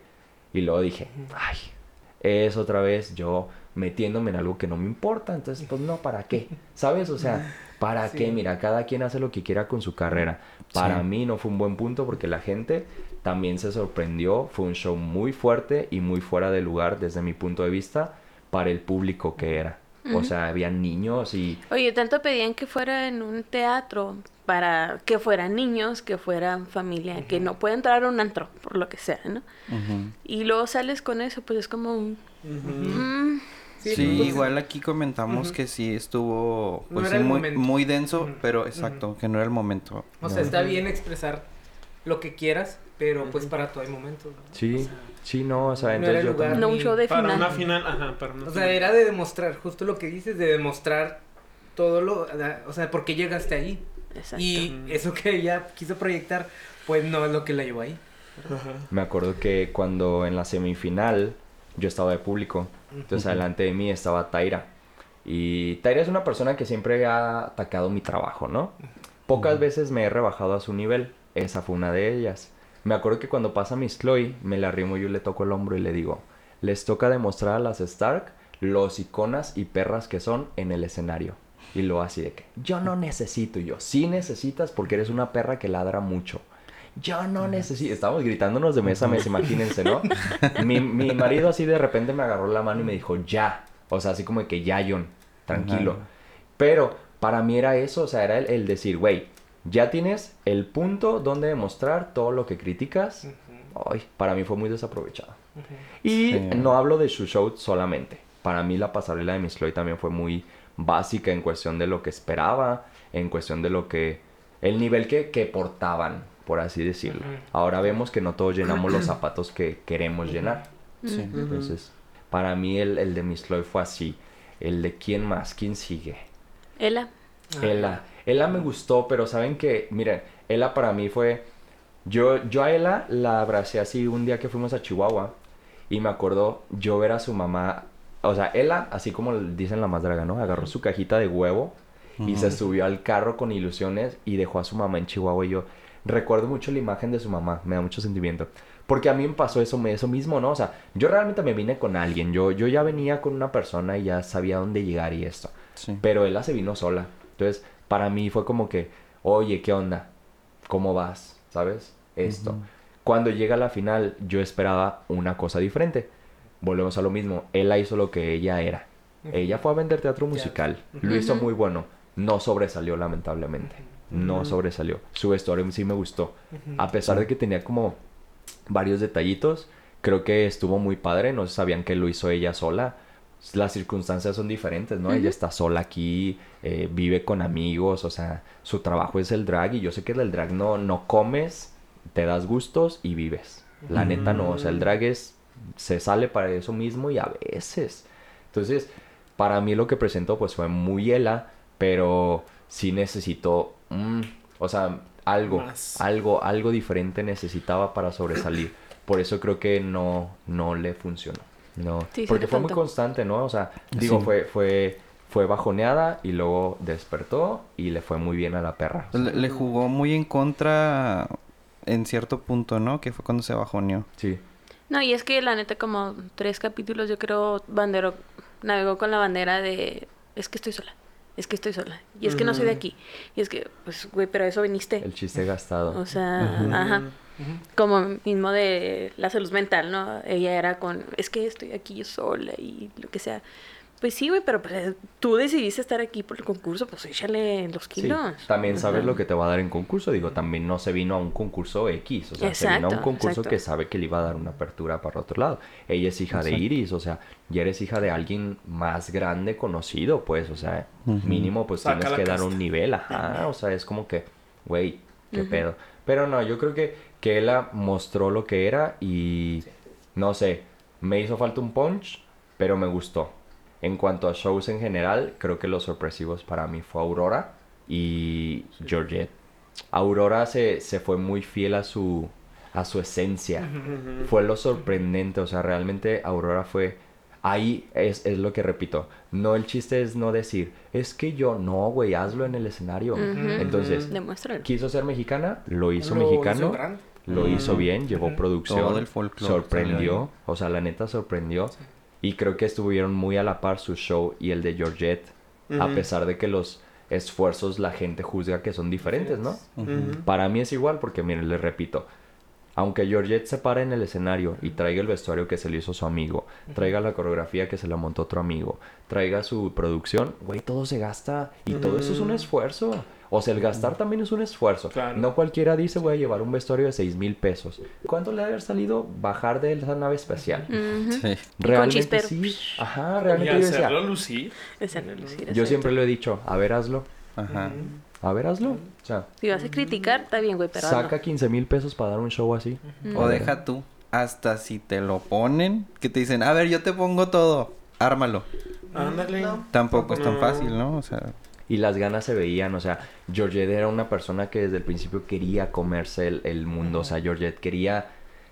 Y luego dije, ay, es otra vez yo metiéndome en algo que no me importa, entonces pues no, ¿para qué? ¿Sabes? O sea, ¿para Sí. qué? Mira, cada quien hace lo que quiera con su carrera. Para Sí. mí no fue un buen punto porque la gente también se sorprendió, fue un show muy fuerte y muy fuera de lugar desde mi punto de vista para el público que era. O sea, había niños y Oye, tanto pedían que fuera en un teatro para que fueran niños, que fueran familia, que no puede entrar a un antro, por lo que sea, ¿no? Y luego sales con eso, pues es como un... mm, Sí, pues, igual aquí comentamos Ujú. que sí estuvo No pues era sí, muy, momento. muy denso, Ujú. pero exacto, que no era el momento. O sea, está bien expresar lo que quieras, pero pues para todo hay momentos. ¿no? sí, O sea, sí, no, o sea, no entonces yo lugar. también- No un show de Para final. una final, ajá, para una O sea, final. era de demostrar, justo lo que dices, de demostrar todo lo, o sea, por qué llegaste ahí. Exacto. Y eso que ella quiso proyectar, pues no es lo que la llevó ahí. Ajá. Me acuerdo que cuando en la semifinal yo estaba de público, entonces adelante de mí estaba Taira. Y Taira es una persona que siempre ha atacado mi trabajo, ¿no? Pocas veces me he rebajado a su nivel, esa fue una de ellas. Me acuerdo que cuando pasa Miss Chloe, me la arrimo yo le toco el hombro y le digo, les toca demostrar a las Stark los iconas y perras que son en el escenario. Y lo así de que, yo no necesito, y yo, sí necesitas porque eres una perra que ladra mucho. Yo no necesito. Estamos gritándonos de mesa a mesa, imagínense, ¿no? Mi, mi marido así de repente me agarró la mano y me dijo, ya. O sea, así como de que ya, John, tranquilo. Ajá. Pero para mí era eso, o sea, era el, el decir, güey, ya tienes el punto donde demostrar todo lo que criticas. Ay, para mí fue muy desaprovechado. Y Sí. no hablo de su show solamente. Para mí la pasarela de Miss Chloe también fue muy básica en cuestión de lo que esperaba, en cuestión de lo que... El nivel que, que portaban, por así decirlo. Ahora vemos que no todos llenamos los zapatos que queremos llenar. Sí. Entonces, para mí el, el de Miss Chloe fue así. El de quién más, quién sigue. Ela. Ah, Ella. Ella me gustó, pero saben que, miren, Ella para mí fue. Yo, yo a Ella la abracé así un día que fuimos a Chihuahua. Y me acuerdo yo ver a su mamá. O sea, Ella, así como dicen la más draga, ¿no? Agarró su cajita de huevo y se subió al carro con ilusiones y dejó a su mamá en Chihuahua. Y yo recuerdo mucho la imagen de su mamá, me da mucho sentimiento. Porque a mí me pasó eso, me- eso mismo, ¿no? O sea, yo realmente me vine con alguien. Yo, yo ya venía con una persona y ya sabía dónde llegar y esto. Sí. Pero ella se vino sola. Entonces, para mí fue como que, oye, ¿qué onda? ¿Cómo vas? ¿Sabes? Esto. Cuando llega a la final, yo esperaba una cosa diferente. Volvemos a lo mismo. Ella hizo lo que ella era. Ella fue a vender teatro musical. Lo hizo muy bueno. No sobresalió, lamentablemente. No sobresalió. Su vestuario sí me gustó. A pesar de que tenía como varios detallitos, creo que estuvo muy padre. No sabían que lo hizo ella sola. Las circunstancias son diferentes, ¿no? Ella está sola aquí, eh, vive con amigos, o sea, su trabajo es el drag y yo sé que del drag no, no comes, te das gustos y vives. La neta no, o sea, el drag es, se sale para eso mismo y a veces. Entonces, para mí lo que presentó pues fue muy ela, pero sí necesitó, mm, o sea, algo, Más. algo, algo diferente necesitaba para sobresalir. Por eso creo que no, no le funcionó. No, Sí, porque fue muy constante, ¿no? O sea, digo, Sí. fue, fue, fue bajoneada y luego despertó y le fue muy bien a la perra. Le, le jugó muy en contra en cierto punto, ¿no? Que fue cuando se bajoneó. Sí. No, y es que la neta, como tres capítulos, yo creo, Bandero navegó con la bandera de es que estoy sola, es que estoy sola, y es que no soy de aquí, y es que, pues, güey, pero a eso viniste. El chiste gastado. O sea, ajá. Como mismo de la salud mental, ¿no? Ella era con, es que estoy aquí yo sola y lo que sea. Pues sí, güey, pero pues, tú decidiste estar aquí por el concurso, pues échale los Sí, kilos. también sabes Ajá. lo que te va a dar en concurso. Digo, también no se vino a un concurso X. O sea, se vino a un concurso exacto. que sabe que le iba a dar una apertura para otro lado. Ella es hija de Iris, o sea, ya eres hija de alguien más grande, conocido, pues, o sea, mínimo, pues Saca tienes que dar un nivel, ajá. O sea, es como que, güey, qué pedo. Pero no, yo creo que, que ella mostró lo que era y, no sé, me hizo falta un punch, pero me gustó. En cuanto a shows en general, creo que los sorpresivos para mí fue Aurora y Georgette. Aurora se, se fue muy fiel a su, a su esencia. Fue lo sorprendente, o sea, realmente Aurora fue... Ahí es, es lo que repito. No, el chiste es no decir, es que yo no, güey, hazlo en el escenario. Entonces, Demuéstralo. quiso ser mexicana, lo hizo Lo hizo mexicano, lo hizo bien, llevó producción, Todo el folclore sorprendió, o sea, la neta sorprendió. Y creo que estuvieron muy a la par su show y el de Georgette, a pesar de que los esfuerzos la gente juzga que son diferentes, ¿no? Para mí es igual porque, miren, les repito, aunque Georgette se pare en el escenario y traiga el vestuario que se le hizo su amigo, traiga la coreografía que se la montó otro amigo, traiga su producción, güey, todo se gasta y todo eso es un esfuerzo. O sea, el gastar también es un esfuerzo. Claro. No cualquiera dice, voy a llevar un vestuario de 6 mil pesos. ¿Cuánto le ha haber salido bajar de esa nave espacial? Sí. Realmente sí. Ajá, Y realmente yo decía, hacerlo lucir. Esa no lo hiciera, yo siempre lo he dicho, a ver, hazlo, Ajá. a ver, hazlo. O sea, Si vas a criticar, está bien, güey, pero saca hazlo. 15 mil pesos para dar un show así. O deja tú. Hasta si te lo ponen, que te dicen, a ver, yo te pongo todo. Ármalo. Ándale. Tampoco es tan No. fácil, ¿no? O sea, Y las ganas se veían, o sea, Georgette era una persona que desde el principio quería comerse el, el mundo, o sea, Georgette quería,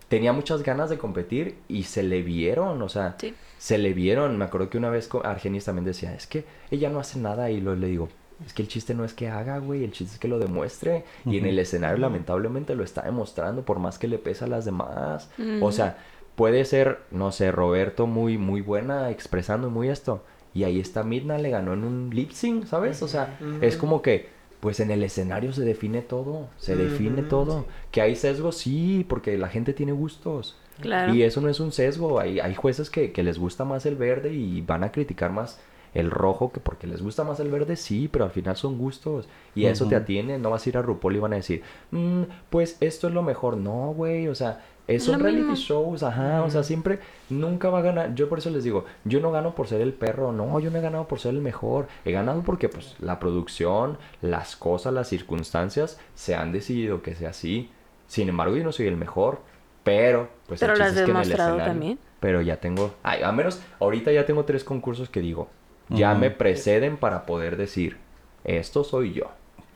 tenía muchas ganas de competir y se le vieron, o sea, Sí. se le vieron. Me acuerdo que una vez Argenis también decía, es que ella no hace nada y lo, le digo, es que el chiste no es que haga, güey, el chiste es que lo demuestre. Y en el escenario lamentablemente lo está demostrando por más que le pesa a las demás. O sea, puede ser, no sé, Roberto muy, muy buena expresando muy esto. Y ahí está Midna, le ganó en un lip sync, ¿sabes? O sea, es como que, pues en el escenario se define todo, se define todo. Que hay sesgos, sí, porque la gente tiene gustos. Claro. Y eso no es un sesgo. Hay, hay jueces que, que les gusta más el verde y van a criticar más el rojo que porque les gusta más el verde, sí, pero al final son gustos. Y a eso te Ujú. atienden. No vas a ir a RuPaul y van a decir, "Mm, pues esto es lo mejor. No, güey, o sea, es son reality mismo. shows, ajá, o sea, siempre, nunca va a ganar. Yo por eso les digo, yo no gano por ser el perro, no, yo no he ganado por ser el mejor. He ganado porque, pues, la producción, las cosas, las circunstancias se han decidido que sea así. Sin embargo, yo no soy el mejor, pero, pues, el Pero lo has chiste es que en el demostrado escenario- también. Pero ya tengo, ay, al menos ahorita ya tengo tres concursos que digo, ya me preceden para poder decir, esto soy yo.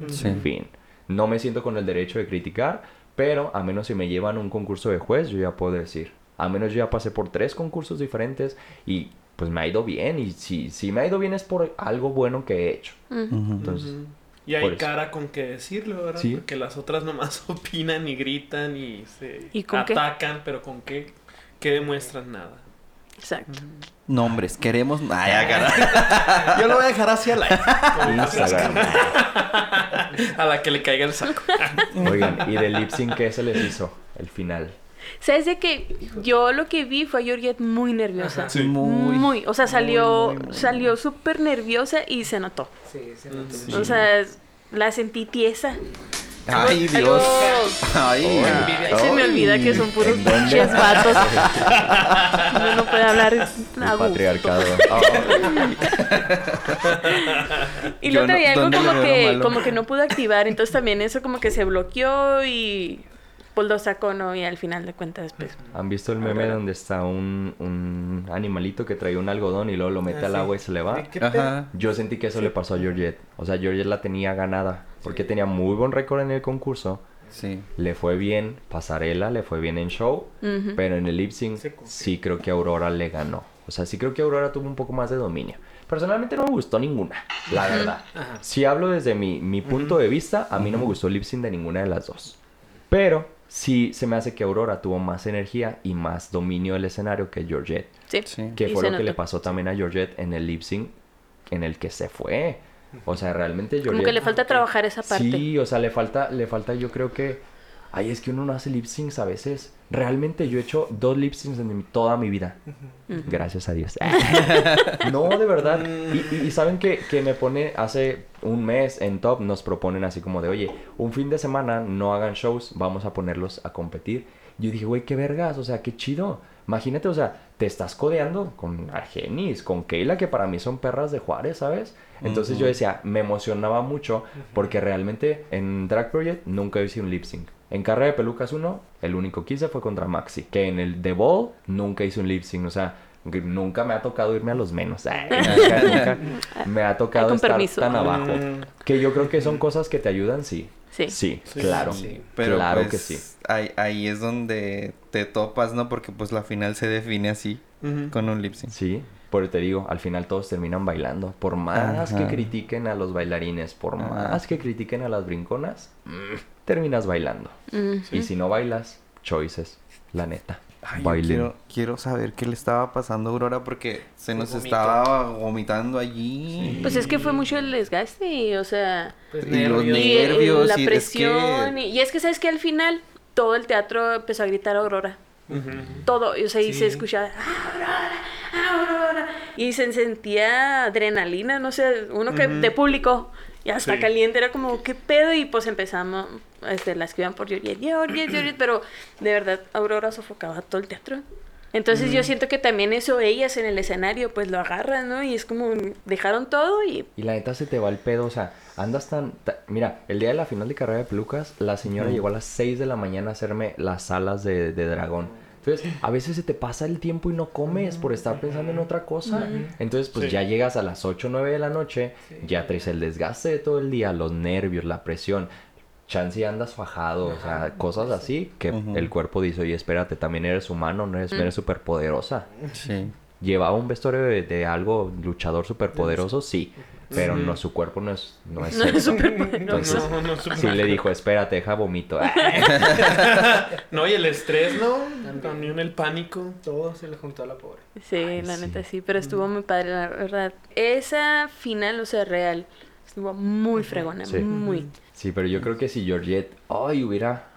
Sí. En fin, no me siento con el derecho de criticar, pero a menos si me llevan a un concurso de juez, yo ya puedo decir. A menos yo ya pasé por tres concursos diferentes y pues me ha ido bien. Y si, si me ha ido bien es por algo bueno que he hecho. Entonces. Y hay cara con que decirlo, ¿verdad? Sí. Porque las otras nomás opinan y gritan y se ¿Y con qué? atacan, pero con qué, qué demuestran nada. Exacto. Nombres, queremos. Ay, cara. Yo lo voy a dejar hacia la Instagram. a la que le caiga el saco. Oigan, ¿y de lip sync qué se les hizo? El final. ¿Sabes de que yo lo que vi fue a Georgette muy nerviosa? Sí. Muy, Muy. o sea, salió, muy, muy. salió súper nerviosa y se notó. Sí, se notó. Sí. O sea, la sentí tiesa. Ay, Dios. Ay, envidia. Se me olvida que son puros pinches vatos. Uno no puede hablar a patriarcado. Y luego no- traía algo ¿dónde le como que, como que no pudo activar, entonces también eso como que se bloqueó y lo sacó, ¿no? Y al final de cuentas, pues... ¿Han visto el meme donde está un, un animalito que trae un algodón y luego lo mete Ah, al sí. agua y se le va? Ajá. Yo sentí que eso le pasó a Georgette. O sea, Georgette la tenía ganada. Porque tenía muy buen récord en el concurso. Sí. Le fue bien pasarela, le fue bien en show. ujú. Pero en el lip sync sí creo que Aurora le ganó. O sea, sí creo que Aurora tuvo un poco más de dominio. Personalmente no me gustó ninguna, la verdad. Ajá. Si hablo desde mi, mi punto de vista, a mí no me gustó el lip sync de ninguna de las dos. Pero sí se me hace que Aurora tuvo más energía y más dominio del escenario que Georgette. Sí. Sí. Que Y fue lo que le pasó también a Georgette en el lip sync en el que se fue. O sea, realmente Georgette... Como que le falta trabajar esa parte. Sí, o sea, le falta, le falta, yo creo que. Ay, es que uno no hace lip syncs a veces. Realmente yo he hecho dos lip syncs en mi- toda mi vida. Gracias a Dios. no, de verdad. Y, y- y saben que, que me pone hace un mes en top, nos proponen así como de, oye, un fin de semana no hagan shows, vamos a ponerlos a competir. Yo dije, güey, qué vergas, o sea, qué chido. Imagínate, o sea, te estás codeando con Argenis, con Keila, que para mí son perras de Juárez, ¿sabes? Entonces yo decía, me emocionaba mucho porque realmente en Drag Project nunca hice un lip sync. En Carrera de Pelucas 1, el único que hice fue contra Maxi. Que en el The Ball nunca hice un lip sync, o sea, que nunca me ha tocado irme a los menos. Ay, nunca, nunca me ha tocado estar permiso. tan abajo. Mm. Que yo creo que son cosas que te ayudan, sí. Sí. Sí, Sí, claro. sí. Pero claro pues, que sí. Ahí, ahí es donde te topas, ¿no? Porque pues la final se define así, Ujú. con un lip sync. Sí, por te digo, al final todos terminan bailando. Por más que Ajá. critiquen a los bailarines, por Ajá. más que critiquen a las brinconas, mm, terminas bailando. Y si no bailas, choices, la neta. Ay, quiero, quiero saber qué le estaba pasando a Aurora porque se nos estaba vomitando allí. Pues es que fue mucho el desgaste, o sea, Pues Y los nervios. y, la y es que- presión. Y, y es que, ¿sabes que Al final todo el teatro empezó a gritar Aurora. Ujú. Todo, o sea, y Sí. se escuchaba Aurora, Aurora. Y se sentía adrenalina, no sé, uno que de público. Está Sí. caliente, era como, ¿qué pedo? Y pues empezamos, este, las que iban por Georgette, Georgette, Georgette, pero de verdad, Aurora sofocaba todo el teatro. Entonces yo siento que también eso ellas en el escenario pues lo agarran, ¿no? Y es como dejaron todo y Y la neta se te va el pedo, o sea, andas tan... ta- Mira, el día de la final de carrera de pelucas, la señora llegó a las 6 de la mañana a hacerme las alas de, de dragón. Entonces, a veces se te pasa el tiempo y no comes por estar pensando en otra cosa. Entonces, pues Sí. ya llegas a las 8 o 9 de la noche, ya traes el desgaste de todo el día, los nervios, la presión. Chance y andas fajado, o sea, cosas así que el cuerpo dice, oye, espérate, también eres humano, no eres, eres súper poderosa. Sí. ¿Llevaba un vestuario de, de algo luchador súper poderoso? Sí. Pero no, su cuerpo no es, no es no es poderoso. Entonces, No, no, sí le dijo, espérate, deja vomito. No, y el estrés, ¿no? También el pánico. Todo se le juntó a la pobre. Sí, Ay, la sí. neta sí, pero estuvo muy padre, la verdad. Esa final, o sea, real, estuvo muy fregona, Sí. muy. Sí, pero yo creo que si Georgette, ay, hubiera,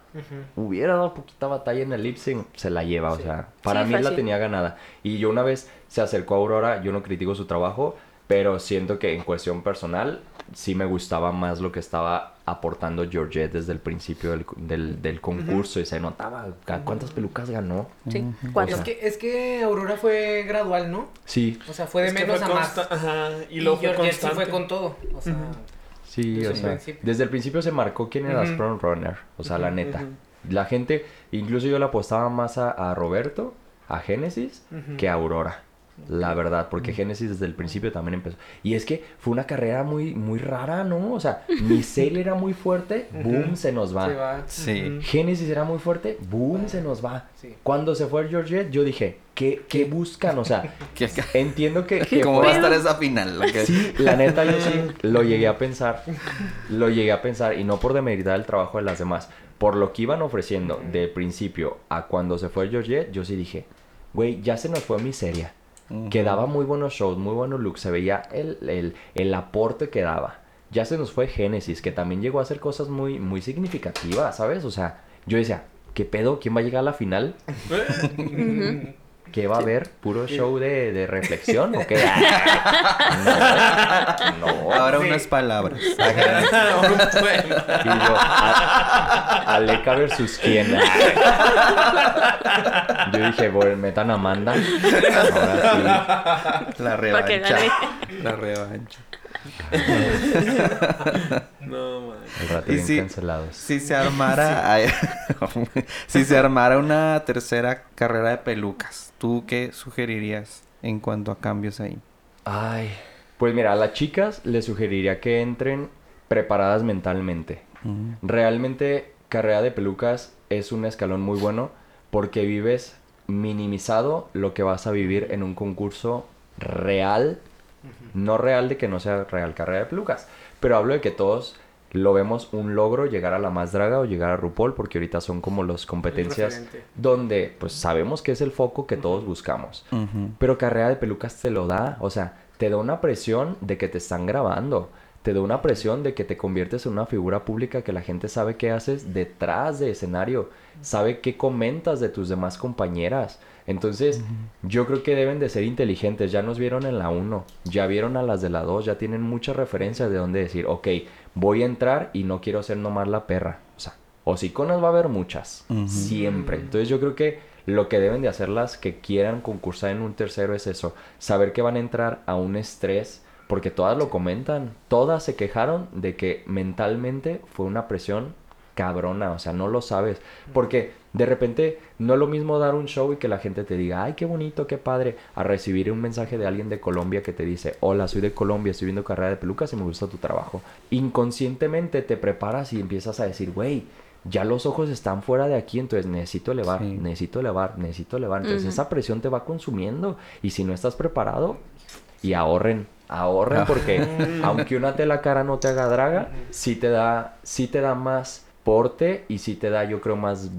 hubiera dado poquita batalla en el lip sync, se la lleva, o sea, para Sí, mí la tenía ganada. Y yo una vez se acercó a Aurora, yo no critico su trabajo, pero siento que en cuestión personal sí me gustaba más lo que estaba aportando Georgette desde el principio del, del, del concurso y se notaba cuántas pelucas ganó. Sí, O cuatro. Es que, es que Aurora fue gradual, ¿no? Sí, O sea, fue de Es menos fue a más. Ajá, y Y, luego fue Georgette sí fue con todo. O sea, Sí, Desde o sea, principio. desde el principio se marcó quién era Ujú. Sprung Runner, o sea, la neta. La gente, incluso yo le apostaba más a, a Roberto, a Génesis, que a Aurora. La verdad, porque Génesis desde el principio también empezó. Y es que fue una carrera muy, muy rara, ¿no? O sea, Michelle era muy fuerte, boom, se nos va. se va. Sí. Ujú. Génesis era muy fuerte, boom, se nos va. Sí. Cuando se fue Georgette, yo dije, ¿qué, qué buscan? O sea, ¿Qué- entiendo que... que ¿Cómo fue- va a estar esa final? La que- Sí, la neta yo sí lo llegué a pensar. Lo llegué a pensar y no por demeritar el trabajo de las demás. Por lo que iban ofreciendo de principio a cuando se fue Georgette, yo sí dije, güey, ya se nos fue miseria. Que daba muy buenos shows, muy buenos looks. Se veía el, el, el aporte que daba. Ya se nos fue Génesis, que también llegó a hacer cosas muy, muy significativas, ¿sabes? O sea, yo decía, ¿qué pedo? ¿Quién va a llegar a la final? ¿Qué va a haber? ¿Puro show de, de reflexión? ¿O qué? no, no. Ahora Sí. unas palabras. Y yo, a- Aleca versus quién. Yo dije, bueno, metan a Amanda. Ahora La Para que revancha. La revancha. No, man. El rato Y bien cancelados. Si se armara, ay, si se armara una tercera carrera de pelucas, ¿tú qué sugerirías en cuanto a cambios ahí? Ay. Pues mira, a las chicas les sugeriría que entren preparadas mentalmente. Realmente, carrera de pelucas es un escalón muy bueno porque vives minimizado lo que vas a vivir en un concurso real. No real de que no sea real carrera de pelucas, pero hablo de que todos lo vemos un logro llegar a la más draga o llegar a RuPaul porque ahorita son como las competencias donde pues sabemos que es el foco que todos buscamos. Pero carrera de pelucas te lo da, o sea, te da una presión de que te están grabando, te da una presión de que te conviertes en una figura pública que la gente sabe qué haces detrás de escenario, sabe qué comentas de tus demás compañeras. Entonces, yo creo que deben de ser inteligentes, ya nos vieron en la 1, ya vieron a las de la 2, ya tienen muchas referencias de dónde decir, ok, voy a entrar y no quiero ser nomás la perra. O sea, hociconas va a haber muchas, siempre. Entonces yo creo que lo que deben de hacer las que quieran concursar en un tercero es eso, saber que van a entrar a un estrés, porque todas lo comentan, todas se quejaron de que mentalmente fue una presión cabrona, o sea, no lo sabes, porque de repente no es lo mismo dar un show y que la gente te diga, ay, qué bonito, qué padre, a recibir un mensaje de alguien de Colombia que te dice, hola, soy de Colombia, estoy viendo carrera de pelucas y me gusta tu trabajo. Inconscientemente te preparas y empiezas a decir, güey, ya los ojos están fuera de aquí, entonces necesito elevar, Sí. necesito elevar, necesito elevar. Entonces esa presión te va consumiendo y si no estás preparado, y ahorren, ahorren Ah. porque aunque una tela cara no te haga draga, sí te da, sí te da más porte y sí te da, yo creo, más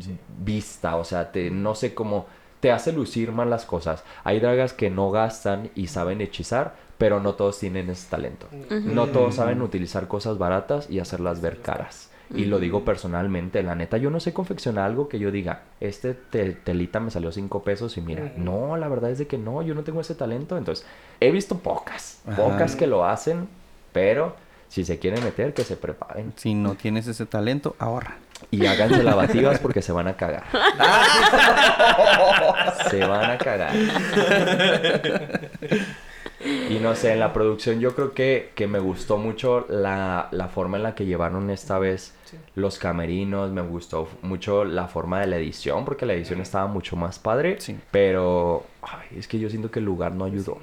vista. O sea, te, no sé cómo, te hace lucir más las cosas. Hay dragas que no gastan y saben hechizar, pero no todos tienen ese talento. No todos saben utilizar cosas baratas y hacerlas ver caras. Y lo digo personalmente, la neta, yo no sé confeccionar algo que yo diga, este te- telita me salió cinco pesos y mira, no, la verdad es de que no, yo no tengo ese talento. Entonces, he visto pocas, Ajá. pocas que lo hacen, pero si se quieren meter, que se preparen. Si no tienes ese talento, ahorra. Y háganse lavativas porque se van a cagar. se van a cagar. Y no sé, en la producción yo creo que, que me gustó mucho la, la forma en la que llevaron esta vez Sí. los camerinos, me gustó mucho la forma de la edición, porque la edición estaba mucho más padre, Sí. pero ay, es que yo siento que el lugar no ayudó.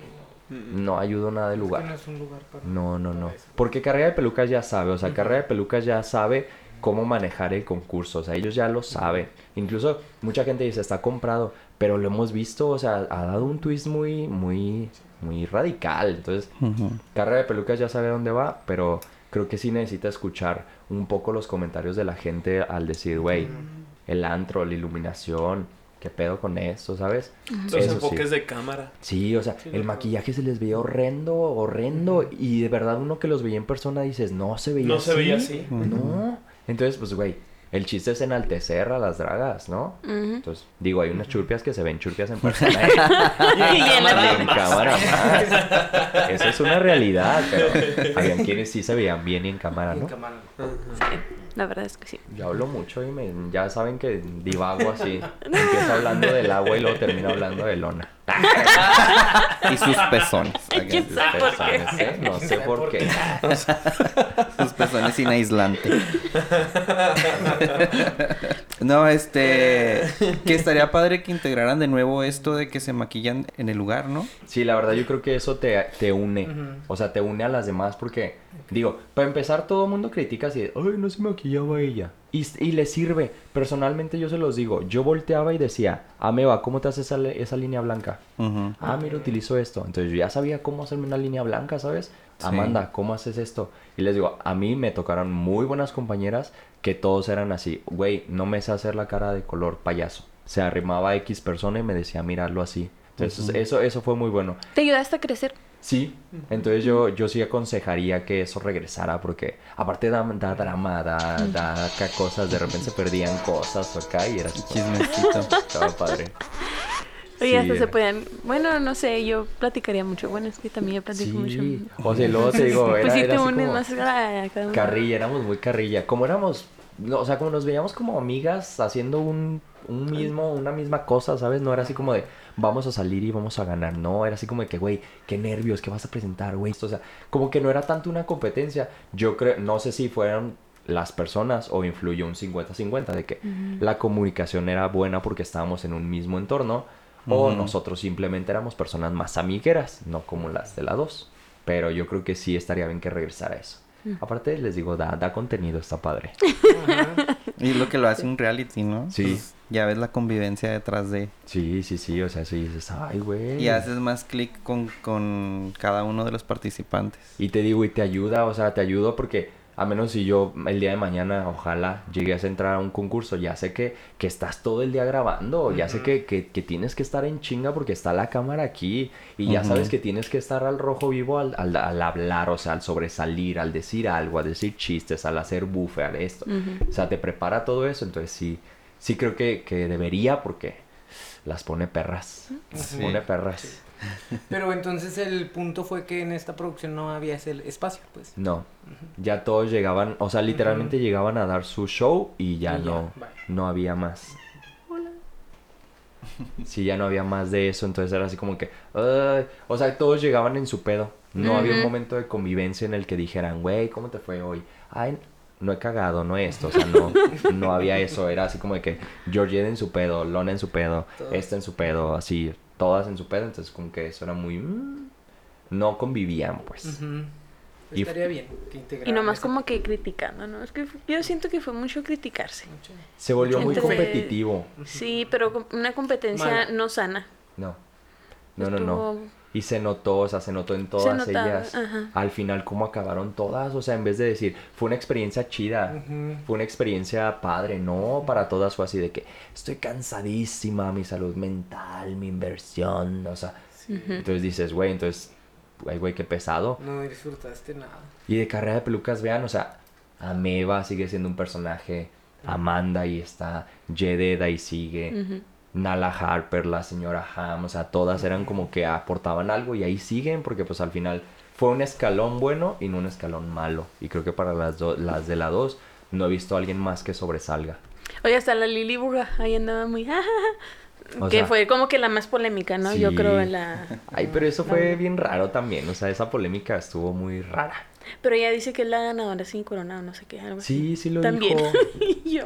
No ayudó nada el Es que lugar. no es un lugar para... No, no, no. Porque Carrera de Pelucas ya sabe, o sea, Carrera de Pelucas ya sabe cómo manejar el concurso, o sea, ellos ya lo saben. Incluso mucha gente dice, está comprado, pero lo hemos visto, o sea, ha dado un twist muy, muy, muy radical. Entonces. Carrera de Pelucas ya sabe dónde va, pero creo que sí necesita escuchar un poco los comentarios de la gente al decir, güey, el antro, la iluminación, qué pedo con esto, ¿sabes? Los Eso sí. enfoques de cámara. Sí, o sea, Sí, el no. maquillaje se les veía horrendo, horrendo. Y de verdad uno que los veía en persona dices, no se veía No así. se veía así. No. Entonces, pues, güey, el chiste es enaltecer a las dragas, ¿no? Entonces, digo, hay unas churpias que se ven churpias en persona. Y en Y en cámara en más. cámara más. Eso es una realidad, pero habían quienes sí se veían bien y en cámara, En ¿no? cámara. La verdad es que sí. Yo hablo mucho y me, ya saben que divago así. Empiezo hablando del agua y luego termino hablando de lona. Y sus pezones. ¿Quién Sus sabe por qué? pezones, ¿eh? No sé por qué. Sus pezones sin aislante. no, este. Que estaría padre que integraran de nuevo esto de que se maquillan en el lugar, ¿no? Sí, la verdad yo creo que eso te, te une. O sea, te une a las demás porque, digo, para empezar todo el mundo critica así, de, ay, no se maquillaba ella. Y, y le sirve. Personalmente yo se los digo, yo volteaba y decía, Ameba, ¿cómo te haces esa, esa línea blanca? Ah, mira, utilizo esto. Entonces yo ya sabía cómo hacerme una línea blanca, ¿sabes? Sí. Amanda, ¿cómo haces esto? Y les digo, a mí me tocaron muy buenas compañeras que todos eran así, güey, no me sé hacer la cara de color payaso. Se arrimaba a X persona y me decía, míralo así. Entonces eso, eso fue muy bueno. ¿Te ayudaste a crecer? Sí, entonces yo, yo sí aconsejaría que eso regresara porque aparte da, da drama, da, da acá cosas, de repente se perdían cosas acá y era Chismecito. estaba padre. Oye, Sí, hasta se podían... Bueno, no sé, yo platicaría mucho. Bueno, es que también yo platico mucho. Sí, o sea, luego te digo, era, pues sí era te así como más cada carrilla, éramos muy carrilla, como éramos, no, o sea, como nos veíamos como amigas haciendo un, un mismo, una misma cosa, ¿sabes? No era así como de, vamos a salir y vamos a ganar, no, era así como de que, güey, qué nervios, qué vas a presentar, güey, o sea, como que no era tanto una competencia, yo creo, no sé si fueron las personas o influyó un 50-50 de que la comunicación era buena porque estábamos en un mismo entorno o nosotros simplemente éramos personas más amigueras, no como las de la 2. Pero yo creo que sí estaría bien que regresara eso. Aparte, les digo, da, da contenido, está padre. Y lo que lo hace un reality, ¿no? Sí. Pues, ya ves la convivencia detrás de... Sí, sí, sí, o sea, sí dices, ay, güey. Y haces más clic con, con cada uno de los participantes. Y te digo, y te ayuda, o sea, te ayuda porque A menos si yo el día de mañana, ojalá, llegues a entrar a un concurso, ya sé que, que estás todo el día grabando, ya sé que, que, que tienes que estar en chinga porque está la cámara aquí y ya sabes que tienes que estar al rojo vivo al, al, al hablar, o sea, al sobresalir, al decir algo, al decir chistes, al hacer bufe, al esto. O sea, te prepara todo eso, entonces sí, sí creo que, que debería porque las pone perras, las Sí. pone perras. Pero entonces el punto fue que en esta producción no había ese espacio, pues. No, ya todos llegaban, o sea, literalmente llegaban a dar su show y ya Y no, no había más. Sí, ya no había más de eso, entonces era así como que, o sea, todos llegaban en su pedo. No había un momento de convivencia en el que dijeran, güey, ¿cómo te fue hoy? Ay, no he cagado, no esto, o sea, no, no había eso, era así como de que Georgette en su pedo, Lona en su pedo, Todos. esta en su pedo, así, todas en su pedo, entonces como que eso era muy... mm, no convivían, pues. Y- Estaría bien que Y nomás como que criticando, ¿no? Es que yo siento que fue mucho criticarse. mucho. Se volvió muy Entre- competitivo. Sí, pero una competencia no sana. No. No, no, no. Y se notó, o sea, se notó en todas notaba, ellas. ajá. Al final, cómo acabaron todas. O sea, en vez de decir, fue una experiencia chida. Fue una experiencia padre, no, para todas fue así de que estoy cansadísima, mi salud mental, mi inversión, o sea, entonces dices, güey, entonces, ay, güey, qué pesado. No disfrutaste nada. Y de carrera de pelucas, vean, o sea, Ameba sigue siendo un personaje, Amanda ahí está, Jeded ahí sigue. Nala Harper, la señora Ham, o sea, todas eran como que aportaban algo y ahí siguen porque pues al final fue un escalón bueno y no un escalón malo. Y creo que para las, las de la 2 no he visto a alguien más que sobresalga. Oye, hasta la Lili Burga ahí andaba muy... O que sea, fue como que la más polémica, ¿no? Yo sí. creo en la... Ay, pero eso fue bien raro también, o sea, esa polémica estuvo muy rara. Pero ella dice que es la ganadora sin corona o no sé qué, algo así. Sí, sí lo También. dijo. Yo.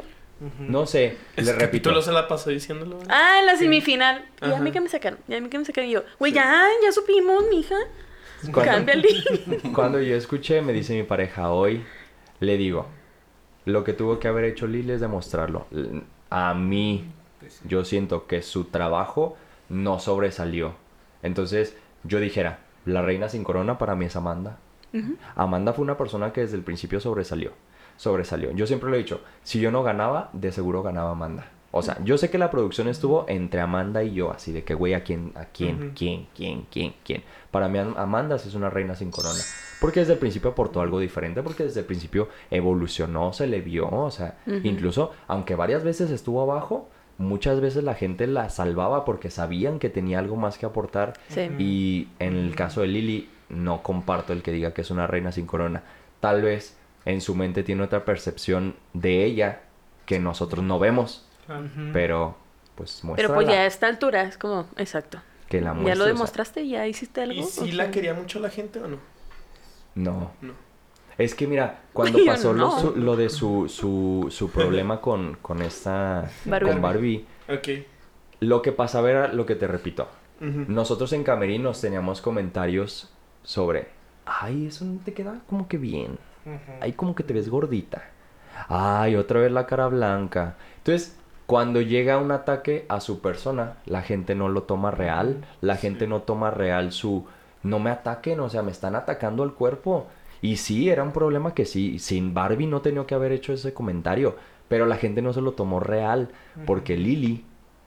No sé, le repito. capítulo se la pasó diciéndolo. Ah, en la semifinal. Y a mí que me sacaron. Y a mí que me sacaron. Y yo, güey, ya, ya supimos, mija. Cuando- Cámbiale. Cuando yo escuché, me dice mi pareja hoy, le digo, lo que tuvo que haber hecho Lili es demostrarlo. A mí, yo siento que su trabajo no sobresalió. Entonces, yo dijera, la reina sin corona para mí es Amanda. Amanda fue una persona que desde el principio sobresalió. Sobresalió. Yo siempre lo he dicho, si yo no ganaba, de seguro ganaba Amanda. O sea, yo sé que la producción estuvo entre Amanda y yo, así de que, güey, ¿a quién, a quién, quién, quién, quién, quién? Para mí, Am- Amanda sí es una reina sin corona. Porque desde el principio aportó algo diferente, porque desde el principio evolucionó, se le vio, o sea, incluso, aunque varias veces estuvo abajo, muchas veces la gente la salvaba porque sabían que tenía algo más que aportar Sí. y en el caso de Lily, no comparto el que diga que es una reina sin corona. Tal vez en su mente tiene otra percepción de ella que nosotros no vemos, pero pues Pero muestra pues ya a esta altura es como, exacto. que la ya muestre, lo o sea, demostraste, ya hiciste algo. ¿Y o si sea, la quería mucho la gente o no? no. No. Es que mira, cuando Yo pasó lo, no. su- lo de su, su, su problema con, con esta Barbie. con Barbie, Ok. lo que pasaba era lo que te repito. Nosotros en Camerinos teníamos comentarios sobre, ay, eso no te queda como que bien. Ay, como que te ves gordita. Ay, otra vez la cara blanca. Entonces, cuando llega un ataque a su persona, la gente no lo toma real. La gente no toma real su... No me ataquen, o sea, me están atacando al cuerpo. Y sí, era un problema que sí, sin Barbie no tenía que haber hecho ese comentario. Pero la gente no se lo tomó real. Porque Lily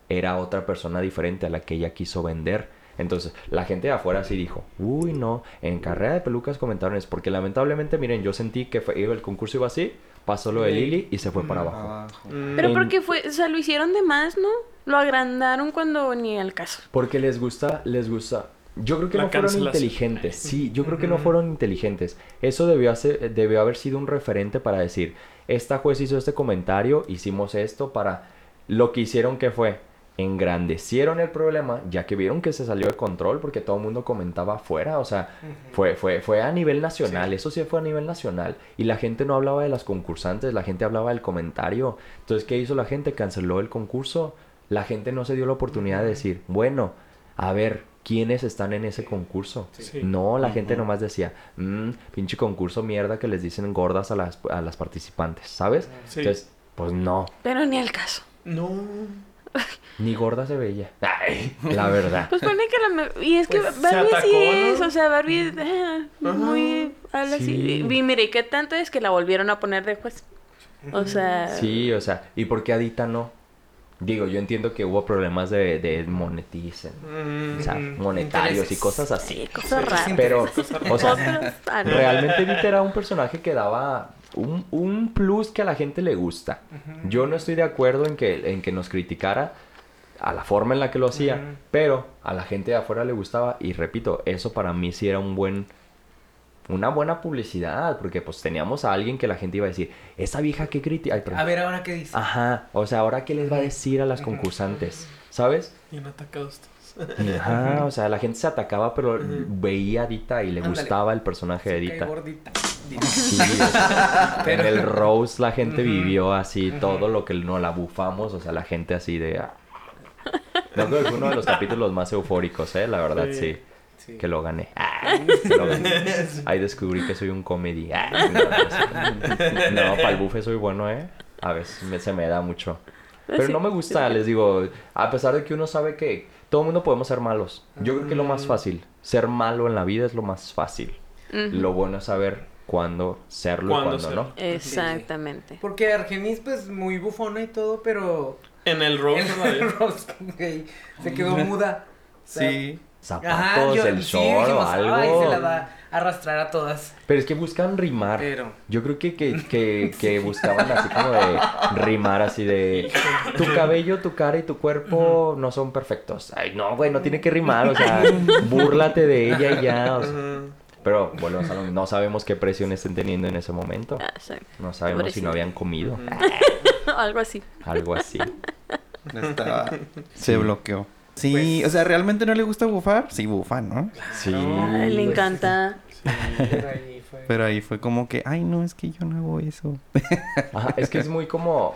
era otra persona diferente a la que ella quiso vender. Entonces, la gente de afuera sí dijo, uy, no, en carrera de pelucas comentaron es porque lamentablemente, miren, yo sentí que fue, el concurso iba así, pasó lo de Sí. Lily y se fue para abajo. Abajo. Mm, Pero en- porque fue, o sea, lo hicieron de más, ¿no? Lo agrandaron cuando ni al caso. Porque les gusta, les gusta. Yo creo que La no fueron inteligentes. Sí, yo creo que no fueron inteligentes. Eso debió, hacer, debió haber sido un referente para decir, esta juez hizo este comentario, hicimos esto para... Lo que hicieron que fue, engrandecieron el problema, ya que vieron que se salió de control porque todo el mundo comentaba afuera, o sea, fue, fue, fue a nivel nacional, eso sí fue a nivel nacional. Y la gente no hablaba de las concursantes, la gente hablaba del comentario. Entonces, ¿qué hizo la gente? Canceló el concurso. La gente no se dio la oportunidad de decir, bueno, a ver, ¿quiénes están en ese concurso? Sí. No, la gente nomás decía, mmm, pinche concurso mierda que les dicen gordas a las, a las participantes, ¿sabes? Sí. Entonces, pues no. Pero ni al caso. No. Ni gorda se veía. Ay, la verdad. Pues pone que la... Y es que Pues, Barbie atacó, sí es, ¿no? o sea, Barbie eh, muy... Habla así. Sí. Y mire, ¿qué tanto es que la volvieron a poner de juez? O sea... Sí, o sea, ¿y por qué Adita no? Digo, yo entiendo que hubo problemas de, de moneticen. Mm, O sea, monetarios y cosas así. Sí, cosas raras. Pero, o sea, ah, realmente Edith era un personaje que daba un, un plus que a la gente le gusta. Yo no estoy de acuerdo en que, en que nos criticara a la forma en la que lo hacía, pero a la gente de afuera le gustaba y repito, eso para mí sí era un buen una buena publicidad, porque pues teníamos a alguien que la gente iba a decir, esa vieja que critica. A ver ahora qué dice. Ajá, o sea, ahora qué les va a decir a las concursantes, ¿sabes? Bien atacados todos. Ajá, o sea, la gente se atacaba, pero veía a Dita y le Ándale. gustaba el personaje de Dita. gordita. Sí, o sea, Pero- en el Rose la gente vivió así todo lo que no la bufamos, o sea, la gente así de... No creo que fue uno de los capítulos más eufóricos, ¿eh? La verdad, sí. Sí. Sí. Que lo gané. Ah, que lo gané. Ahí descubrí que soy un comedy. Ah, no, no, para el bufe soy bueno, ¿eh? A veces me- se me da mucho. Pero Sí. no me gusta, les digo, a pesar de que uno sabe que todo el mundo podemos ser malos. Yo creo que lo más fácil, ser malo en la vida es lo más fácil. Lo bueno es saber cuándo serlo y Cuándo cuándo serlo. no. Exactamente. Porque Argenis, pues, muy bufona y todo, pero... En el rock. En el Rose, güey, se quedó muda. O sea, Sí. Zapatos, yo- el sí, short o dijimos, algo. Ay, se la va a arrastrar a todas. Pero es que buscan rimar. Pero... Yo creo que, que, que, que buscaban así como de rimar así de tu cabello, tu cara y tu cuerpo no son perfectos. Ay, no, güey, no tiene que rimar, o sea, búrlate de ella y ya. o sea. Ujú. Pero bueno, o sea, no sabemos qué presión estén teniendo en ese momento. Ah. No sabemos si no habían comido. Algo así. Algo así. Estaba... Se bloqueó. Sí, o sea, ¿realmente no le gusta bufar? Sí, bufa, ¿no? Sí. Ay, le encanta. Pero ahí fue. Pero ahí fue como que, ay, no, es que yo no hago eso. Ajá, es que es muy como,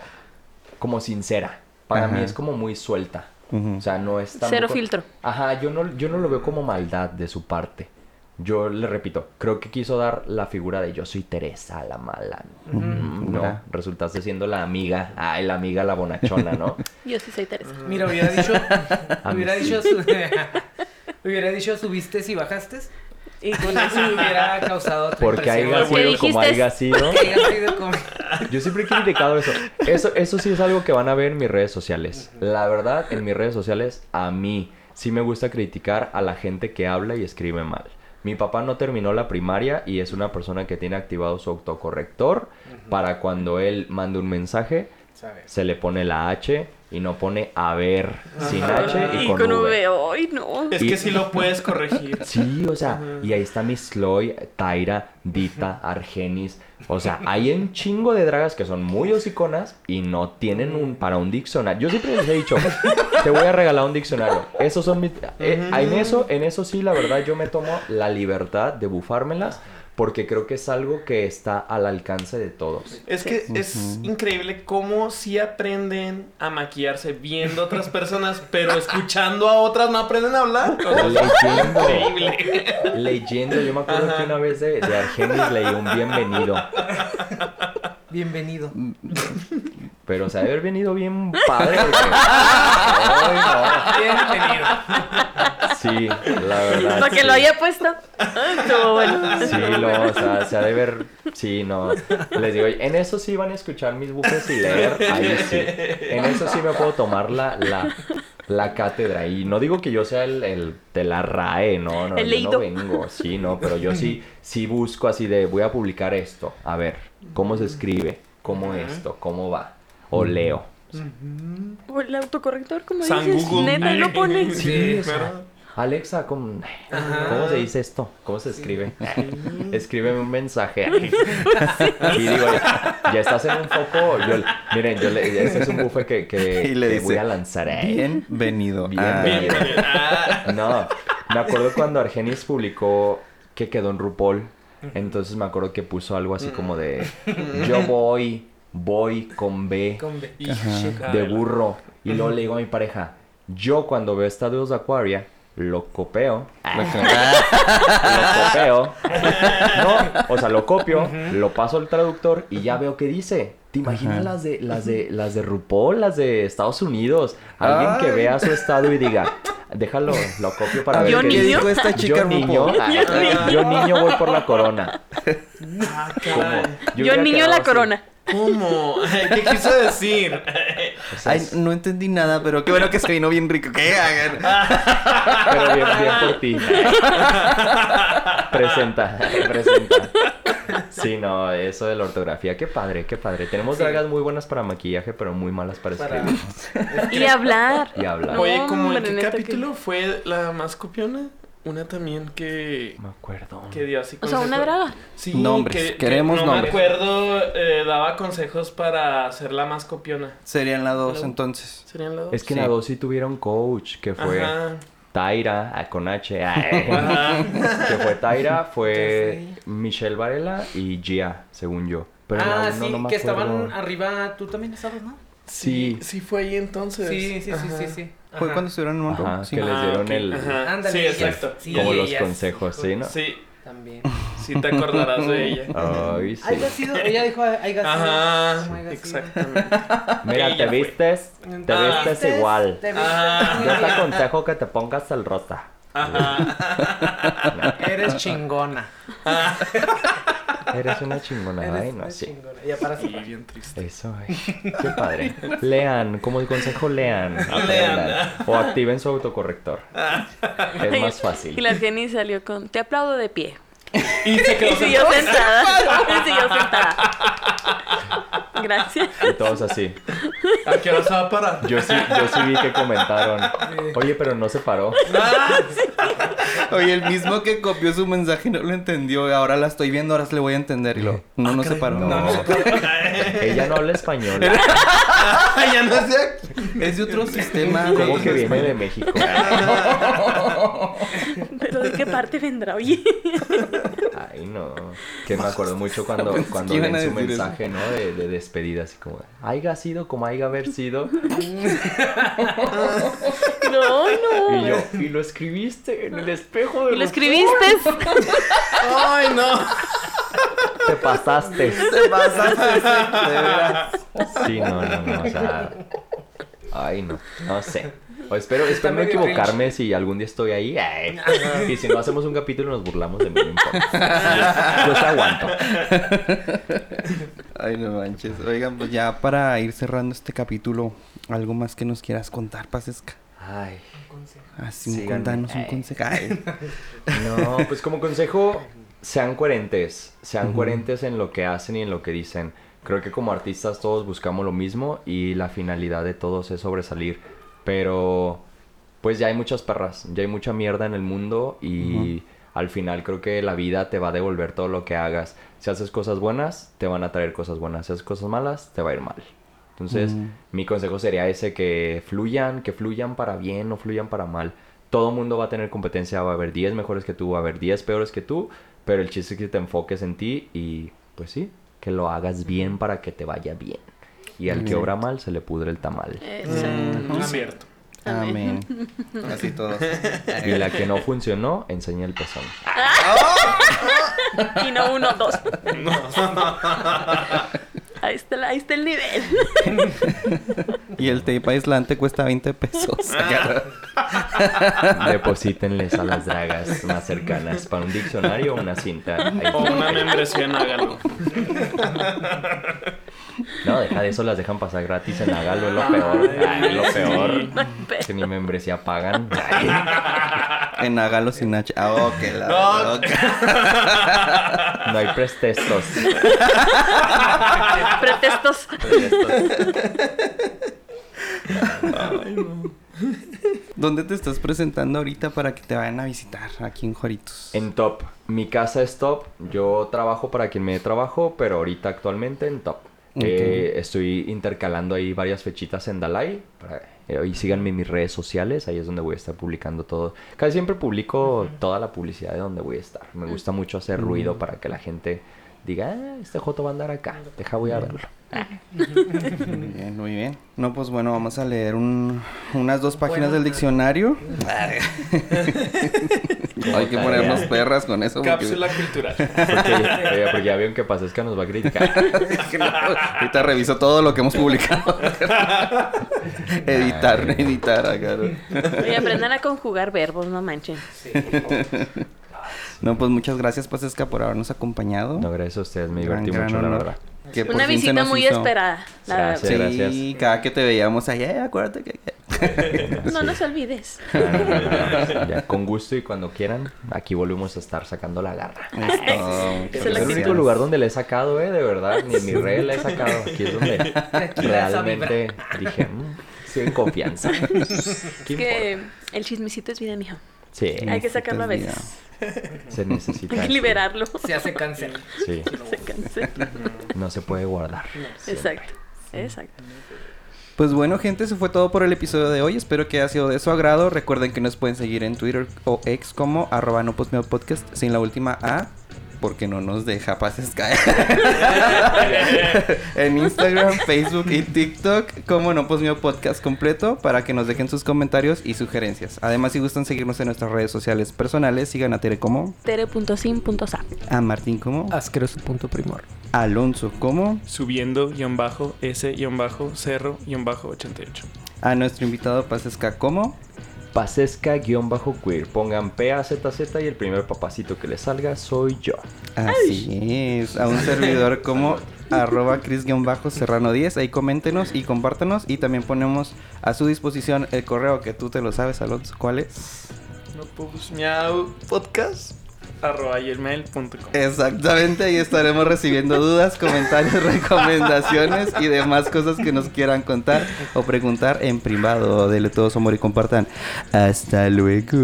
como sincera. Para mí es como muy suelta. O sea, no es tan... Cero filtro. Ajá, yo no, yo no lo veo como maldad de su parte. Yo le repito, creo que quiso dar la figura de yo soy Teresa, la mala. Mm, No, resultaste siendo la amiga. Ay, la amiga, la bonachona, ¿no? Yo sí soy Teresa. Mira, hubiera dicho... hubiera sí. dicho... Su... hubiera dicho subiste y bajaste. Y con eso hubiera causado otra Porque haya ¿Qué sido como haya sido. Yo siempre he criticado eso. Eso, eso sí es algo que van a ver en mis redes sociales. La verdad, en mis redes sociales, a mí sí me gusta criticar a la gente que habla y escribe mal. Mi papá no terminó la primaria y es una persona que tiene activado su autocorrector para cuando él mande un mensaje, Se le pone la H y no pone a ver sin Ajá. H y, Y con, con V. V. Ay, no. Es Y- que sí lo puedes corregir. Sí, o sea, y ahí está Miss Sloy, Taira, Dita, Argenis. O sea, hay un chingo de dragas que son muy hociconas y no tienen un para un diccionario. Yo siempre les he dicho, te voy a regalar un diccionario. Esos son mis... eh, en eso, en eso sí, la verdad, yo me tomo la libertad de bufármelas porque creo que es algo que está al alcance de todos. Es que es increíble cómo sí aprenden a maquillarse viendo otras personas, pero escuchando a otras no aprenden a hablar. Leyendo. increíble. Leyendo, yo me acuerdo Ajá. que una vez de, de Argenis leí un bienvenido. Bienvenido. Pero se ha de haber venido bien padre. Porque... Ay, no. Bienvenido. Sí, la verdad. Para que sí. lo haya puesto. Estuvo bueno. Sí, no, o sea, se ha de ver. Sí, no. Les digo, en eso sí van a escuchar mis bufes y leer. Ahí sí. En eso sí me puedo tomar la, la, la cátedra. Y no digo que yo sea el, el de la RAE, no, no. El yo no vengo, sí, no. Pero yo sí, sí busco así de voy a publicar esto. A ver, ¿cómo se escribe? ¿Cómo esto? ¿Cómo va? O leo. O el autocorrector, como San dices. Google. Neta lo pone. Sí, claro. sea, Alexa, ¿cómo. ¿cómo se dice esto? ¿Cómo se escribe? Escríbeme un mensaje. y digo, ya, ya estás en un foco. Yo, miren, yo le, ese es un bufe que, que, Y le que dice, voy a lanzar. ¿eh? Bienvenido. Bienvenido. Ah, Ah, No, me acuerdo cuando Argenis publicó que quedó en RuPaul. Entonces me acuerdo que puso algo así como de yo voy, voy con B Con B. de burro. Y luego le digo a mi pareja, yo cuando veo Estadios de Aquaria, lo copio. lo copio. No, o sea, lo copio, lo paso al traductor y ya veo qué dice. ¿Te imaginas Ajá. las de las de las de RuPaul, las de Estados Unidos? Alguien que vea su estado y diga, déjalo, lo copio para ver ¿Yo qué niño? dice". dijo esta chica Yo niño, ah, yo niño voy por la corona. Ah. Yo, niño la así. corona. ¿Cómo? ¿Qué quiso decir? Ay, no entendí nada, pero qué bueno que se vino bien rico. ¿Qué hagan? Pero bien, bien por ti. presenta, presenta. Sí, no, eso de la ortografía, qué padre, qué padre. Tenemos Sí. dragas muy buenas para maquillaje, pero muy malas para Para- escribir. Y hablar. Y hablar. Oye, ¿cómo en qué que- capítulo fue la más copiona? Una también que... Me acuerdo. Que dio así O sea, una draga. Sí, Nombres, que- que queremos no nombres. me acuerdo, eh, daba consejos para hacer la más copiona. Serían la dos entonces. ¿Serían las dos? Es que Sí. en la dos sí tuvieron coach, que fue Ajá. Taira, ah, con H, ay. Ajá. que fue Taira, fue Michelle Varela y Gia, según yo. Pero la ah, sí, no me que acuerdo. estaban arriba. Tú también estabas, ¿no? Sí. Sí, fue ahí entonces. Sí, sí, sí, Ajá. sí, sí. Fue Ajá. cuando estuvieron en Monroe. Ajá, Sí. que les Ah, dieron ok. el... Ajá. Ándale, sí, exacto. sí, como los consejos, ¿sí, no? Sí, También. sí te acordarás de ella. Ay, sí. Sido, ella dijo, haiga sido. Ajá, sido. exactamente. Mira, te fue. vistes, te Ah. vistes igual. Te vistes Ah. Yo te aconsejo que te pongas el rosa. Ajá. Eres chingona. Eres una chingona. Eres Ay, no, una sí. chingona. Ya para Sí, bien triste. Eso, ay. Qué padre. Lean, como el consejo, lean. aprendan. Lean. O activen su autocorrector. Es más Y fácil. la Jenny salió con, te aplaudo de pie. Y se Y quedó siguió sentada. Y siguió sentada. Gracias. Y todos así. ¿A qué hora se va a parar? Yo sí, yo sí vi que comentaron. Oye, pero no se paró. Oye, el mismo que copió su mensaje no lo entendió. Ahora la estoy viendo, ahora se le voy a entender. Y lo, no, no se paró. No, ella no habla español. ya no sé. Es de otro sistema. ¿Cómo de- que viene de México? Pero ¿de qué parte vendrá? Oye. Ay, no. Que me acuerdo mucho cuando, cuando leen su decir eso. mensaje, ¿no? De, de despedida, así como, haiga sido como haiga haber sido. No, no. Y yo, y lo escribiste en el espejo de ¿Y lo escribiste? Ay, no. Te pasaste. Te pasaste, sí, de veras. Sí, no, no, no, o sea... Ay, no, no sé. O espero, espero no equivocarme si algún día estoy ahí. ay. Y si no hacemos un capítulo nos burlamos de mí, no importa. Yo te aguanto. Ay, no manches. Oigan, pues ya para ir cerrando este capítulo, algo más que nos quieras contar, Pasesca. Ay, Así, un- Síganme. contanos un Ay. consejo. Ay. no, pues como consejo, sean coherentes. Sean coherentes en lo que hacen y en lo que dicen. Creo que como artistas todos buscamos lo mismo y la finalidad de todos es sobresalir. Pero pues ya hay muchas perras, ya hay mucha mierda en el mundo y al final creo que la vida te va a devolver todo lo que hagas. Si haces cosas buenas, te van a traer cosas buenas. Si haces cosas malas, te va a ir mal. Entonces, Mm. mi consejo sería ese, que fluyan, que fluyan para bien o fluyan para mal. Todo mundo va a tener competencia, va a haber 10 mejores que tú, va a haber 10 peores que tú, pero el chiste es que te enfoques en ti y pues sí, que lo hagas bien para que te vaya bien. Y al que obra mal se le pudre el tamal. Exacto. Es cierto. Amén. Así todos. Y la que no funcionó, enseña el pezón. Y no uno, dos. Ahí está, el- ahí está el nivel. Y el tape aislante cuesta 20 pesos. Deposítenles a las dragas más cercanas para un diccionario o una cinta. Ahí O una membresía en Hágalo. No, deja de eso, las dejan pasar gratis en Hágalo, es lo peor. Ay, es lo sí. peor. No. Que ni membresía pagan. Ay, en Hágalo sin H. Ah, ok, la No. no hay prestestos. Pretextos. ¿Dónde te estás presentando ahorita para que te vayan a visitar aquí en Joritos? En top. Mi casa es top. Yo trabajo para quien me dé trabajo, pero ahorita actualmente en top. Eh, estoy intercalando ahí varias fechitas en Dalai. Para, eh, y síganme en mis redes sociales. Ahí es donde voy a estar publicando todo. Casi siempre publico toda la publicidad de donde voy a estar. Me gusta mucho hacer ruido para que la gente diga, ah, este Joto va a andar acá. Deja, voy a verlo. Muy bien, muy bien. No, pues bueno, vamos a leer un- unas dos páginas Bueno, del diccionario. Hay que ponernos perras con eso. porque- Cápsula cultural. Porque, porque ya vieron que Pasesca nos va a criticar. que no, Ahorita reviso todo lo que hemos publicado. editar, editar acá. ¿no? Oye, aprendan a conjugar verbos, no manchen. No, pues muchas gracias, Pasesca, por habernos acompañado. No, gracias a ustedes, me divertí gran mucho, la honor. verdad. Que por Una fin se visita nos muy hizo. esperada. la Gracias. verdad. Sí, gracias. cada que te veíamos allá, "Eh, acuérdate que... No nos olvides. Ya, con gusto y cuando quieran, aquí volvemos a estar sacando la garra. Es el la único lugar donde le he sacado, eh, de verdad. Ni en mi red le he sacado. Aquí es donde Aquí la realmente dije, "Mm, estoy en confianza. ¿Qué Es que importa? el chismecito es vida, mijo. Sí, Hay que sacarlo a veces. se necesita. Hay que liberarlo. Se hace cáncer. Sí, Se no se puede guardar. Exacto. Exacto. Pues bueno, gente, eso fue todo por el episodio de hoy. Espero que haya sido de su agrado. Recuerden que nos pueden seguir en Twitter o ex como arroba no podcast sin la última A. Porque no nos deja pases caer. en Instagram, Facebook y TikTok como no postmeo podcast completo para que nos dejen sus comentarios y sugerencias. Además, si gustan seguirnos en nuestras redes sociales personales, sigan a Tere como, Tere.sim.sa. a Martín como, Asqueroso punto primor. a Alonso como, Subiendo, guion bajo, S, guion bajo, cerro, guion bajo, 88. a nuestro invitado Pasesca como. Pasesca-queer. Pongan PAZZ y el primer papacito que les salga soy yo. Así es, a un servidor como arroba cris-serrano10, ahí coméntenos y compártanos y también ponemos a su disposición el correo que tú te lo sabes, Alonso, ¿cuál es? No pues miau podcast. Exactamente, ahí estaremos recibiendo dudas, comentarios, recomendaciones y demás cosas que nos quieran contar o preguntar en privado. Dele todo su amor y compartan. Hasta luego.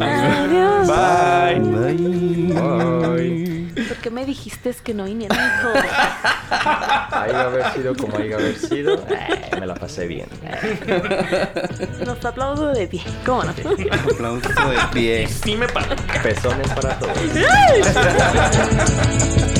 Adiós. Bye. Bye. Bye. ¿Por qué me dijiste que no viniera, hijo? Ahí va a haber sido como ahí va a haber sido. Eh, me la pasé bien. Nos aplaudo de pie. ¿Cómo no? Aplauso de pie. Sí me paro. Pezones para todos. Ai!